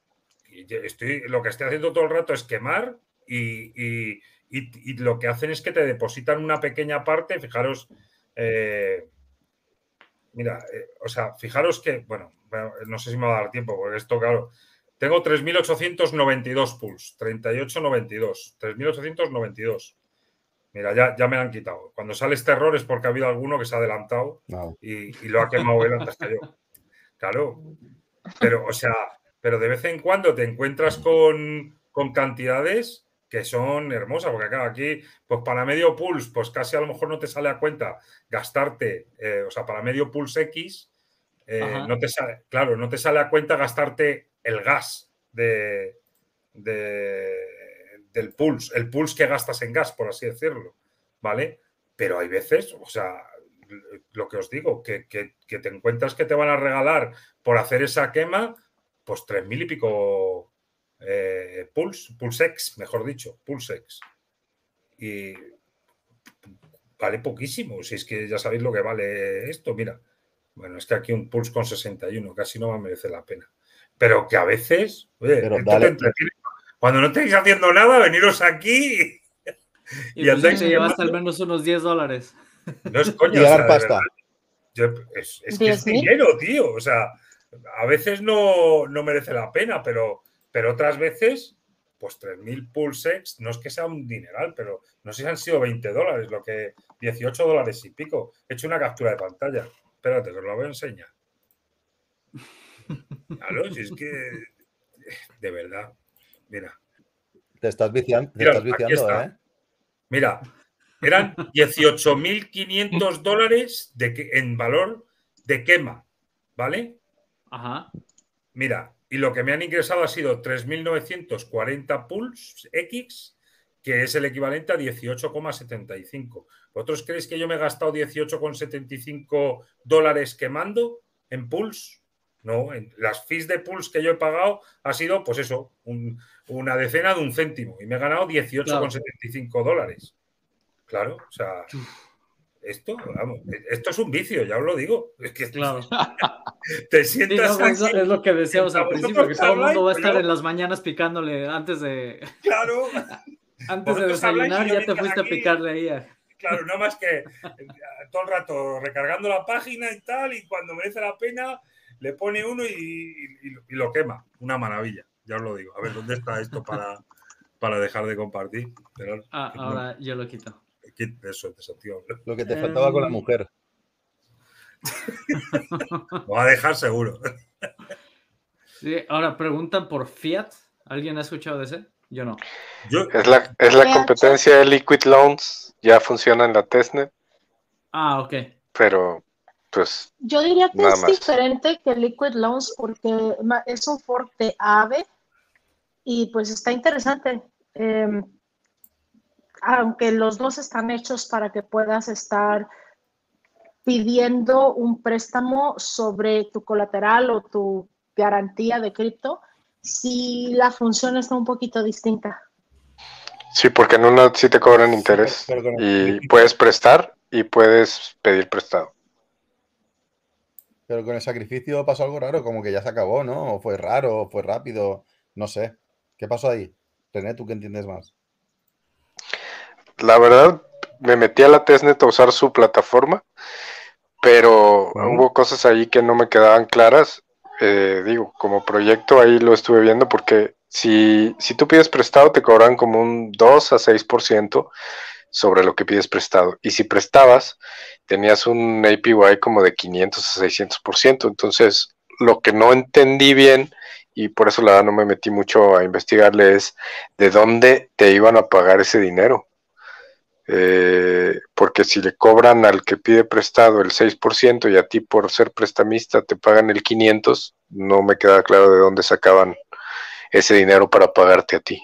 Estoy, lo que estoy haciendo todo el rato es quemar y, lo que hacen es que te depositan una pequeña parte, fijaros, eh, mira, eh, o sea, fijaros que, bueno, no sé si me va a dar tiempo, porque esto, claro, tengo 3.892 pulls, 3892, 3.892. Mira, ya, ya me han quitado. Cuando sale este error es porque ha habido alguno que se ha adelantado y, lo ha quemado él antes que yo. Claro. Pero, o sea, pero de vez en cuando te encuentras con, cantidades que son hermosas, porque claro, aquí, pues para medio pulse, pues casi a lo mejor no te sale a cuenta gastarte, eh, o sea, para medio pulse X, eh, no te sale, claro, no te sale a cuenta gastarte el gas de, del pulse, el pulse que gastas en gas, por así decirlo, ¿vale? Pero hay veces, o sea, lo que os digo, que, te encuentras que te van a regalar por hacer esa quema, pues tres mil y pico eh, Pulse, Pulsex, mejor dicho, Pulsex. Y vale poquísimo, si es que ya sabéis lo que vale esto, mira. Bueno, es que aquí un Pulse con 61 casi no va a merecer la pena. Pero que a veces, oye, cuando no estéis haciendo nada, veniros aquí y, y andáis. llevaste al menos unos 10 dólares. No es coña. Y pasta. es, que es dinero, tío. O sea, a veces no, merece la pena, pero, pero otras veces, pues 3.000 pulsex no es que sea un dineral, pero no sé si han sido 20 dólares, lo que 18 dólares y pico. He hecho una captura de pantalla. Espérate, que os la voy a enseñar. Claro, si es que. De verdad. Mira. Te estás viciando, te estás viciando ¿eh? Mira, eran 18.500 dólares de, en valor de quema, ¿vale? Ajá. Mira, y lo que me han ingresado ha sido 3.940 pools X, que es el equivalente a 18,75. ¿Vosotros creéis que yo me he gastado 18,75 dólares quemando en pools? No, en las fees de pools que yo he pagado ha sido, pues eso, una decena de un céntimo y me he ganado 18,75 dólares. Claro, o sea, esto, vamos, esto es un vicio, ya os lo digo. Es que claro. te sientas. Pues, es lo que decíamos al principio, que todo el mundo va a estar en las mañanas picándole antes de. Claro. antes de desayunar, ya te fuiste a picarle ahí. Claro, nada más que todo el rato recargando la página y tal, y cuando merece la pena, le pone uno y, lo quema. Una maravilla, ya os lo digo. A ver, ¿dónde está esto para, para dejar de compartir? ah, ahora yo lo quito. Eso, Lo que te faltaba con la em. mujer. Lo va a dejar seguro. ahora preguntan por Fiat. ¿Alguien ha escuchado de ese? Yo no. Es, la, es la competencia de Liquid Loans. Ya funciona en la testnet. Ah, ok. Pero, pues. Yo diría que es diferente que Liquid Loans porque es un fork de AVE y pues está interesante. Eh, aunque los dos están hechos para que puedas estar pidiendo un préstamo sobre tu colateral o tu garantía de cripto, si la función está un poquito distinta. Sí, porque en una sí te cobran interés y puedes prestar y puedes pedir prestado. Pero con el sacrificio pasó algo raro, como que ya se acabó, ¿no? O fue raro, o fue rápido, no sé. ¿Qué pasó ahí? René, tú que entiendes más la verdad, me metí a la testnet a usar su plataforma, pero hubo cosas ahí que no me quedaban claras. Eh, digo, como proyecto ahí lo estuve viendo porque si, si tú pides prestado te cobran como un 2 a 6% sobre lo que pides prestado. Y si prestabas, tenías un APY como de 500 a 600%. Entonces, lo que no entendí bien, y por eso la verdad no me metí mucho a investigarle, es de dónde te iban a pagar ese dinero. Eh, porque si le cobran al que pide prestado el 6% y a ti por ser prestamista te pagan el 500, no me queda claro de dónde sacaban ese dinero para pagarte a ti.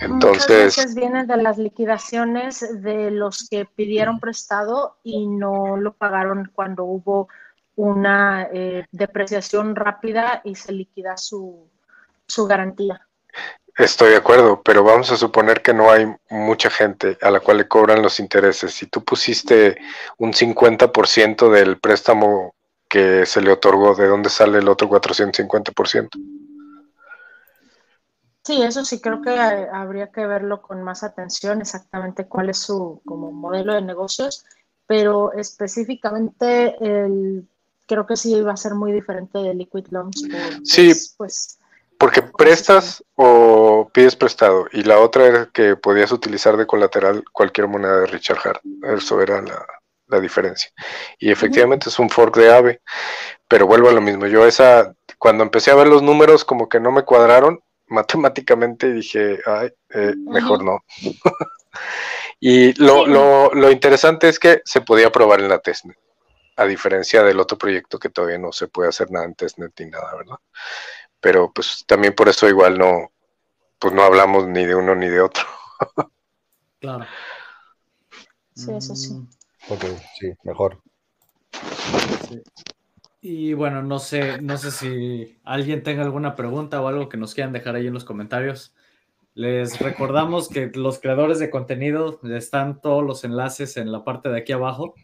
Entonces, Muchas veces de las liquidaciones de los que pidieron prestado y no lo pagaron cuando hubo una eh, depreciación rápida y se liquida su, su garantía. Estoy de acuerdo, pero vamos a suponer que no hay mucha gente a la cual le cobran los intereses. Si tú pusiste un 50% del préstamo que se le otorgó, ¿de dónde sale el otro 450%? Sí, eso sí, creo que habría que verlo con más atención exactamente cuál es su como modelo de negocios, pero específicamente el, creo que sí va a ser muy diferente de Liquid Loans. sí, pues, porque prestas o pides prestado y la otra era que podías utilizar de colateral cualquier moneda de Richard Hart. Eso era la, diferencia. Y efectivamente es un fork de AVE, pero vuelvo a lo mismo. Yo esa cuando empecé a ver los números como que no me cuadraron matemáticamente y dije, ay, eh, mejor no. y lo, lo, lo, interesante es que se podía probar en la testnet, a diferencia del otro proyecto que todavía no se puede hacer nada en testnet ni nada, ¿verdad? Pero pues también por eso igual no, pues no hablamos ni de uno ni de otro. claro. Sí, eso sí. Mm. Ok, sí, mejor. Y bueno, no sé, no sé si alguien tenga alguna pregunta o algo que nos quieran dejar ahí en los comentarios. Les recordamos que los creadores de contenido están todos los enlaces en la parte de aquí abajo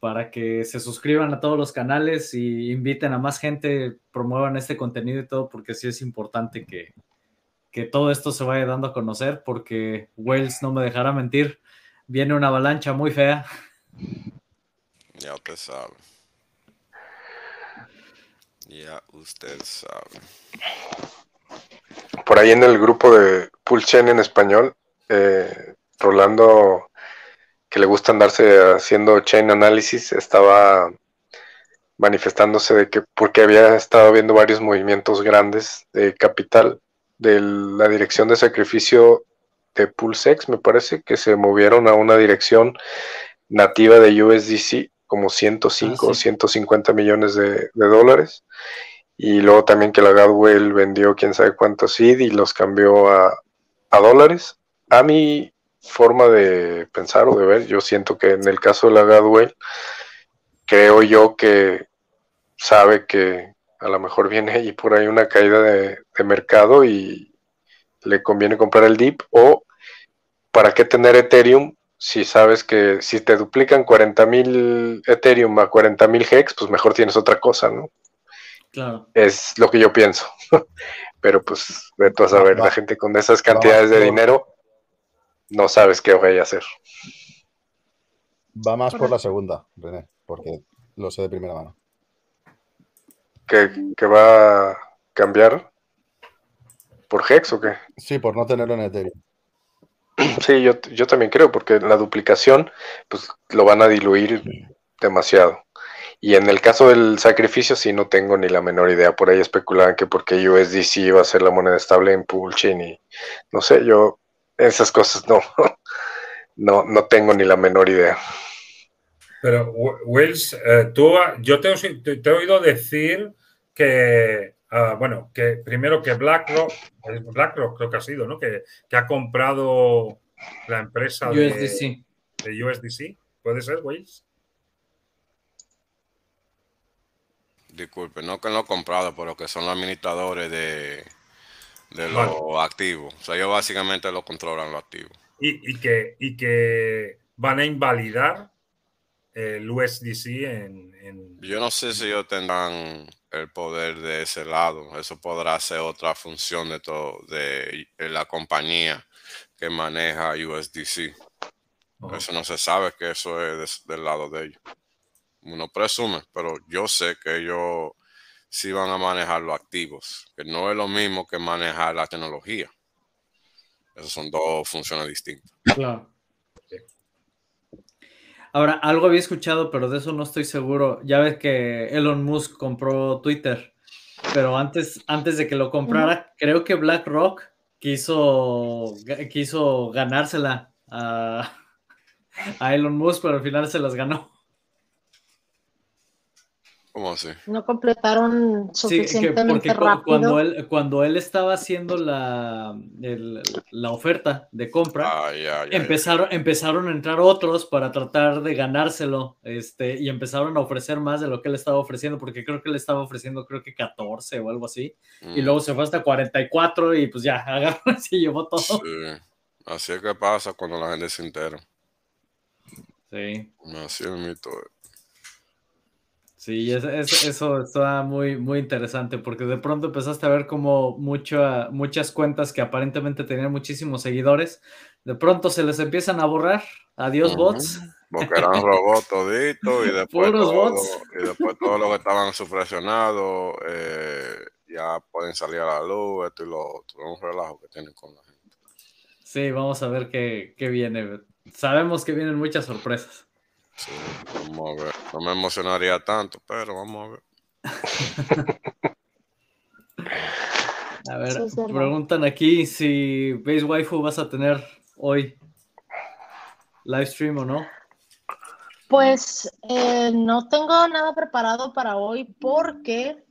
para que se suscriban a todos los canales y inviten a más gente, promuevan este contenido y todo, porque sí es importante que, que todo esto se vaya dando a conocer, porque Wales no me dejará mentir, viene una avalancha muy fea. Ya usted sabe. Ya usted sabe. Por ahí en el grupo de Pulchen en español, eh, Rolando, que le gusta andarse haciendo chain análisis, estaba manifestándose de que porque había estado viendo varios movimientos grandes de capital de la dirección de sacrificio de Pulsex, me parece, que se movieron a una dirección nativa de USDC como 105 o 150 millones de, dólares. Y luego también que la Gadwell vendió quién sabe cuántos seed y los cambió a, dólares. A mi forma de pensar o de ver, yo siento que en el caso de la Gadwell, creo yo que sabe que a lo mejor viene ahí por ahí una caída de, de mercado y le conviene comprar el dip o para qué tener Ethereum si sabes que si te duplican 40.000 Ethereum a 40.000 Hex, pues mejor tienes otra cosa, ¿no? Claro. Es lo que yo pienso. Pero pues, de a saber, la gente con esas cantidades de dinero no sabes qué voy a hacer. Va más por la segunda, René, porque lo sé de primera mano. ¿Que, que va a cambiar? ¿Por Hex o qué? Sí, por no tenerlo en Ethereum. Sí, yo, yo también creo, porque la duplicación, pues lo van a diluir demasiado. Y en el caso del sacrificio, sí no tengo ni la menor idea. Por ahí especulaban que porque USDC iba a ser la moneda estable en Poolchain y no sé, yo esas cosas no, no, no tengo ni la menor idea. Pero, Wills, eh, tú, yo te, te, he oído decir que Ah, bueno, que primero que BlackRock, BlackRock creo que ha sido, ¿no? Que, ha comprado la empresa de USDC. de USDC. ¿Puede ser, Waze? Disculpe, no que lo ha comprado, pero que son los administradores de, de los activos. O sea, ellos básicamente lo controlan los activos. Y, que, y que van a invalidar el USDC en, Yo no sé si ellos tendrán el poder de ese lado. Eso podrá ser otra función de todo, de, la compañía que maneja USDC. Eso no se sabe que eso es del lado de ellos. Uno presume, pero yo sé que ellos sí van a manejar los activos, que no es lo mismo que manejar la tecnología. Esas son dos funciones distintas. Claro. Ahora, algo había escuchado, pero de eso no estoy seguro. Ya ves que Elon Musk compró Twitter, pero antes, antes de que lo comprara, creo que BlackRock quiso, quiso ganársela a, a Elon Musk, pero al final se las ganó. ¿Cómo así? No completaron suficientemente rápido. Cuando él, cuando él estaba haciendo la, la oferta de compra, ah, empezaron, empezaron a entrar otros para tratar de ganárselo este, y empezaron a ofrecer más de lo que él estaba ofreciendo, porque creo que él estaba ofreciendo creo que 14 o algo así, y luego se fue hasta 44 y pues ya, agarró y se llevó todo. Sí. Así es que pasa cuando la gente se entera. Sí. Así es mito. Sí, eso está muy, muy interesante porque de pronto empezaste a ver como muchas cuentas que aparentemente tenían muchísimos seguidores, de pronto se les empiezan a borrar. Adiós, bots. Porque eran robots toditos y después, todo, y después todo lo que estaban subpresionados eh, ya pueden salir a la luz, esto y lo otro. Un relajo que tienen con la gente. Sí, vamos a ver qué, qué viene. Sabemos que vienen muchas sorpresas. Sí, vamos a ver. No me emocionaría tanto, pero vamos a ver. A ver, preguntan aquí si Base Waifu vas a tener hoy live stream o no. Pues eh, no tengo nada preparado para hoy porque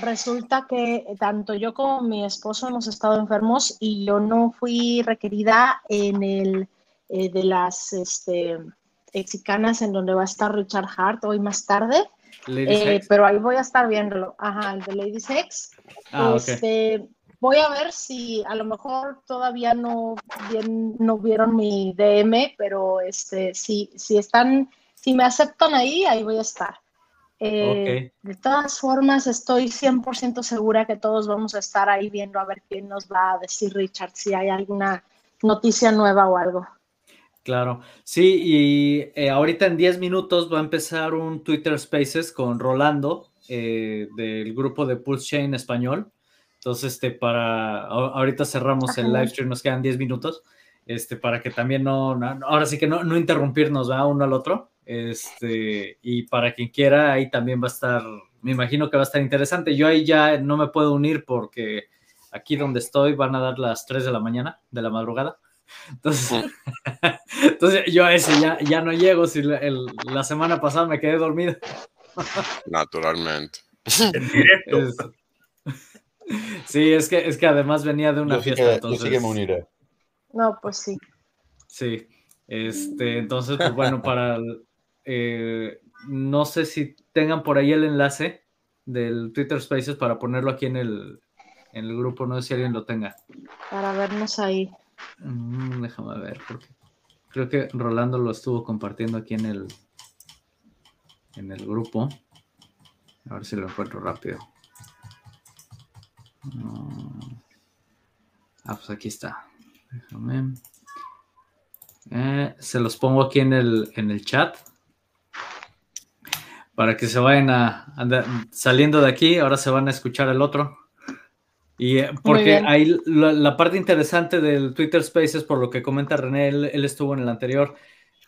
resulta que tanto yo como mi esposo hemos estado enfermos y yo no fui requerida en el eh, de las este, mexicanas en donde va a estar Richard Hart hoy más tarde. Eh, pero ahí voy a estar viéndolo. Ajá, el de Lady Sex. Ah, este, voy a ver si a lo mejor todavía no, bien, no vieron mi DM, pero este, si, si están, si me aceptan ahí, ahí voy a estar. Eh, de todas formas, estoy 100% segura que todos vamos a estar ahí viendo a ver quién nos va a decir Richard, si hay alguna noticia nueva o algo. Claro, sí, y eh, ahorita en 10 minutos va a empezar un Twitter Spaces con Rolando eh, del grupo de Pulse Chain español. Entonces, este, para ahorita cerramos el live stream, nos quedan 10 minutos, este, para que también no, ahora sí que no, no interrumpirnos ¿va? uno al otro. Este, y para quien quiera, ahí también va a estar, me imagino que va a estar interesante. Yo ahí ya no me puedo unir porque aquí donde estoy van a dar las 3 de la mañana, de la madrugada. Entonces, entonces yo a ese ya, ya no llego si la semana pasada me quedé dormido. Naturalmente. Sí, es que, es que además venía de una fiesta. entonces... Yo sí que me uniré. No, pues sí. Sí. Este, entonces, pues bueno, para eh, no sé si tengan por ahí el enlace del Twitter Spaces para ponerlo aquí en el, en el grupo, no sé si alguien lo tenga. Para vernos ahí. Mm, déjame ver, porque creo que Rolando lo estuvo compartiendo aquí en el en el grupo. A ver si lo encuentro rápido. Ah, pues aquí está. Déjame. Eh, se los pongo aquí en el, en el chat. Para que se vayan a, saliendo de aquí. Ahora se van a escuchar el otro. Y eh, porque ahí la, parte interesante del Twitter Spaces, por lo que comenta René, él, estuvo en el anterior.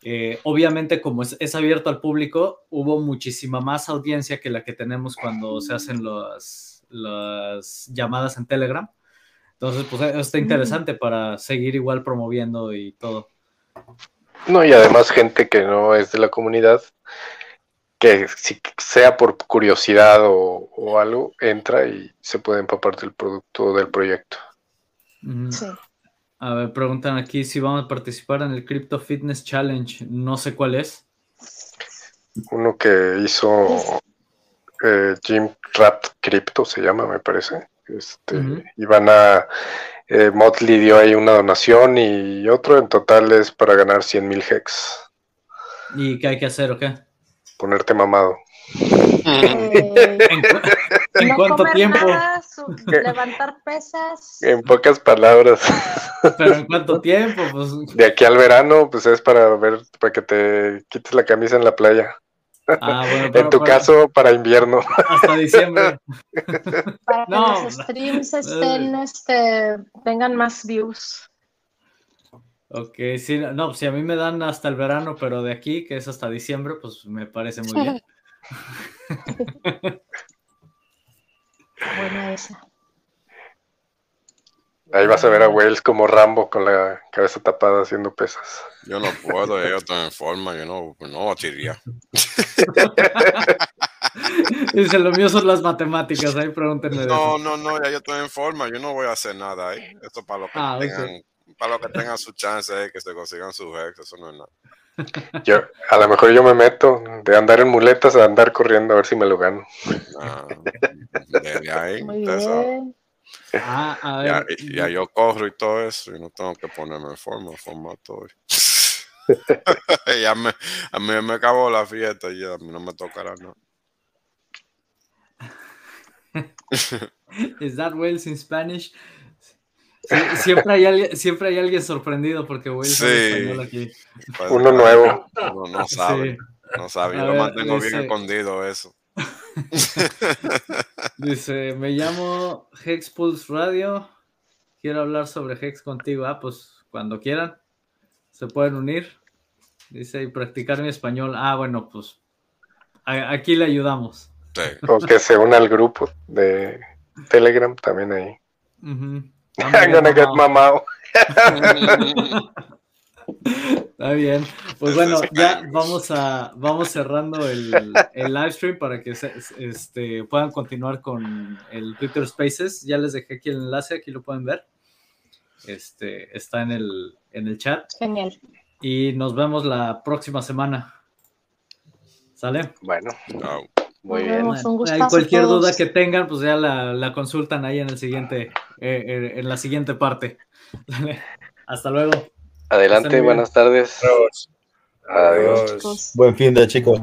Eh, obviamente, como es, abierto al público, hubo muchísima más audiencia que la que tenemos cuando se hacen las, las llamadas en Telegram. Entonces, pues está interesante para seguir igual promoviendo y todo. No, y además gente que no es de la comunidad que si sea por curiosidad o, algo, entra y se puede empapar del producto del proyecto. Sí. A ver, preguntan aquí si vamos a participar en el Crypto Fitness Challenge. No sé cuál es. Uno que hizo eh, Jim Rat Crypto, se llama, me parece. Este, Y van a. Eh, Motley dio ahí una donación y otro. En total es para ganar 100 mil hex. ¿Y qué hay que hacer o qué? Ponerte mamado. Eh, ¿En, cuánto tiempo? levantar pesas. En pocas palabras. ¿Pero en cuánto tiempo? Pues... De aquí al verano, pues es para ver, para que te quites la camisa en la playa. Ah, en tu caso, para invierno. Hasta diciembre. Para que los streams estén, este, tengan más views. Ok, sí, no, pues si a mí me dan hasta el verano, pero de aquí, que es hasta diciembre, pues me parece muy bien. Buena esa. Ahí vas a ver a Wells como Rambo con la cabeza tapada haciendo pesas. Yo no puedo, yo estoy en forma, yo no, no tiría. Dice, lo mío son las matemáticas, ahí pregúntenme. No, no, no, ya yo estoy en forma, yo no voy a hacer nada ahí. Esto para lo que ah, tengan para los que tengan su chance de que se consigan su ex, eso no es nada. Yo, a lo mejor yo me meto de andar en muletas a andar corriendo a ver si me lo gano. Ah, ahí, ah, ya, yo corro y todo eso y no tengo que ponerme en forma, forma todo. ya me, a mí me acabó la fiesta y a mí no me tocará nada. Is that Wales in Spanish? Siempre, hay alguien, siempre hay alguien sorprendido porque voy sí. español aquí. Pues, Uno nuevo. Uno no sabe. No sabe. Yo lo mantengo bien escondido eso. dice, me llamo Hex Pulse Radio. Quiero hablar sobre Hex contigo. Ah, pues cuando quieran. Se pueden unir. Dice, y practicar mi español. Ah, bueno, pues aquí le ayudamos. Sí. O que se una al grupo de Telegram también ahí. I'm gonna get mamado. Está bien. Pues bueno, ya vamos a vamos cerrando el, el live stream para que este, puedan continuar con el Twitter Spaces. Ya les dejé aquí el enlace, aquí lo pueden ver. Este está en el, en el chat. Genial. Y nos vemos la próxima semana. ¿Sale? Bueno. Muy bien. cualquier duda que tengan, pues ya la, consultan ahí en el siguiente, eh, eh, en la siguiente parte. Hasta luego. Adelante, buenas tardes. Adiós. Buen fin de chicos.